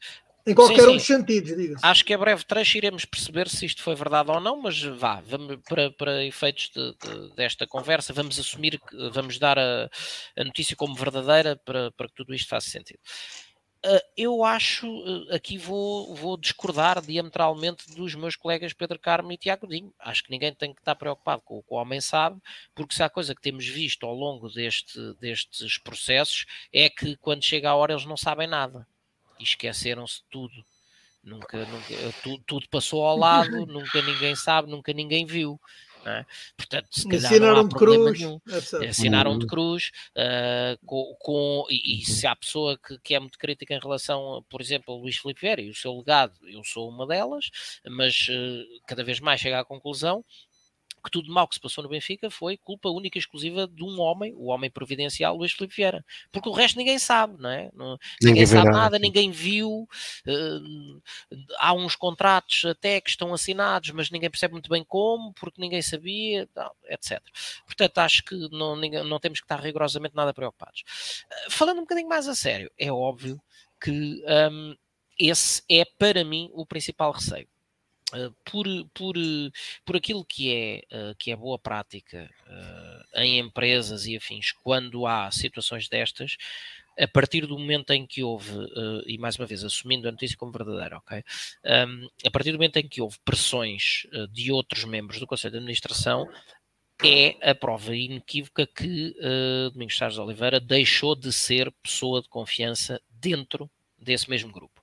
Speaker 1: em qualquer sim, um dos sentidos, diga-se.
Speaker 2: Acho que a breve trecho iremos perceber se isto foi verdade ou não, mas vá, vamos, para, para efeitos de, de, desta conversa, vamos assumir que vamos dar a, a notícia como verdadeira para, para que tudo isto faça sentido. Uh, eu acho, uh, aqui vou, vou discordar diametralmente dos meus colegas Pedro Carmo e Tiago Dinho. Acho que ninguém tem que estar preocupado com o que o homem sabe, porque se há coisa que temos visto ao longo deste, destes processos é que quando chega a hora eles não sabem nada e esqueceram-se de tudo. Nunca, nunca tudo, tudo, passou ao lado, nunca ninguém sabe, nunca ninguém viu. É? Portanto, se calhar há problema cruz, nenhum. É Ensinaram de cruz uh, com, com e, e, se há pessoa que, que, é muito crítica em relação, por exemplo, ao Luís Filipe Vieira e o seu legado, eu sou uma delas, mas uh, cada vez mais chega à conclusão que tudo mal que se passou no Benfica foi culpa única e exclusiva de um homem, o homem providencial, Luís Filipe Vieira. Porque o resto ninguém sabe, não é? Ninguém, ninguém sabe nada, ninguém viu. Uh, há uns contratos até que estão assinados, mas ninguém percebe muito bem como, porque ninguém sabia, etc. Portanto, acho que não, não temos que estar rigorosamente nada preocupados. Uh, falando um bocadinho mais a sério, é óbvio que um, esse é, para mim, o principal receio. Uh, por, por, por aquilo que é, uh, que é boa prática uh, em empresas e afins, quando há situações destas, a partir do momento em que houve, e mais uma vez assumindo a notícia como verdadeira, ok? A partir do momento em que houve pressões de outros membros do Conselho de Administração, é a prova inequívoca que Domingos Sá Oliveira deixou de ser pessoa de confiança dentro desse mesmo grupo.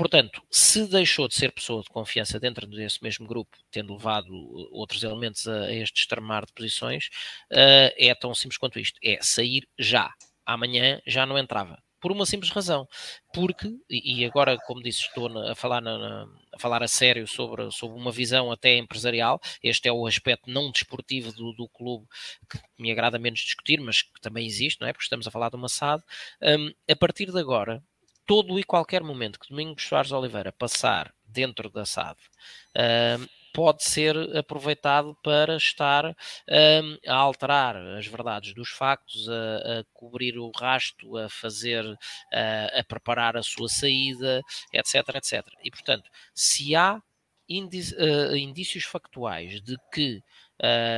Speaker 2: Portanto, se deixou de ser pessoa de confiança dentro desse mesmo grupo, tendo levado uh, outros elementos a, a este extremar de posições, uh, é tão simples quanto isto: é sair já. Amanhã já não entrava. Por uma simples razão. Porque, e agora, como disse, estou a falar, na, a, falar a sério sobre, sobre uma visão até empresarial, este é o aspecto não desportivo do, do clube que me agrada menos discutir, mas que também existe, não é? Porque estamos a falar de uma SAD. Um, a partir de agora, todo e qualquer momento que Domingos Soares Oliveira passar dentro da SAD uh, pode ser aproveitado para estar a alterar as verdades dos factos, a, a cobrir o rasto, a fazer, uh, a preparar a sua saída, etc, etc. E, portanto, se há ah, indícios factuais de que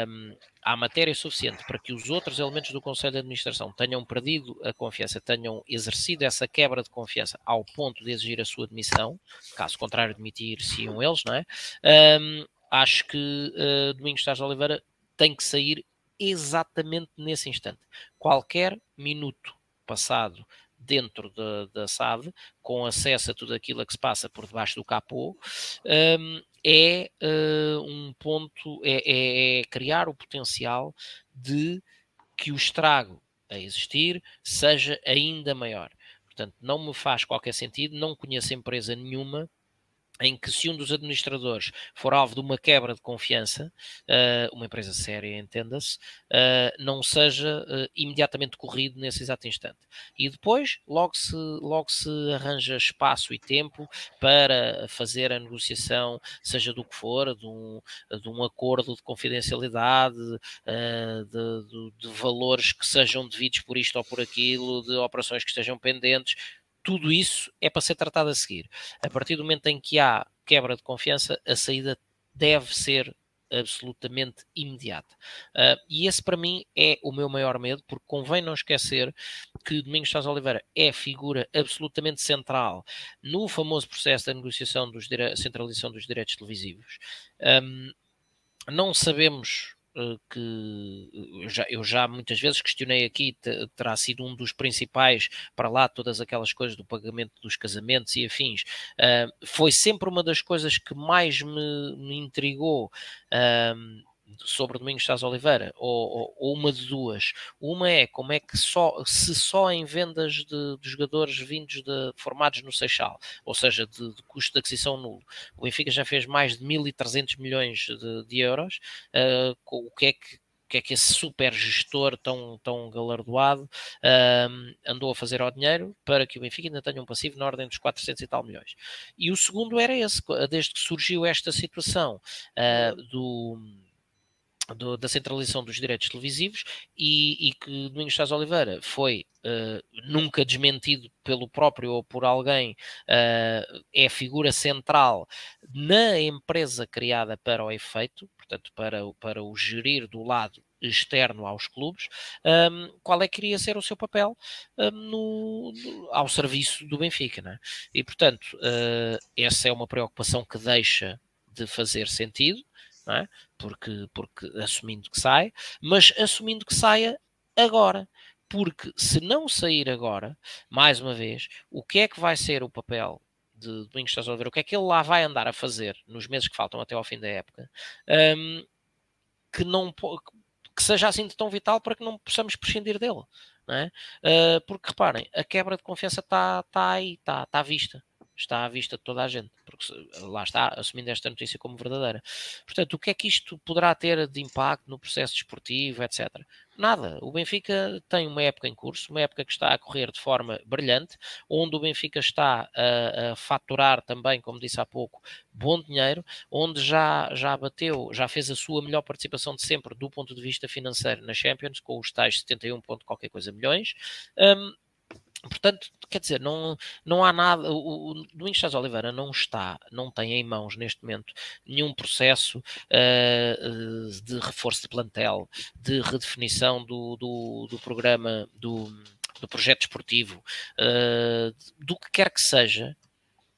Speaker 2: um, há matéria suficiente para que os outros elementos do Conselho de Administração tenham perdido a confiança, tenham exercido essa quebra de confiança ao ponto de exigir a sua demissão, caso contrário, demitir-se-iam eles, não é? Um, acho que uh, Domingos Taz Oliveira tem que sair exatamente nesse instante. Qualquer minuto passado dentro da, da SAD, com acesso a tudo aquilo que se passa por debaixo do capô, um, é uh, um ponto, é, é, é criar o potencial de que o estrago a existir seja ainda maior. Portanto, não me faz qualquer sentido, não conheço empresa nenhuma em que se um dos administradores for alvo de uma quebra de confiança, uh, uma empresa séria, entenda-se, uh, não seja uh, imediatamente corrido nesse exato instante. E depois, logo se, logo se arranja espaço e tempo para fazer a negociação, seja do que for, de um, de um acordo de confidencialidade, de, de, de valores que sejam devidos por isto ou por aquilo, de operações que estejam pendentes, tudo isso é para ser tratado a seguir. A partir do momento em que há quebra de confiança, a saída deve ser absolutamente imediata. Uh, e esse para mim é o meu maior medo, porque convém não esquecer que Domingos Sousa Oliveira é figura absolutamente central no famoso processo da negociação dos centralização dos direitos televisivos. Um, não sabemos que eu já, eu já, muitas vezes questionei aqui, terá sido um dos principais para lá, todas aquelas coisas do pagamento dos casamentos e afins, uh, foi sempre uma das coisas que mais me, me intrigou sobre Domingos Sás Oliveira, ou, ou, uma de duas. Uma é como é que só, se só em vendas de, de jogadores vindos de, formados no Seixal, ou seja, de, de, custo de aquisição nulo, o Benfica já fez mais de 1.300 milhões de, de euros, uh, o que é que que é que esse super gestor tão, tão galardoado uh, andou a fazer ao dinheiro para que o Benfica ainda tenha um passivo na ordem dos 400 e tal milhões. E o segundo era esse, desde que surgiu esta situação uh, do do, da centralização dos direitos televisivos e, e que Domingos Sá Oliveira foi uh, nunca desmentido pelo próprio ou por alguém, uh, é figura central na empresa criada para o efeito, portanto, para, para o gerir do lado externo aos clubes, um, qual é que iria ser o seu papel um, no, no, ao serviço do Benfica. Né? E, portanto, uh, essa é uma preocupação que deixa de fazer sentido, é? porque, porque assumindo que sai, mas assumindo que saia agora. Porque se não sair agora, mais uma vez, o que é que vai ser o papel de Domingos Sousa? O que é que ele lá vai andar a fazer nos meses que faltam até ao fim da época? Um, que não que seja assim de tão vital para que não possamos prescindir dele. É? Uh, porque reparem, a quebra de confiança está tá aí, está tá vista está à vista de toda a gente, porque lá está, assumindo esta notícia como verdadeira. Portanto, o que é que isto poderá ter de impacto no processo desportivo, etc. Nada. O Benfica tem uma época em curso, uma época que está a correr de forma brilhante, onde o Benfica está a, a faturar também, como disse há pouco, bom dinheiro, onde já, já bateu, já fez a sua melhor participação de sempre do ponto de vista financeiro na Champions, com os tais 71 ponto qualquer coisa milhões. Um, Portanto, quer dizer, não, não há nada. O, o Domingos Chás Oliveira não está, não tem em mãos neste momento nenhum processo uh, de reforço de plantel, de redefinição do, do, do programa, do, do projeto esportivo, uh, do que quer que seja,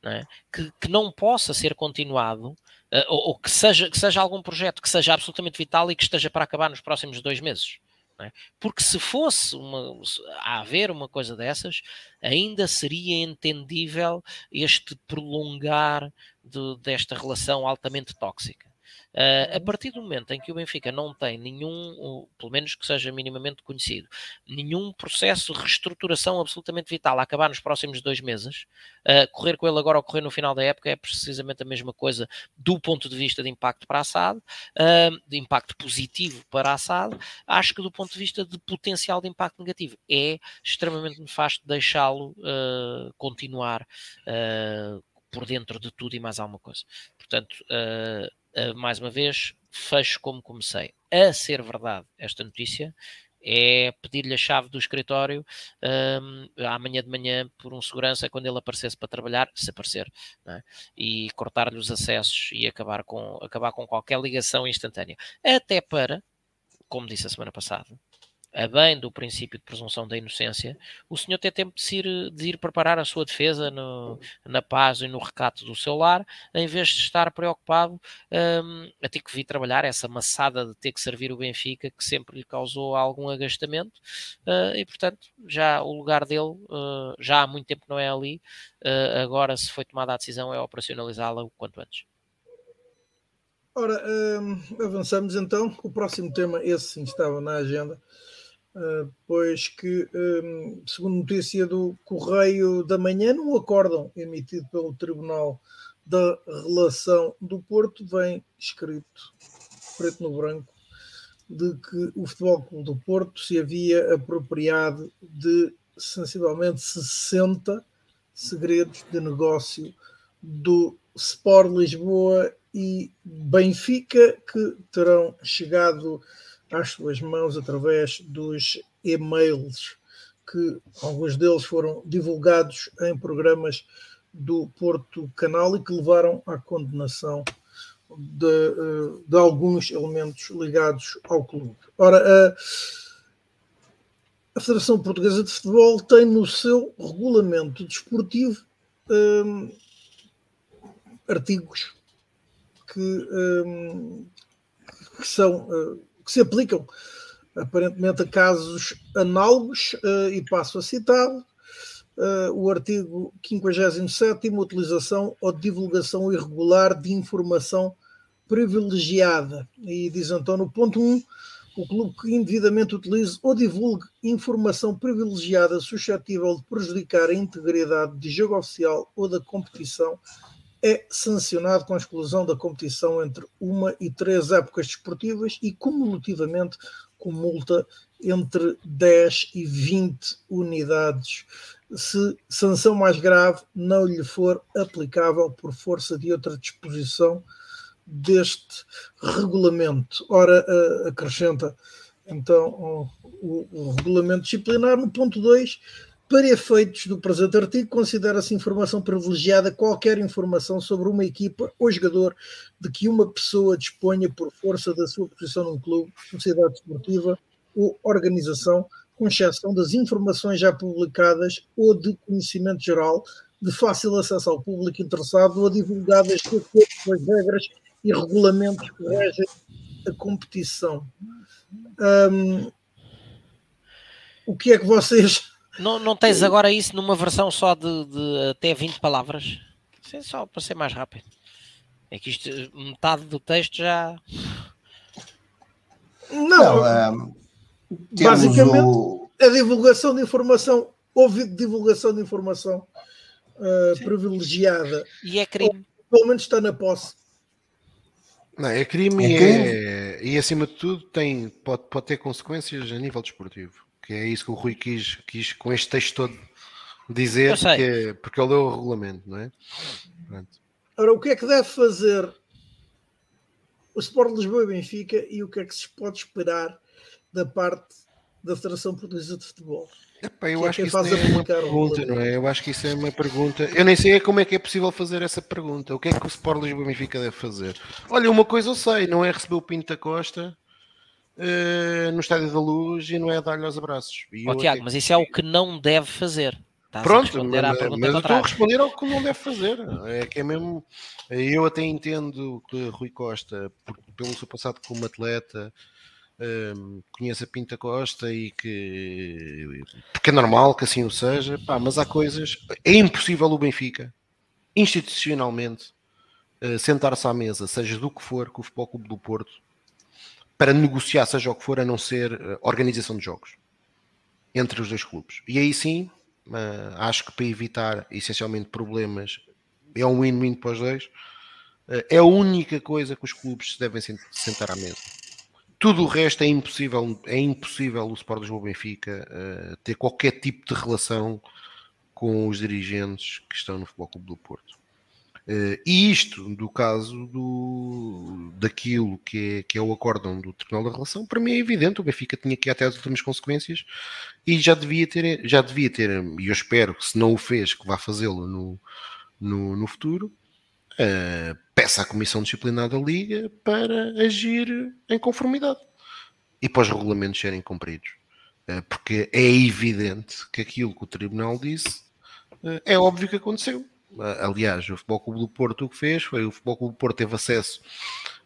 Speaker 2: não é? que, que não possa ser continuado. Uh, ou, ou que, seja, que seja algum projeto que seja absolutamente vital e que esteja para acabar nos próximos dois meses. É? Porque se fosse uma, a haver uma coisa dessas, ainda seria entendível este prolongar de, desta relação altamente tóxica. Uh, a partir do momento em que o Benfica não tem nenhum, pelo menos que seja minimamente conhecido, nenhum processo de reestruturação absolutamente vital a acabar nos próximos dois meses, uh, correr com ele agora ou correr no final da época é precisamente a mesma coisa do ponto de vista de impacto para a SAD, uh, de impacto positivo para a SAD, acho que do ponto de vista de potencial de impacto negativo é extremamente nefasto deixá-lo continuar por dentro de tudo e mais alguma coisa. Portanto, uh, uh, mais uma vez, fecho como comecei. A ser verdade esta notícia, é pedir-lhe a chave do escritório um, amanhã de manhã por um segurança quando ele aparecesse para trabalhar, se aparecer, é? e cortar-lhe os acessos e acabar com, acabar com qualquer ligação instantânea. Até para, como disse a semana passada, a bem do princípio de presunção da inocência, o senhor tem tempo de ir, de ir preparar a sua defesa no, na paz e no recato do seu lar, em vez de estar preocupado um, a ter que vir trabalhar essa maçada de ter que servir o Benfica, que sempre lhe causou algum agastamento, uh, e portanto, já o lugar dele, uh, já há muito tempo não é ali, uh, agora se foi tomada a decisão é operacionalizá-la o quanto antes.
Speaker 1: Ora, um, avançamos então. O próximo tema, esse sim estava na agenda, pois que, um, segundo notícia do Correio da Manhã, num acórdão emitido pelo Tribunal da Relação do Porto, vem escrito, preto no branco, de que o Futebol Clube do Porto se havia apropriado de sensivelmente 60 segredos de negócio do Sport Lisboa e Benfica, que terão chegado às suas mãos através dos e-mails que alguns deles foram divulgados em programas do Porto Canal e que levaram à condenação de, eh, de alguns elementos ligados ao clube. Ora, a, a Federação Portuguesa de Futebol tem no seu regulamento desportivo um, artigos que, um, que são uh, que se aplicam aparentemente a casos análogos, uh, e passo a citar uh, o artigo 57, utilização ou divulgação irregular de informação privilegiada. E diz então no ponto 1, o clube que indevidamente utilize ou divulgue informação privilegiada suscetível de prejudicar a integridade de jogo oficial ou da competição é sancionado com a exclusão da competição entre uma e três épocas desportivas e cumulativamente com multa entre 10 e 20 unidades, se sanção mais grave não lhe for aplicável por força de outra disposição deste regulamento. Ora, acrescenta então o, o regulamento disciplinar no ponto 2 para efeitos do presente artigo, considera-se informação privilegiada qualquer informação sobre uma equipa ou jogador de que uma pessoa disponha por força da sua posição num clube, sociedade esportiva ou organização, com exceção das informações já publicadas ou de conhecimento geral, de fácil acesso ao público interessado ou divulgadas de acordo com as regras e regulamentos que regem a competição. Um, o que é que vocês
Speaker 2: não, não tens agora isso numa versão só de, de até 20 palavras? É só para ser mais rápido. É que isto, metade do texto já.
Speaker 1: Não, não basicamente o... a divulgação de informação, houve divulgação de informação uh, privilegiada.
Speaker 2: E é crime.
Speaker 1: Ou, pelo menos está na posse.
Speaker 4: Não, é crime, é crime? É, e acima de tudo tem, pode, pode ter consequências a nível desportivo que é isso que o Rui quis, quis com este texto todo dizer, porque, porque ele deu o regulamento, não é?
Speaker 1: Pronto. Ora, o que é que deve fazer o Sport Lisboa e Benfica e o que é que se pode esperar da parte da Federação Portuguesa de Futebol?
Speaker 4: Epá, eu que é acho é que isso é uma pergunta, não é? Eu acho que isso é uma pergunta. Eu nem sei como é que é possível fazer essa pergunta. O que é que o Sport Lisboa e Benfica deve fazer? Olha, uma coisa eu sei, não é receber o Pinto da Costa uh, no Estádio da Luz e não é dar-lhe os abraços.
Speaker 2: E oh, Tiago, mas isso é o que não deve fazer.
Speaker 4: Estás Pronto, mas, mas eu estou a responder ao que não deve fazer. É que é mesmo. Eu até entendo que Rui Costa, por, pelo seu passado como atleta, um, conhece a Pinta Costa e que. Porque é normal que assim o seja, pá, mas há coisas. É impossível o Benfica, institucionalmente, uh, sentar-se à mesa, seja do que for, com o Futebol Clube do Porto, para negociar, seja o que for, a não ser uh, organização de jogos entre os dois clubes. E aí sim, uh, acho que para evitar essencialmente problemas, é um win-win para os dois. Uh, é a única coisa que os clubes devem sentar à mesa. Tudo o resto é impossível, é impossível o Sport Lisboa Benfica ter qualquer tipo de relação com os dirigentes que estão no Futebol Clube do Porto. Uh, e isto, do caso do, daquilo que é, que é o acórdão do Tribunal da Relação, para mim é evidente, o Benfica tinha que ir até as últimas consequências e já devia ter, já devia ter, e eu espero que se não o fez, que vá fazê-lo no, no, no, futuro, uh, peça à Comissão Disciplinar da Liga para agir em conformidade e para os regulamentos serem cumpridos. Uh, porque é evidente que aquilo que o Tribunal disse é óbvio que aconteceu Aliás, o Futebol Clube do Porto o que fez foi o Futebol Clube do Porto teve acesso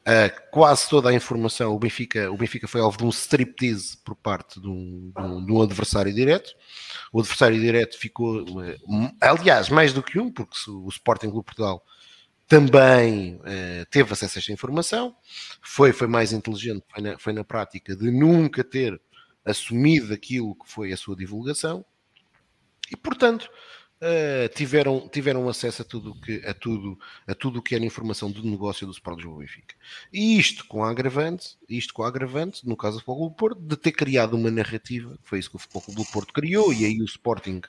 Speaker 4: a quase toda a informação. O Benfica, o Benfica foi alvo de um striptease por parte de um, de um, de um adversário direto. O adversário direto ficou, aliás, mais do que um, porque o Sporting Clube Portugal também uh, teve acesso a esta informação. Foi, foi mais inteligente, foi na, foi na prática de nunca ter assumido aquilo que foi a sua divulgação. E, portanto, uh, tiveram, tiveram acesso a tudo que, a tudo, a tudo que era informação do negócio do Sport Lisboa Benfica. E isto com a agravante, isto com a agravante, no caso do Futebol Clube Porto, de ter criado uma narrativa, foi isso que o Futebol Clube Porto criou, e aí o Sporting,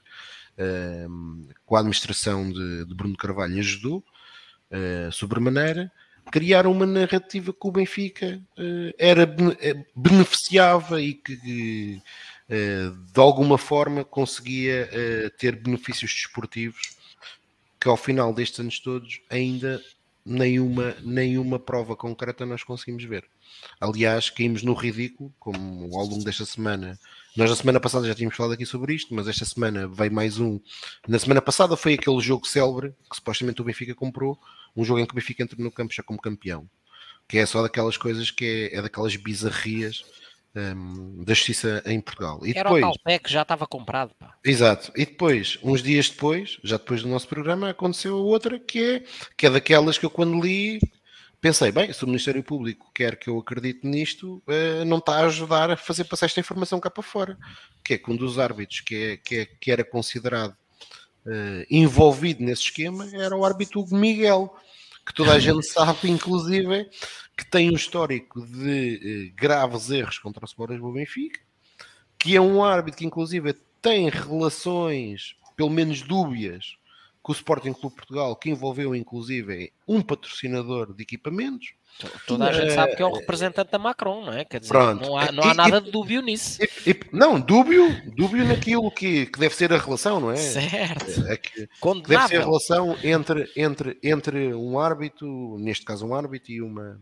Speaker 4: uh, com a administração de, de Bruno Carvalho, ajudou, uh, sobremaneira, criar uma narrativa que o Benfica uh, era beneficiava e que eh, de alguma forma conseguia eh, ter benefícios desportivos que ao final destes anos todos ainda nenhuma, nenhuma prova concreta nós conseguimos ver. Aliás, caímos no ridículo, como ao longo desta semana. Nós na semana passada já tínhamos falado aqui sobre isto, mas esta semana veio mais um. Na semana passada foi aquele jogo célebre que supostamente o Benfica comprou, um jogo em que o Benfica entrou no campo já como campeão. que é só daquelas coisas que é, é daquelas bizarrias um, da justiça em Portugal.
Speaker 2: E Era depois, o tal pé que já estava comprado. Pá.
Speaker 4: Exato. E depois, uns dias depois, já depois do nosso programa, aconteceu outra que é, que é daquelas que eu quando li pensei, bem, se o Ministério Público quer que eu acredite nisto, uh, não está a ajudar a fazer passar esta informação cá para fora. Que é que um dos árbitros que, é, que, é, que era considerado uh, envolvido nesse esquema era o árbitro Miguel, que toda a gente sabe, inclusive, que tem um histórico de uh, graves erros contra o Sport Lisboa Benfica, que é um árbitro que, inclusive, tem relações, pelo menos dúbias, com o Sporting Clube Portugal, que envolveu inclusive um patrocinador de equipamentos.
Speaker 2: Toda a gente sabe que é o representante da Macron, não é? Quer dizer, Pronto. não há, não há e, nada de dúbio nisso.
Speaker 4: E, e, não, dúbio, dúbio naquilo que, que deve ser a relação, não é?
Speaker 2: Certo.
Speaker 4: É que, que deve ser a relação entre, entre, entre um árbitro, neste caso um árbitro e uma,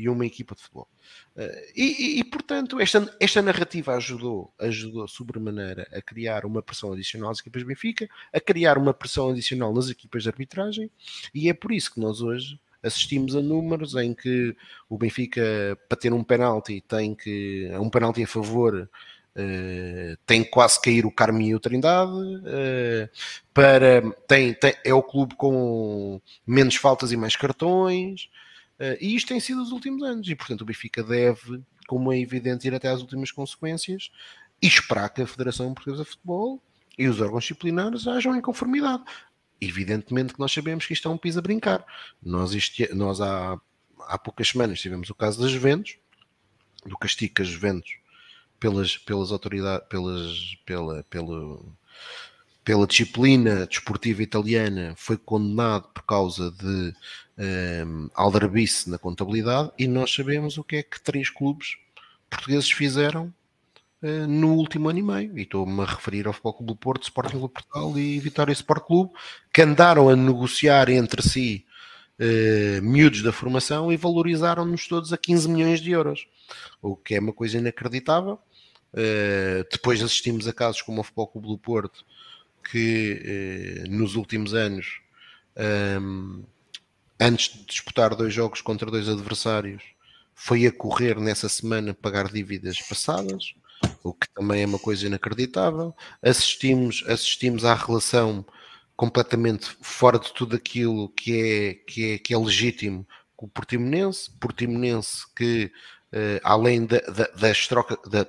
Speaker 4: e uma equipa de futebol. Eh, e, e, e, portanto, esta, esta narrativa ajudou, ajudou sobremaneira a criar uma pressão adicional às equipas de Benfica, a criar uma pressão adicional nas equipas de arbitragem, e é por isso que nós hoje assistimos a números em que o Benfica, para ter um penalti, tem que. um penalti a favor. Uh, tem quase cair o Carmi e o Trindade uh, para tem, tem, é o clube com menos faltas e mais cartões e isto tem sido os últimos anos, e portanto o Benfica deve, como é evidente, ir até às últimas consequências e esperar que a Federação Portuguesa de Futebol e os órgãos disciplinares hajam em conformidade. Evidentemente que nós sabemos que isto é um piso a brincar. Nós, este, nós há, há poucas semanas tivemos o caso das Juventus, do castigo que as Juventus pelas, pelas autoridades, pelas, pela, pelo, pela disciplina desportiva italiana foi condenado por causa de um, ehm, aldrabice na contabilidade e nós sabemos o que é que três clubes portugueses fizeram uh, no último ano e meio. E estou-me a referir ao Futebol Clube do Porto, Sporting Clube Portugal e Vitória Sport Clube, que andaram a negociar entre si uh, miúdos da formação e valorizaram-nos todos a 15 milhões de euros, o que é uma coisa inacreditável. Uh, depois assistimos a casos como o Futebol Clube do Porto, que nos últimos anos, um, antes de disputar dois jogos contra dois adversários, foi a correr nessa semana pagar dívidas passadas, o que também é uma coisa inacreditável. Assistimos, assistimos à relação completamente fora de tudo aquilo que é, que é, que é legítimo com o Portimonense, Portimonense que Uh, além da, da, das trocas, da,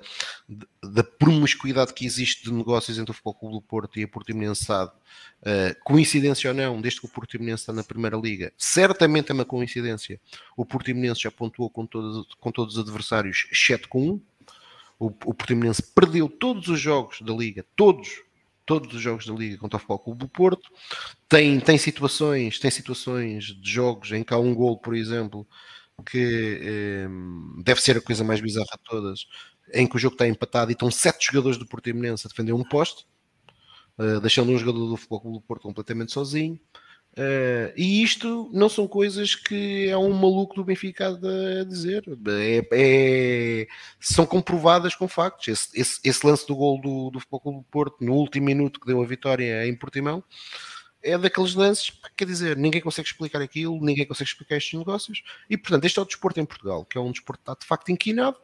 Speaker 4: da promiscuidade que existe de negócios entre o Futebol Clube do Porto e a Portimonense SAD, uh, coincidência ou não, desde que o Portimonense está na Primeira Liga, certamente é uma coincidência, o Portimonense já pontuou com todos, com todos os adversários, exceto com um, o, o Portimonense perdeu todos os jogos da Liga, todos, todos os jogos da Liga contra o Futebol Clube do Porto, tem, tem situações, tem situações de jogos em que há um gol, por exemplo, que eh, deve ser a coisa mais bizarra de todas, em que o jogo está empatado e estão sete jogadores do Portimonense a defender um poste, uh, deixando um jogador do Futebol Clube do Porto completamente sozinho. Uh, e isto não são coisas que é um maluco do Benfica a dizer, é, é, são comprovadas com factos. Esse, esse, esse, lance do gol do, do Futebol Clube do Porto no último minuto que deu a vitória em Portimão é daqueles lances, quer dizer, ninguém consegue explicar aquilo, ninguém consegue explicar estes negócios, e portanto, este é o desporto em Portugal, que é um desporto que está de facto inquinado,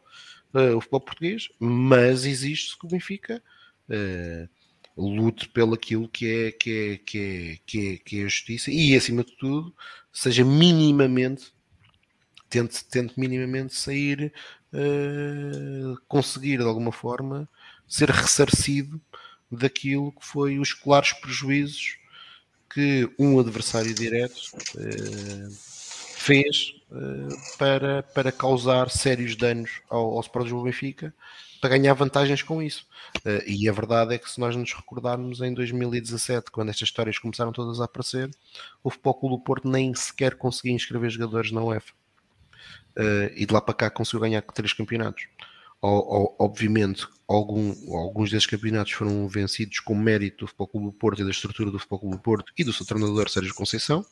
Speaker 4: uh, o futebol português, mas existe que o Benfica uh, lute pelo aquilo que é, que, é, que, é, que, é, que é a justiça e, acima de tudo, seja minimamente, tente, tente minimamente sair, uh, conseguir de alguma forma ser ressarcido daquilo que foi os claros prejuízos que um adversário direto uh, fez uh, para, para causar sérios danos ao, ao Sport Lisboa Benfica para ganhar vantagens com isso. Uh, e a verdade é que se nós nos recordarmos em 2017, quando estas histórias começaram todas a aparecer, o Futebol do Porto nem sequer conseguia inscrever jogadores na UEFA. e de lá para cá conseguiu ganhar três campeonatos obviamente, algum, alguns desses campeonatos foram vencidos com mérito do Futebol Clube do Porto e da estrutura do Futebol Clube do Porto e do seu treinador Sérgio Conceição.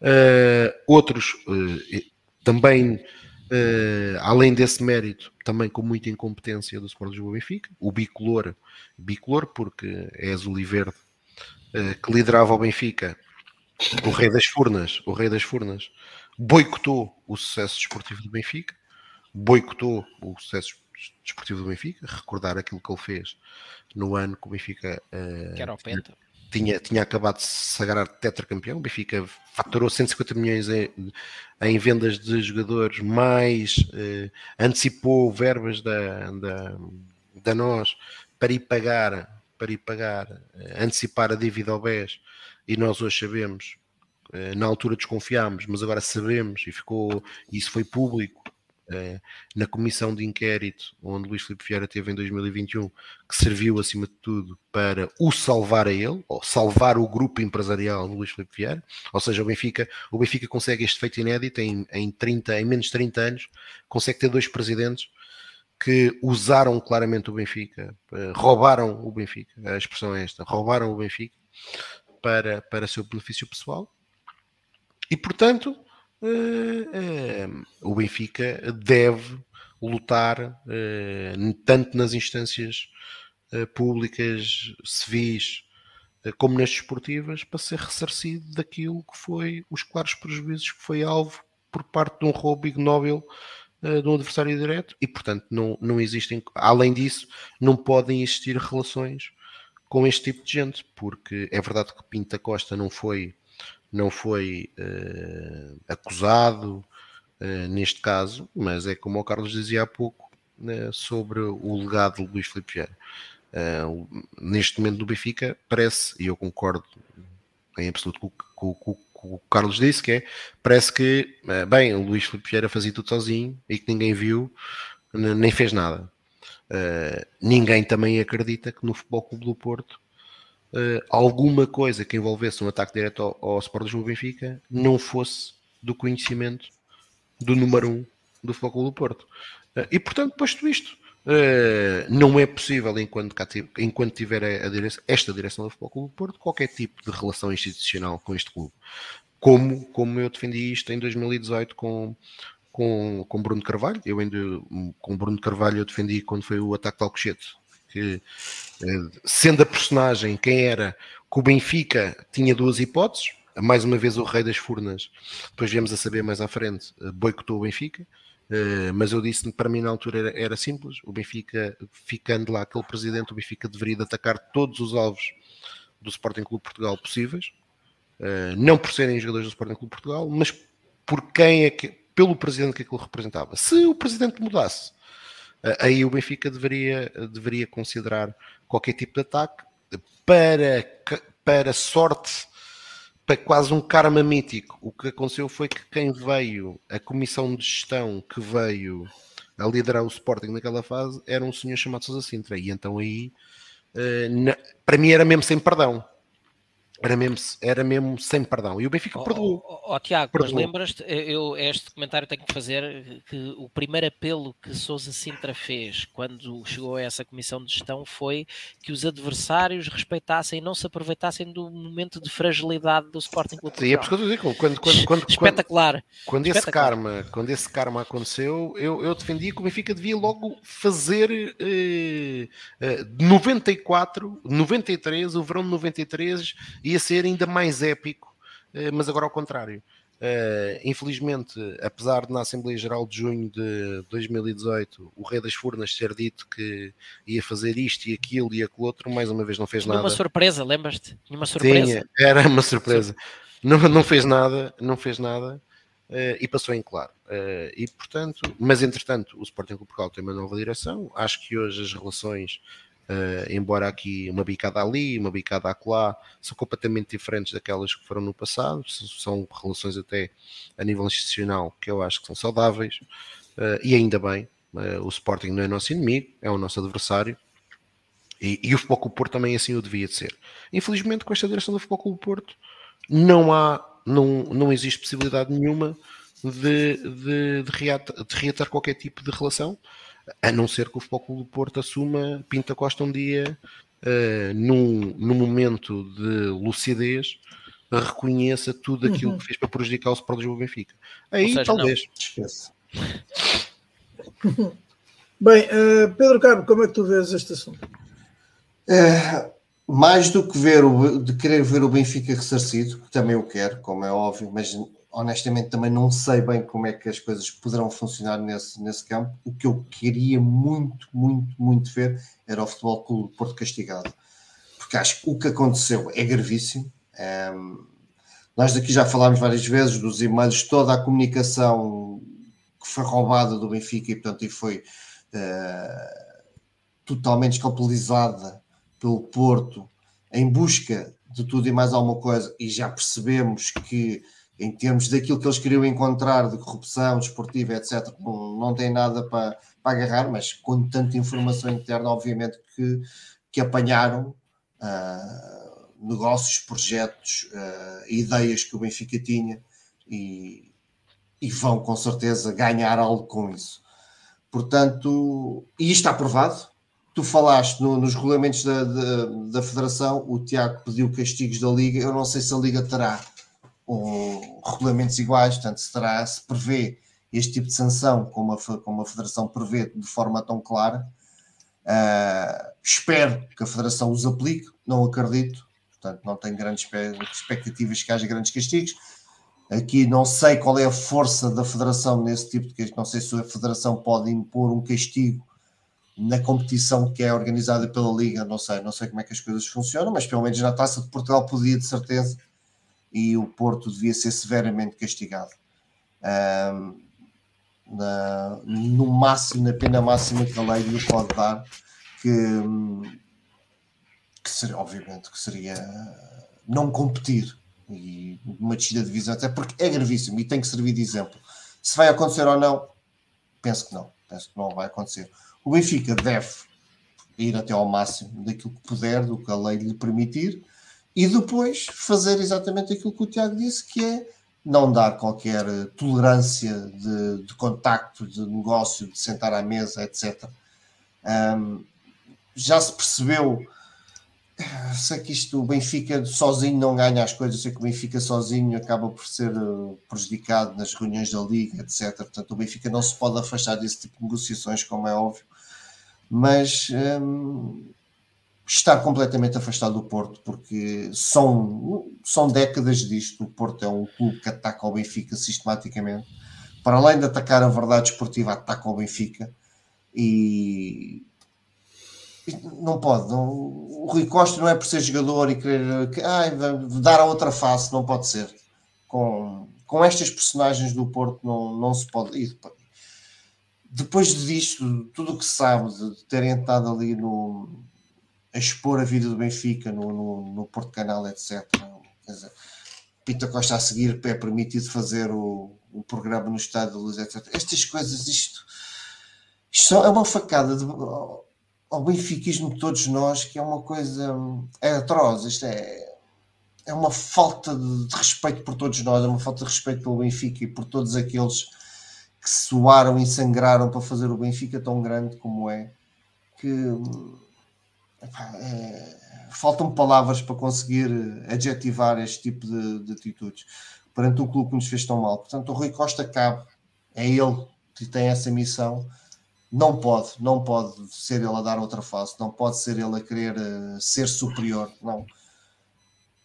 Speaker 4: Uh, outros uh, também, uh, além desse mérito, também com muita incompetência do Sport Lisboa Benfica. O bicolor, bicolor porque é azul e verde, que liderava o Benfica, o rei das furnas, o rei das furnas, boicotou o sucesso desportivo do Benfica, boicotou o sucesso desportivo do Benfica, recordar aquilo que ele fez no ano que o Benfica uh. Tinha, tinha acabado de sagrar tetracampeão, o Benfica faturou 150 milhões em, em vendas de jogadores, mais uh, antecipou verbas da, da, da nós para ir pagar para ir pagar, uh, antecipar a dívida ao BES e nós hoje sabemos na altura desconfiámos, mas agora sabemos e ficou, isso foi público na comissão de inquérito onde Luís Filipe Vieira teve em 2021, que serviu acima de tudo para o salvar a ele, ou salvar o grupo empresarial de Luís Filipe Vieira, ou seja, o Benfica, o Benfica consegue este feito inédito em, em, 30, em menos de 30 anos, consegue ter dois presidentes que usaram claramente o Benfica, eh, roubaram o Benfica, a expressão é esta, roubaram o Benfica para, para seu benefício pessoal, e portanto eh, eh, o Benfica deve lutar eh, tanto nas instâncias públicas, civis, como nas desportivas, para ser ressarcido daquilo que foi os claros prejuízos que foi alvo por parte de um roubo ignóbil de um adversário direto. E, portanto, não, não existem, além disso, não podem existir relações com este tipo de gente, porque é verdade que Pinta Costa não foi não foi uh, acusado uh, neste caso, mas é como o Carlos dizia há pouco uh, sobre o legado de Luís Filipe Vieira. neste momento do Benfica parece, e eu concordo em absoluto com, com, com, com o Carlos disse, que é, parece que, bem, o Luís Filipe Vieira fazia tudo sozinho e que ninguém viu, nem fez nada. ninguém também acredita que no Futebol Clube do Porto uh, alguma coisa que envolvesse um ataque direto ao, ao Sport Lisboa Benfica não fosse do conhecimento do número um do Futebol do Porto. Uh, e portanto, posto isto, uh, não é possível, enquanto, enquanto tiver a, a direção, esta direção do Futebol do Porto, qualquer tipo de relação institucional com este clube. Como, como eu defendi isto em 2018 com, com, com Bruno Carvalho. Eu ainda com Bruno Carvalho eu defendi quando foi o ataque de Alcochete que eh, sendo a personagem quem era, que o Benfica tinha duas hipóteses, mais uma vez o Rei das Furnas, depois viemos a saber mais à frente, eh, boicotou o Benfica, eh, mas eu disse para mim na altura era, era, simples, o Benfica, ficando lá aquele presidente, o Benfica deveria atacar todos os alvos do Sporting Clube Portugal possíveis, não por serem jogadores do Sporting Clube Portugal, mas por quem é que, pelo presidente que aquilo representava. Se o presidente mudasse, aí o Benfica deveria, deveria considerar qualquer tipo de ataque para, para sorte, para quase um karma mítico. O que aconteceu foi que quem veio, a comissão de gestão que veio a liderar o Sporting naquela fase, era um senhor chamado Sousa Sintra. E então aí, eh, para mim, era mesmo sem perdão. Era mesmo, era mesmo sem perdão. E o Benfica oh, perdoou.
Speaker 2: Oh, oh, Tiago, perdoou. mas lembras-te, eu este comentário tenho que fazer que o primeiro apelo que Sousa Sintra fez quando chegou a essa comissão de gestão foi que os adversários respeitassem e não se aproveitassem do momento de fragilidade do Sporting Clube.
Speaker 4: Sim, é porque eu digo, quando, quando, quando,
Speaker 2: Espetacular.
Speaker 4: Quando,
Speaker 2: Espetacular.
Speaker 4: esse karma, quando esse karma aconteceu, eu, eu defendia que o Benfica devia logo fazer eh, eh, 94, 93, o verão de 93 ia ser ainda mais épico, eh, mas agora ao contrário. Uh, infelizmente, apesar de na Assembleia Geral de junho de 2018 o Rei das Furnas ter dito que ia fazer isto e aquilo e aquilo outro, mais uma vez não fez nada.
Speaker 2: uma surpresa, lembras-te? Uma surpresa.
Speaker 4: Era uma surpresa. Não, não fez nada, não fez nada uh, e passou em claro. Uh, e portanto, mas entretanto, o Sporting Clube Portugal tem uma nova direção. Acho que hoje as relações Uh, embora aqui uma bicada ali, uma bicada acolá, são completamente diferentes daquelas que foram no passado, são relações até a nível institucional que eu acho que são saudáveis, uh, e ainda bem, uh, o Sporting não é nosso inimigo, é o nosso adversário, e, e o Futebol Clube Porto também assim o devia de ser. Infelizmente com esta direção do Futebol Clube Porto não há, não, não existe possibilidade nenhuma de, de, de, reatar, de reatar qualquer tipo de relação, a não ser que o Futebol Clube do Porto assuma Pinta Costa um dia uh, num, num momento de lucidez reconheça tudo aquilo uhum. que fez para prejudicar o Sport Lisboa Benfica. Aí seja, talvez.
Speaker 1: Bem, uh, Pedro Carmo, como é que tu vês este assunto?
Speaker 3: É, mais do que ver o, de querer ver o Benfica ressarcido, que também eu quero, como é óbvio, mas honestamente também não sei bem como é que as coisas poderão funcionar nesse, nesse campo. O que eu queria muito, muito, muito ver era o Futebol Clube Porto castigado. Porque acho que o que aconteceu é gravíssimo. Nós daqui já falámos várias vezes dos e-mails, toda a comunicação que foi roubada do Benfica e, portanto, e foi uh, totalmente escapulizada pelo Porto em busca de tudo e mais alguma coisa, e já percebemos que em termos daquilo que eles queriam encontrar de corrupção desportiva, etc., não, tem nada para, para agarrar, mas com tanta informação interna, obviamente que, que apanharam uh, negócios, projetos, uh, ideias que o Benfica tinha e, e vão com certeza ganhar algo com isso. Portanto, e isto está provado. Tu falaste no, nos regulamentos da, da, da, Federação, o Tiago pediu castigos da Liga. Eu não sei se a Liga terá ou regulamentos iguais, portanto, se, se prevê este tipo de sanção, como a, como a Federação prevê de forma tão clara. Uh, espero que a Federação os aplique, não acredito, portanto, não tenho grandes expectativas que haja grandes castigos. Aqui não sei qual é a força da Federação nesse tipo de castigo, não sei se a Federação pode impor um castigo na competição que é organizada pela Liga, não sei, não sei como é que as coisas funcionam, mas pelo menos na Taça de Portugal podia de certeza e o Porto devia ser severamente castigado. Um, na, no máximo, na pena máxima que a lei lhe pode dar, que, que seria, obviamente, que seria não competir e uma descida de divisão, até porque é gravíssimo e tem que servir de exemplo. Se vai acontecer ou não, penso que não, penso que não vai acontecer. O Benfica deve ir até ao máximo daquilo que puder, do que a lei lhe permitir, e depois fazer exatamente aquilo que o Tiago disse, que é não dar qualquer tolerância de, de contacto, de negócio, de sentar à mesa, etc. Um, já se percebeu, sei que isto, o Benfica sozinho não ganha as coisas, sei que o Benfica sozinho acaba por ser uh, prejudicado nas reuniões da Liga, etc. Portanto, o Benfica não se pode afastar desse tipo de negociações, como é óbvio, mas estar completamente afastado do Porto, porque são, são décadas disto. O Porto é um clube que ataca o Benfica sistematicamente. Para além de atacar a verdade esportiva, ataca o Benfica. E não pode. Não, o Rui Costa não é por ser jogador e querer dar a outra face, não pode ser. Com, com estas personagens do Porto não, não se pode. E depois disto, tudo o que se sabe de terem estado ali no, a expor a vida do Benfica no, no, no Porto Canal, etc. Dizer, Pita Costa a seguir é permitido fazer o, o programa no Estádio da Luz, etc. Estas coisas, isto, isto é uma facada de, ao benfiquismo de todos nós, que é uma coisa é atroz. Isto é, é uma falta de, de respeito por todos nós, é uma falta de respeito pelo Benfica e por todos aqueles que suaram e sangraram para fazer o Benfica tão grande como é. Que é, faltam palavras para conseguir adjetivar este tipo de, de, atitudes perante um clube que nos fez tão mal. Portanto, o Rui Costa cabe, é ele que tem essa missão. Não pode, não pode ser ele a dar outra face, não pode ser ele a querer uh, ser superior. Não.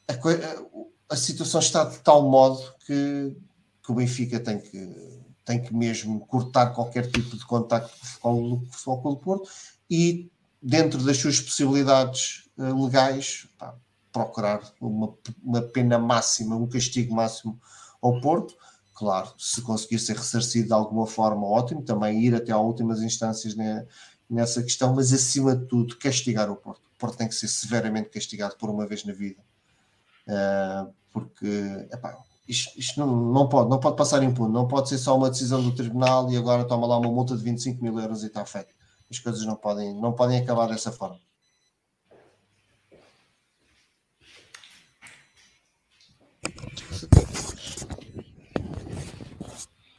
Speaker 3: A, a, a, situação está de tal modo que, que o Benfica tem que, tem que mesmo cortar qualquer tipo de contacto com o Futebol Clube Porto e dentro das suas possibilidades uh, legais, pá, procurar uma, uma, pena máxima, um castigo máximo ao Porto. Claro, se conseguir ser ressarcido de alguma forma, ótimo. Também ir até às últimas instâncias ne, nessa questão, mas acima de tudo, castigar o Porto. O Porto tem que ser severamente castigado por uma vez na vida, uh, porque epá, isto, isto não, não, pode, não pode passar impune, não pode ser só uma decisão do tribunal e agora toma lá uma multa de 25 mil euros e está feito as coisas não podem, não podem acabar dessa forma.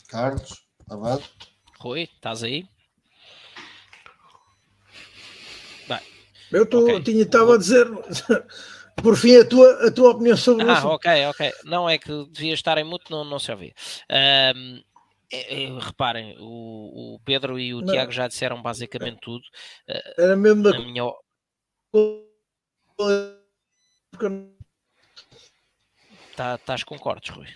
Speaker 3: Carlos, avanço.
Speaker 2: Rui, estás aí?
Speaker 1: Bem, eu okay. tinha, estava a dizer, por fim, a tua, a tua opinião sobre
Speaker 2: ah,
Speaker 1: isso.
Speaker 2: Ah, ok, ok. Não é que devia estar em muito, não, não se ouvia. Um, reparem, o, o, Pedro e o não. Tiago já disseram basicamente tudo.
Speaker 1: Eh, Era mesmo da minha.
Speaker 2: Tá, estás com cortes, Rui.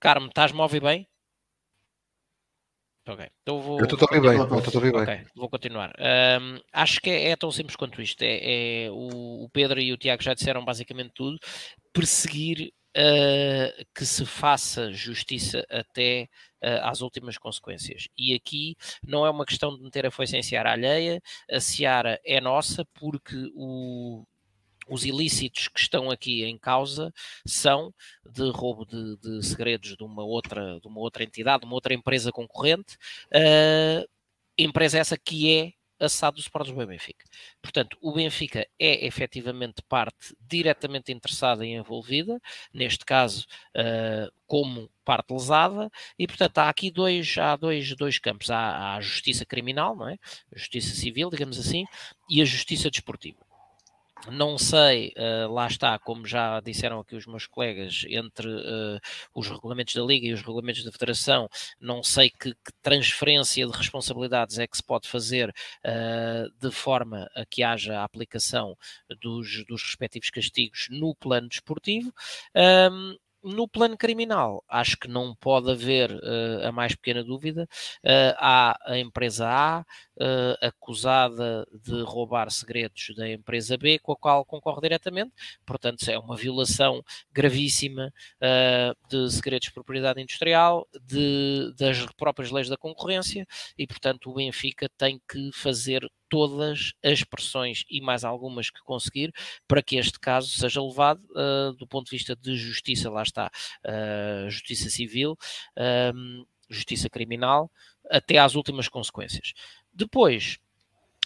Speaker 2: Carmo, estás-me a ouvir bem? Ok, então vou.
Speaker 4: Eu estou a ouvir bem. Eu estou a ouvir bem.
Speaker 2: Vou continuar. Um, acho que é, é, tão simples quanto isto. É, é o, o, Pedro e o Tiago já disseram basicamente tudo. Perseguir uh, que se faça justiça até uh, às últimas consequências. E aqui não é uma questão de meter a foice em seara alheia, a seara é nossa, porque o, os ilícitos que estão aqui em causa são de roubo de, de, segredos de uma outra, de uma outra entidade, de uma outra empresa concorrente, uh, empresa essa que é assado do Sporting do Benfica. Portanto, o Benfica é efetivamente parte diretamente interessada e envolvida, neste caso uh, como parte lesada, e portanto há aqui dois, há dois, dois campos. Há, há a justiça criminal, não é? a justiça civil, digamos assim, e a justiça desportiva. Não sei, uh, lá está, como já disseram aqui os meus colegas, entre uh, os regulamentos da Liga e os regulamentos da Federação, não sei que, que transferência de responsabilidades é que se pode fazer uh, de forma a que haja a aplicação dos, dos respectivos castigos no plano desportivo. Um, no plano criminal, acho que não pode haver uh, a mais pequena dúvida. Uh, há a empresa A uh, acusada de roubar segredos da empresa B, com a qual concorre diretamente. Portanto, é uma violação gravíssima de segredos de propriedade industrial, de, das próprias leis da concorrência, e, portanto, o Benfica tem que fazer todas as pressões e mais algumas que conseguir para que este caso seja levado uh, do ponto de vista de justiça, lá está, uh, justiça civil, uh, justiça criminal, até às últimas consequências. Depois,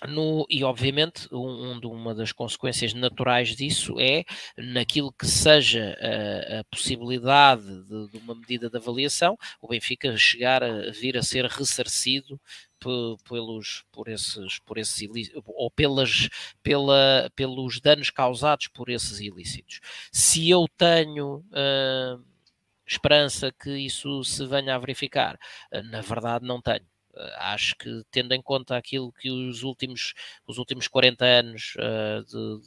Speaker 2: no, e obviamente um, um, uma das consequências naturais disso é naquilo que seja a, a possibilidade de, de, uma medida de avaliação, o Benfica chegar a vir a ser ressarcido pelos, por esses, por esses ou pelas, pela, pelos danos causados por esses ilícitos. Se eu tenho uh, esperança que isso se venha a verificar, uh, na verdade não tenho. Uh, acho que tendo em conta aquilo que os últimos, os últimos 40 anos de,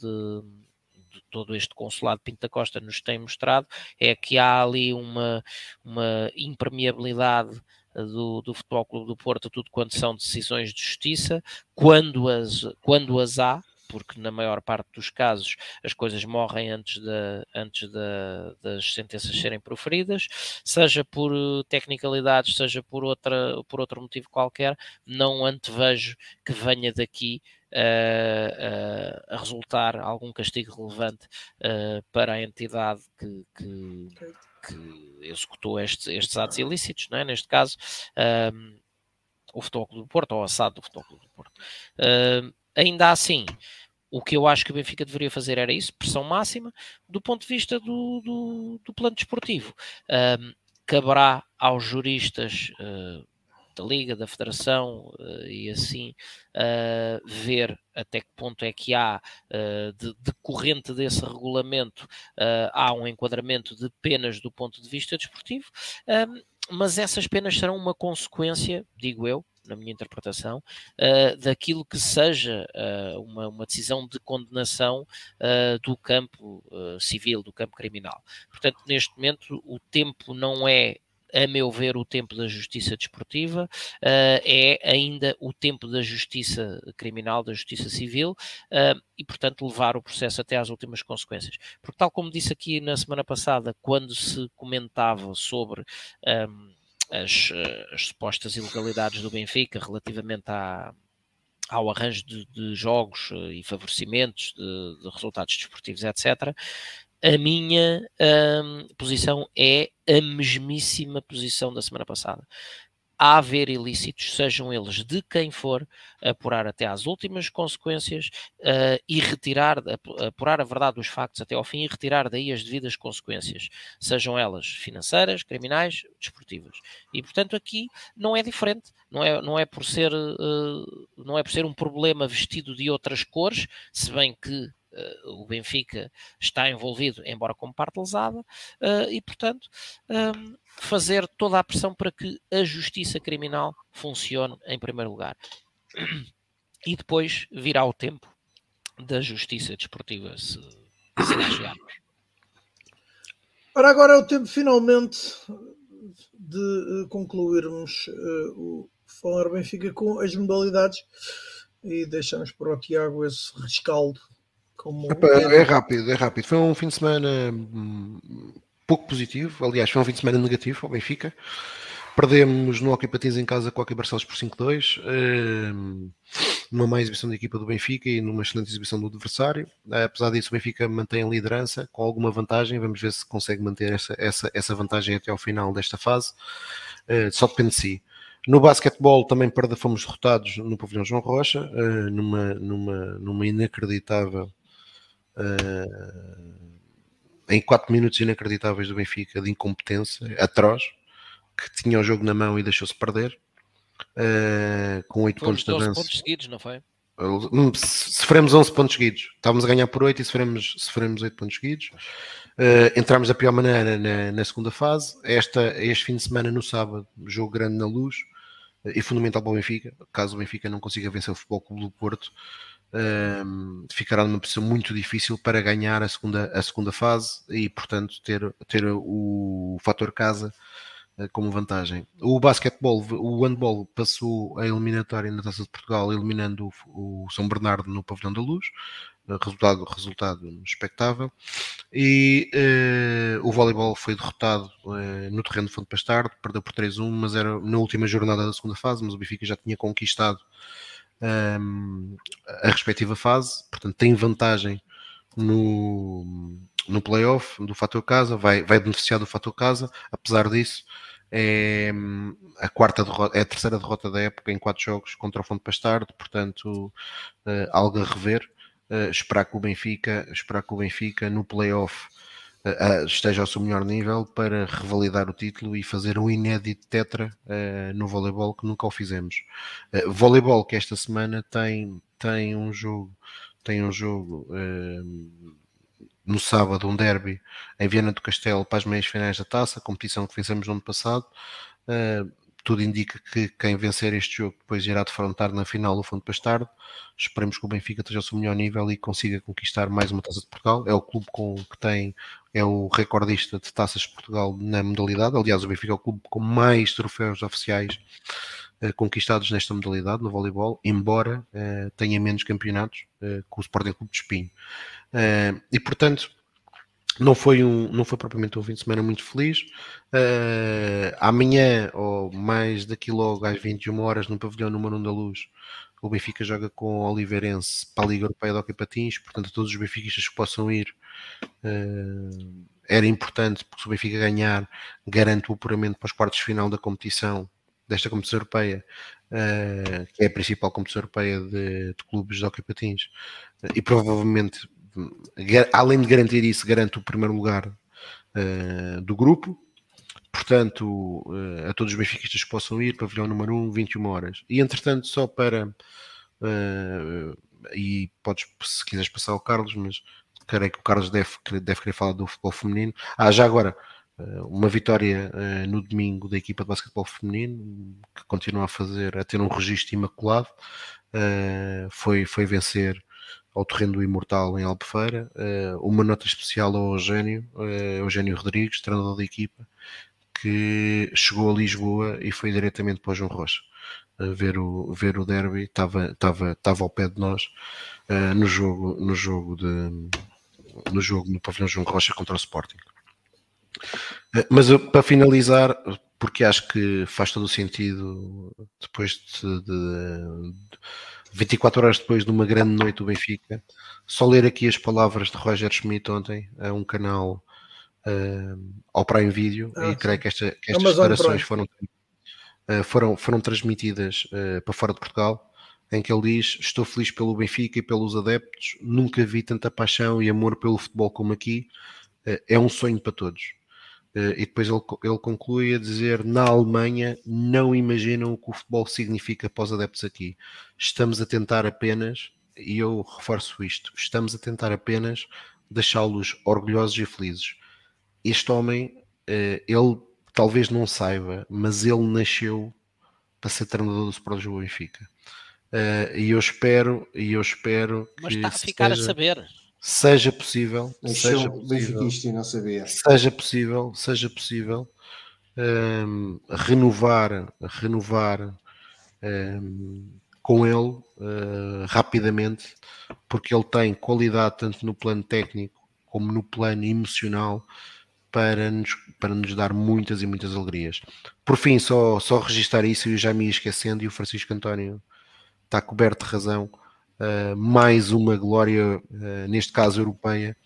Speaker 2: de todo este consulado Pinto da Costa nos tem mostrado é que há ali uma, uma impermeabilidade do, do Futebol Clube do Porto, tudo quanto são decisões de justiça, quando as, quando as há, porque na maior parte dos casos as coisas morrem antes, de, antes de, das sentenças serem proferidas, seja por tecnicalidades, seja por, outra, por outro motivo qualquer, não antevejo que venha daqui uh, uh, a resultar algum castigo relevante uh, para a entidade que, que, que executou estes, estes atos ilícitos, não é? neste caso, um, o Futebol Clube do Porto, ou o assado do Futebol Clube do Porto. Uh, ainda assim, o que eu acho que o Benfica deveria fazer era isso, pressão máxima, do ponto de vista do, do, do plano desportivo. Um, caberá aos juristas uh, da Liga, da Federação uh, e assim uh, ver até que ponto é que há, de, decorrente desse regulamento, há um enquadramento de penas do ponto de vista desportivo, um, mas essas penas serão uma consequência, digo eu, na minha interpretação, uh, daquilo que seja uh, uma, uma, decisão de condenação uh, do campo civil, do campo criminal. Portanto, neste momento, o tempo não é a meu ver, o tempo da justiça desportiva, uh, é ainda o tempo da justiça criminal, da justiça civil, uh, e, portanto, levar o processo até às últimas consequências. Porque, tal como disse aqui na semana passada, quando se comentava sobre. Um, ehm, as, as, supostas ilegalidades do Benfica relativamente à, ao arranjo de, de, jogos eh, e favorecimentos de, de, resultados desportivos, etc a minha um, posição é a mesmíssima posição da semana passada. A haver ilícitos, sejam eles de quem for, apurar até às últimas consequências uh, e retirar, apurar a verdade dos factos até ao fim e retirar daí as devidas consequências, sejam elas financeiras, criminais, desportivas. E portanto aqui não é diferente, não é, não é, por, ser, uh, não é por ser um problema vestido de outras cores, se bem que o Benfica está envolvido, embora como parte lesada, uh, e portanto um, fazer toda a pressão para que a justiça criminal funcione em primeiro lugar. E depois virá o tempo da justiça desportiva se, se chegarmos.
Speaker 1: Ora, agora é o tempo finalmente de concluirmos o Falar Benfica com as modalidades e deixamos para o Tiago esse rescaldo.
Speaker 4: Como é, é rápido, é rápido. Foi um fim de semana hum, pouco positivo, aliás, foi um fim de semana negativo ao Benfica. Perdemos no Hockey Patins em casa com o Hockey Barcelos por 5-2, hum, numa má exibição da equipa do Benfica e numa excelente exibição do adversário. Apesar disso, o Benfica mantém a liderança com alguma vantagem. Vamos ver se consegue manter essa, essa, essa vantagem até ao final desta fase. Uh, só depende de si. No basquetebol também perde, fomos derrotados no pavilhão João Rocha, uh, numa, numa, numa inacreditável. Uh, em 4 minutos inacreditáveis do Benfica de incompetência atroz, que tinha o jogo na mão e deixou-se perder, uh, com 8 pontos de avanço.
Speaker 2: pontos seguidos, não foi?
Speaker 4: Sofremos 11 pontos seguidos. Estávamos a ganhar por 8 e sofremos, sofremos 8 pontos seguidos. Uh, entramos da pior maneira na, na, segunda fase. Esta, este fim de semana, no sábado, jogo grande na luz e fundamental para o Benfica. Caso o Benfica não consiga vencer o Futebol Clube do Porto, um, ficará numa posição muito difícil para ganhar a segunda, a segunda fase e, portanto, ter, ter o fator casa uh, como vantagem. O basquetebol, o handball passou a eliminatória na Taça de Portugal, eliminando o, São Bernardo no Pavilhão da Luz. Uh, resultado, resultado expectável e uh, o voleibol foi derrotado no terreno de Fonte Pastardo, perdeu por 3-1, mas era na última jornada da segunda fase, mas o Benfica já tinha conquistado um, a respectiva fase, portanto tem vantagem no, no playoff do fator casa, vai, vai beneficiar do fator casa, apesar disso é a quarta derrota, é a terceira derrota da época em quatro jogos contra o Fonte Pastardo, portanto uh, algo a rever, uh, esperar que o Benfica, esperar que o Benfica no playoff esteja ao seu melhor nível para revalidar o título e fazer um inédito tetra uh, no voleibol que nunca o fizemos. Uh, voleibol que esta semana tem, tem um jogo, tem um jogo no sábado, um derby em Viana do Castelo para as meias finais da taça, competição que vencemos no ano passado. Uh, tudo indica que quem vencer este jogo depois irá defrontar na final o Fundo Pastardo. Esperemos que o Benfica esteja ao seu melhor nível e consiga conquistar mais uma taça de Portugal. É o clube com, que tem, é o recordista de taças de Portugal na modalidade. Aliás, o Benfica é o clube com mais troféus oficiais eh, conquistados nesta modalidade, no voleibol, embora eh, tenha menos campeonatos eh, que o Sporting Clube de Espinho. E portanto, não foi, um, não foi propriamente um fim de semana muito feliz. Uh, amanhã, ou mais daqui logo às 21 horas, no pavilhão número 1 da Luz, o Benfica joga com o Oliveirense para a Liga Europeia de Hockey Patins, portanto, todos os benfiquistas que possam ir uh, era importante, porque se o Benfica ganhar, garante o apuramento para os quartos de final da competição, desta competição europeia, uh, que é a principal competição europeia de, de clubes de Hockey Patins, e provavelmente além de garantir isso, garante o primeiro lugar uh, do grupo. Portanto, uh, a todos os benfiquistas que possam ir, pavilhão número 1, 21 horas. E entretanto, só para. Uh, e podes, se quiseres passar ao Carlos, mas creio que o Carlos deve, deve querer falar do futebol feminino. Ah, já agora, uma vitória no domingo da equipa de basquetebol feminino, que continua a fazer, a ter um registro imaculado. foi, foi vencer ao terreno do Imortal em Albufeira. Uh, uma nota especial ao Eugênio, uh, Eugênio Rodrigues, treinador da equipa, que chegou a Lisboa e foi diretamente para o João Rocha. Uh, ver, o, ver o derby, estava, estava, estava ao pé de nós uh, no jogo, no jogo de no jogo no pavilhão João Rocha contra o Sporting. Mas para finalizar, porque acho que faz todo o sentido depois de, de, de 24 horas depois de uma grande noite do Benfica, só ler aqui as palavras de Roger Schmidt ontem a um canal uh, ao Prime Video ah, e creio que, esta, que estas declarações foram, uh, foram, foram transmitidas uh, para fora de Portugal em que ele diz: Estou feliz pelo Benfica e pelos adeptos, nunca vi tanta paixão e amor pelo futebol como aqui. É um sonho para todos. E depois ele, ele, conclui a dizer: na Alemanha não imaginam o que o futebol significa para os adeptos aqui. Estamos a tentar apenas, e eu reforço isto, estamos a tentar apenas deixá-los orgulhosos e felizes. Este homem, uh, ele talvez não saiba, mas ele nasceu para ser treinador do Sport Benfica. Uh, e eu espero, e eu espero
Speaker 2: mas que está a ficar seja... a saber
Speaker 4: seja possível, seja
Speaker 3: possível, não sabia.
Speaker 4: seja possível, seja possível um, renovar, renovar um, com ele uh, rapidamente, porque ele tem qualidade tanto no plano técnico como no plano emocional para nos, para nos dar muitas e muitas alegrias. Por fim, só, só registrar isso e já me ia esquecendo, e o Francisco António está coberto de razão. Uh, mais uma glória, uh, neste caso europeia,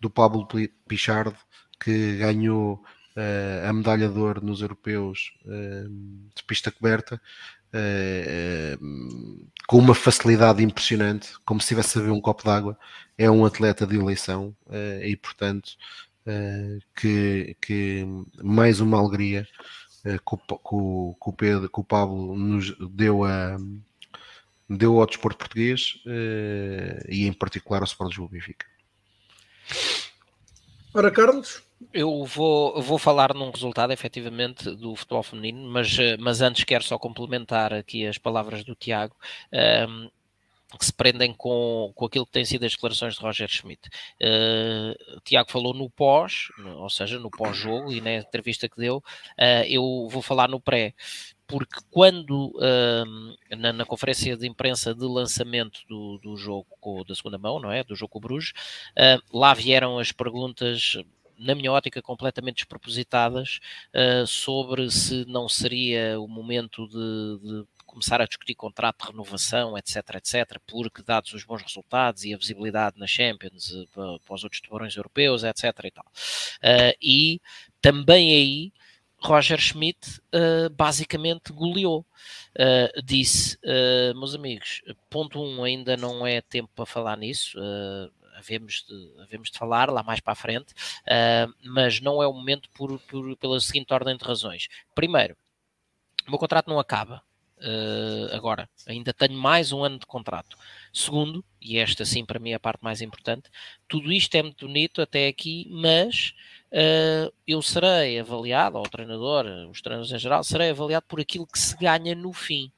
Speaker 4: do Pablo Pichard, que ganhou uh, a medalha de ouro nos europeus de pista coberta. com uma facilidade impressionante, como se estivesse a ver um copo d'água, é um atleta de eleição e, portanto, que, que, mais uma alegria uh, que, o, que, o Pedro, que o Pablo nos deu, a, deu ao desporto português uh, e em particular ao Sport Lisboa Benfica.
Speaker 1: Ora, Carlos?
Speaker 2: Eu vou, vou falar num resultado, efetivamente, do futebol feminino, mas, mas antes quero só complementar aqui as palavras do Tiago. Um, que se prendem com, com aquilo que têm sido as declarações de Roger Schmidt. Uh, Tiago falou no pós, ou seja, no pós-jogo, e na entrevista que deu, uh, eu vou falar no pré, porque quando uh, na, na, conferência de imprensa de lançamento do, do jogo com, da segunda mão, não é? Do jogo com o Bruges, lá vieram as perguntas na minha ótica, completamente despropositadas uh, sobre se não seria o momento de, de começar a discutir contrato de renovação, etc, etc, porque dados os bons resultados e a visibilidade na Champions eh, para, para os outros tubarões europeus, etc e tal. Uh, e também aí Roger Schmidt uh, basicamente goleou. Uh, disse, meus amigos, ponto 1, um, ainda não é tempo para falar nisso, havemos de, havemos de falar lá mais para a frente, uh, mas não é o momento por, por, pela seguinte ordem de razões. Primeiro, o meu contrato não acaba. Uh, agora, ainda tenho mais um ano de contrato. Segundo, e esta sim para mim é a parte mais importante, tudo isto é muito bonito até aqui, mas uh, eu serei avaliado, ou o treinador, os treinadores em geral, serei avaliado por aquilo que se ganha no fim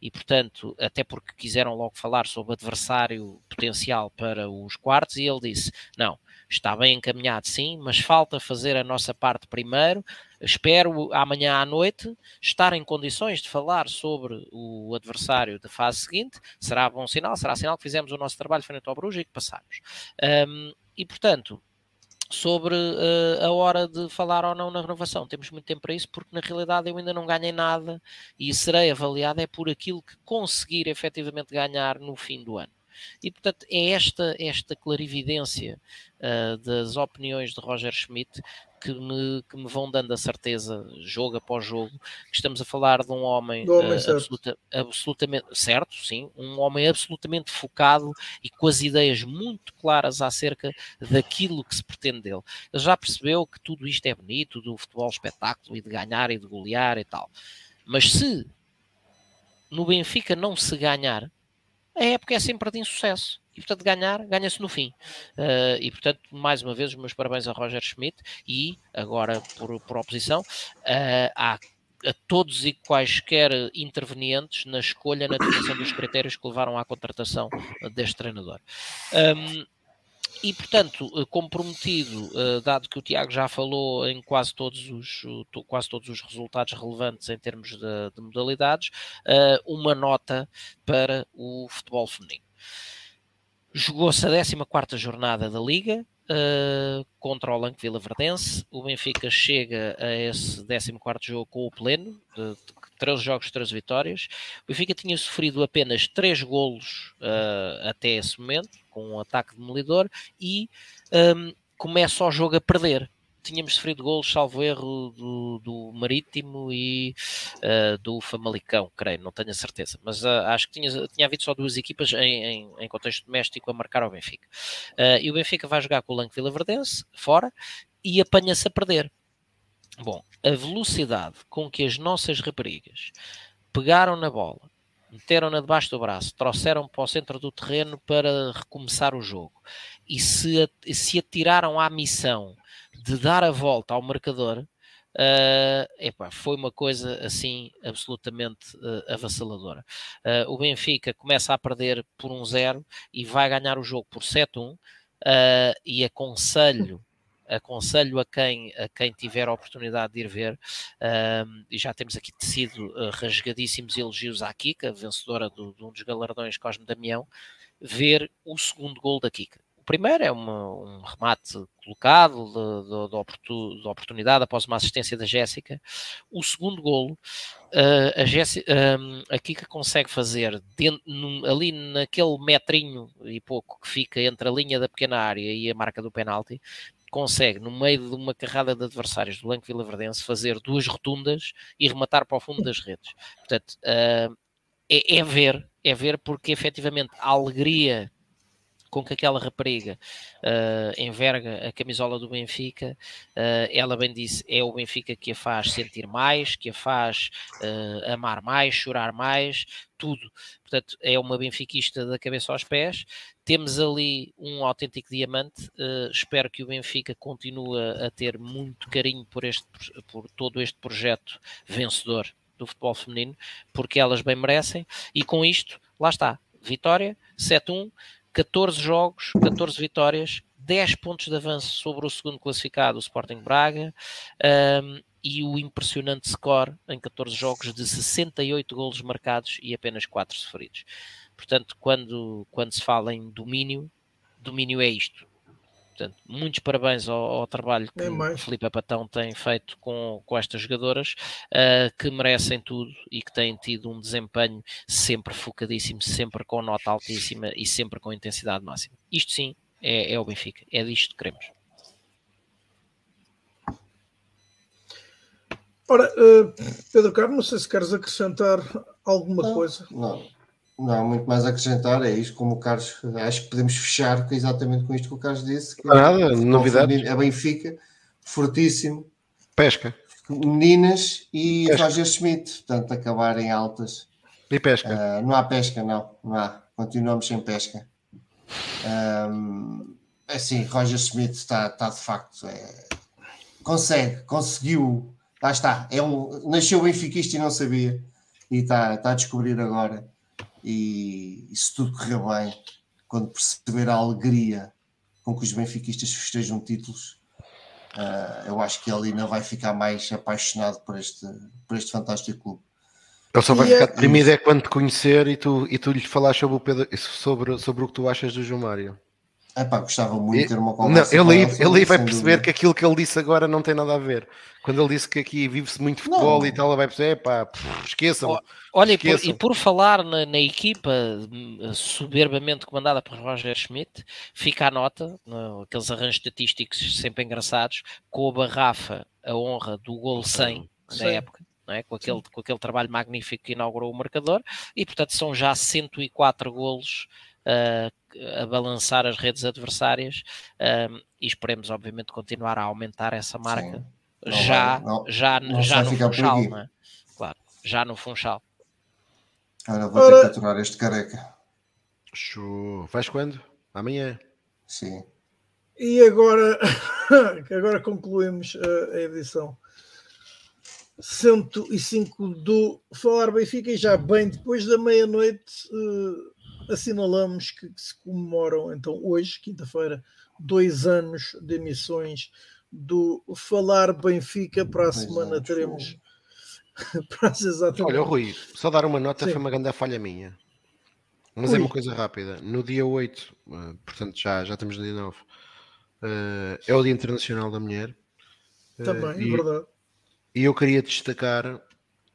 Speaker 2: e, portanto, até porque quiseram logo falar sobre adversário potencial para os quartos, e ele disse: não, está bem encaminhado, sim, mas falta fazer a nossa parte primeiro. Espero amanhã à noite estar em condições de falar sobre o adversário da fase seguinte. Será bom sinal, será sinal que fizemos o nosso trabalho frente ao Bruges e que passamos. Um, e portanto, sobre uh, a hora de falar ou não na renovação. Temos muito tempo para isso, porque na realidade eu ainda não ganhei nada e serei avaliado é por aquilo que conseguir efetivamente ganhar no fim do ano. E, portanto, é esta, esta clarividência uh, das opiniões de Roger Schmidt que me, que me vão dando a certeza, jogo após jogo, que estamos a falar de um homem,
Speaker 1: homem uh, absoluta,
Speaker 2: absolutamente certo, sim, um homem absolutamente focado e com as ideias muito claras acerca daquilo que se pretende dele. Ele já percebeu que tudo isto é bonito, do futebol espetáculo e de ganhar e de golear e tal. Mas se no Benfica não se ganhar, a época é sempre de insucesso. E, portanto, ganhar, ganha-se no fim. Uh, e, portanto, mais uma vez, os meus parabéns a Roger Schmidt e, agora, por, por oposição, uh, a todos e quaisquer intervenientes na escolha, na definição dos critérios que levaram à contratação deste treinador. Um, e, portanto, eh, comprometido, eh, dado que o Tiago já falou em quase todos os, quase todos os resultados relevantes em termos de, de modalidades, eh, uma nota para o futebol feminino. Jogou-se a 14 jornada da Liga, contra o Lanque Vila Verdense. O Benfica chega a esse 14 jogo com o pleno, de 13 jogos, 13 vitórias. O Benfica tinha sofrido apenas 3 golos uh, até esse momento, com um ataque demolidor, e um, começa o jogo a perder tínhamos sofrido golos, salvo erro, do, do Marítimo e uh, do Famalicão, creio, não tenho a certeza, mas uh, acho que tinha, tinha havido só duas equipas em, em, em contexto doméstico a marcar ao Benfica. E o Benfica vai jogar com o Lanque Vila Verdense, fora, e apanha-se a perder. Bom, a velocidade com que as nossas raparigas pegaram na bola, meteram-na debaixo do braço, trouxeram para o centro do terreno para recomeçar o jogo e se, se atiraram à missão de dar a volta ao marcador, uh, foi uma coisa assim absolutamente uh, avassaladora. Uh, o Benfica começa a perder por um zero e vai ganhar o jogo por 7-1 uh, e aconselho aconselho a quem, a quem tiver a oportunidade de ir ver, e já temos aqui tecido uh, rasgadíssimos elogios à Kika, vencedora do, de um dos galardões Cosme Damião, ver o segundo gol da Kika. O primeiro é uma, um remate colocado de, de, oportunidade após uma assistência da Jéssica. O segundo golo, uh, a, Jéssica, um, a Kika consegue fazer dentro, num, ali naquele metrinho e pouco que fica entre a linha da pequena área e a marca do penalti, consegue, no meio de uma carrada de adversários do Lanco Vila Verdense, fazer duas rotundas e rematar para o fundo das redes. Portanto, uh, é, é ver, é ver porque efetivamente a alegria com que aquela rapariga uh, enverga a camisola do Benfica, uh, ela bem disse, é o Benfica que a faz sentir mais, que a faz uh, amar mais, chorar mais, tudo. Portanto, é uma benfiquista da cabeça aos pés. Temos ali um autêntico diamante. espero que o Benfica continue a ter muito carinho por, este, por todo este projeto vencedor do futebol feminino, porque elas bem merecem. E com isto, lá está, vitória, 7-1 14 jogos, 14 vitórias, 10 pontos de avanço sobre o segundo classificado, o Sporting Braga, um, e o impressionante score em 14 jogos de 68 golos marcados e apenas 4 sofridos. Portanto, quando, quando se fala em domínio, domínio é isto. Portanto, muitos parabéns ao, ao trabalho que o Felipe Patão tem feito com, com estas jogadoras, uh, que merecem tudo e que têm tido um desempenho sempre focadíssimo, sempre com nota altíssima e sempre com intensidade máxima. Isto sim é, é o Benfica, é disto que queremos.
Speaker 1: Ora, uh, Pedro Carlos, não sei se queres acrescentar alguma
Speaker 3: não,
Speaker 1: coisa.
Speaker 3: Não, não há muito mais a acrescentar, é isto como o Carlos, acho que podemos fechar exatamente com isto que o Carlos disse. Que
Speaker 4: Nada, é, novidades.
Speaker 3: A Benfica, fortíssimo.
Speaker 4: Pesca.
Speaker 3: Meninas e pesca. Roger Schmidt, portanto, acabar em altas.
Speaker 4: E pesca?
Speaker 3: Uh, não há pesca, não, não há. Continuamos sem pesca. Um, é assim, Roger Schmidt está, está de facto. É, consegue, conseguiu. Lá está. É um, nasceu benfiquista e não sabia. E está, está a descobrir agora e, e se tudo correr bem, quando perceber a alegria com que os benfiquistas festejam títulos, uh, eu acho que ele ainda vai ficar mais apaixonado por este, por este fantástico clube.
Speaker 4: Ele só vai e ficar é... deprimido é quando te conhecer e tu, e tu lhe falar sobre o, Pedro, sobre, sobre o que tu achas do João Mário.
Speaker 3: É pá, gostava muito de ter uma conversa.
Speaker 4: Não, ele, aí, ele aí vai perceber dúvida. que aquilo que ele disse agora não tem nada a ver. Quando ele disse que aqui vive-se muito futebol não. e tal, ele vai perceber, é pá, esqueçam.
Speaker 2: Olha, esqueçam. E, por, e por falar na, na, equipa hum, soberbamente comandada por Roger Schmidt, fica a nota, no, aqueles arranjos estatísticos sempre engraçados, com a Barrafa a honra do gol 100 da época. É? Com, aquele, com aquele trabalho magnífico que inaugurou o marcador, e portanto são já 104 golos a balançar as redes adversárias uh, e esperemos obviamente continuar a aumentar essa marca já, vai, não, já, não já no Funchal, não é? claro, já no Funchal.
Speaker 3: Ora, vou Ora... ter que aturar este careca.
Speaker 4: Show. Vais quando? Amanhã.
Speaker 3: Sim.
Speaker 1: E agora, agora concluímos a edição 105 do Falar Benfica e já bem depois da meia-noite uh, assinalamos que, que se comemoram então hoje, quinta-feira, dois anos de emissões do Falar Benfica. Para a semana teremos.
Speaker 4: Olha, Rui, só dar uma nota Sim. foi uma grande falha minha. Mas Ui. é uma coisa rápida. No dia 8, eh, portanto já, já estamos no dia 9, eh, é o Dia Internacional da Mulher.
Speaker 1: Também, é e, é verdade.
Speaker 4: E eu queria destacar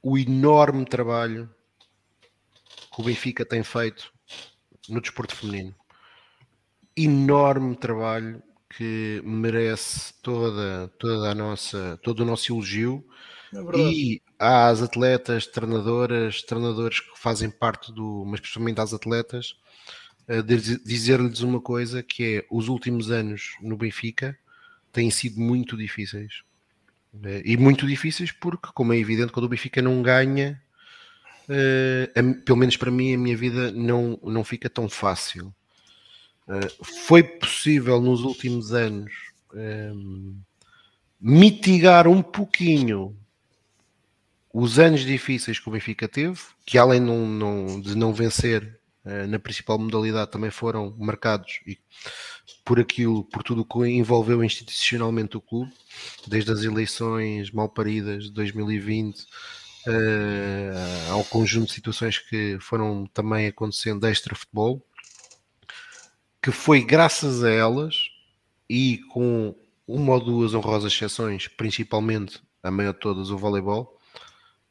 Speaker 4: o enorme trabalho que o Benfica tem feito no desporto feminino. Enorme trabalho que merece toda, toda a nossa, todo o nosso elogio. É e às atletas, treinadoras, treinadores que fazem parte do, mas principalmente às atletas, dizer-lhes uma coisa que é os últimos anos no Benfica têm sido muito difíceis. E muito difíceis porque, como é evidente, quando o Benfica não ganha, uh, pelo menos para mim, a minha vida não, não fica tão fácil. Uh, foi possível nos últimos anos um, mitigar um pouquinho os anos difíceis que o Benfica teve, que além não, não, de não vencer uh, na principal modalidade, também foram marcados e, por aquilo, por tudo o que envolveu institucionalmente o clube, desde as eleições mal paridas de 2020 uh, ao conjunto de situações que foram também acontecendo extra futebol, que foi graças a elas e com uma ou duas honrosas exceções, principalmente a maior de todas, o voleibol,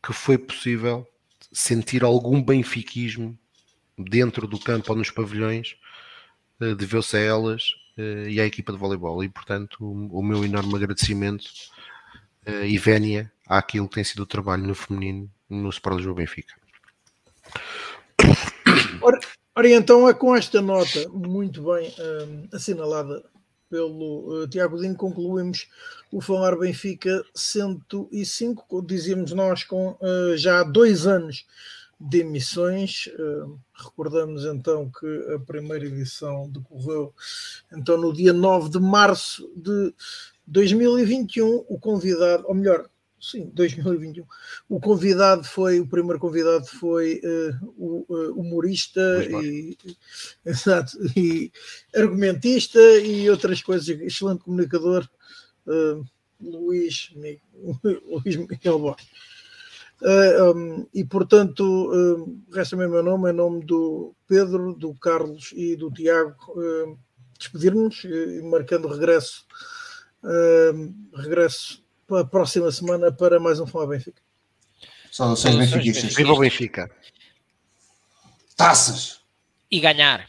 Speaker 4: que foi possível sentir algum benfiquismo dentro do campo ou nos pavilhões, uh, deveu-se a elas uh, e à equipa de voleibol. E, portanto, o meu enorme agradecimento uh, e vénia àquilo que tem sido o trabalho no feminino no Sport Lisboa Benfica.
Speaker 1: Ora, ora, então é com esta nota muito bem assinalada pelo uh, Tiago Dinho, concluímos o Falar Benfica 105, dizíamos nós, com uh, já dois anos de emissões. Uh, recordamos então que a primeira edição decorreu então no dia 9 de março de 2021. O convidado, ou melhor, sim, 2021. O convidado foi, o primeiro convidado foi uh, o uh, humorista e, exato, e argumentista e outras coisas, excelente comunicador, uh, Luís, Luís Miguel Borges. Um, e portanto, resta-me o meu nome, em nome do Pedro, do Carlos e do Tiago, despedir-nos, marcando regresso, regresso para a próxima semana para mais um Falar Benfica.
Speaker 3: Saudações benfiquistas.
Speaker 4: Viva o Benfica.
Speaker 3: Taças!
Speaker 2: E ganhar.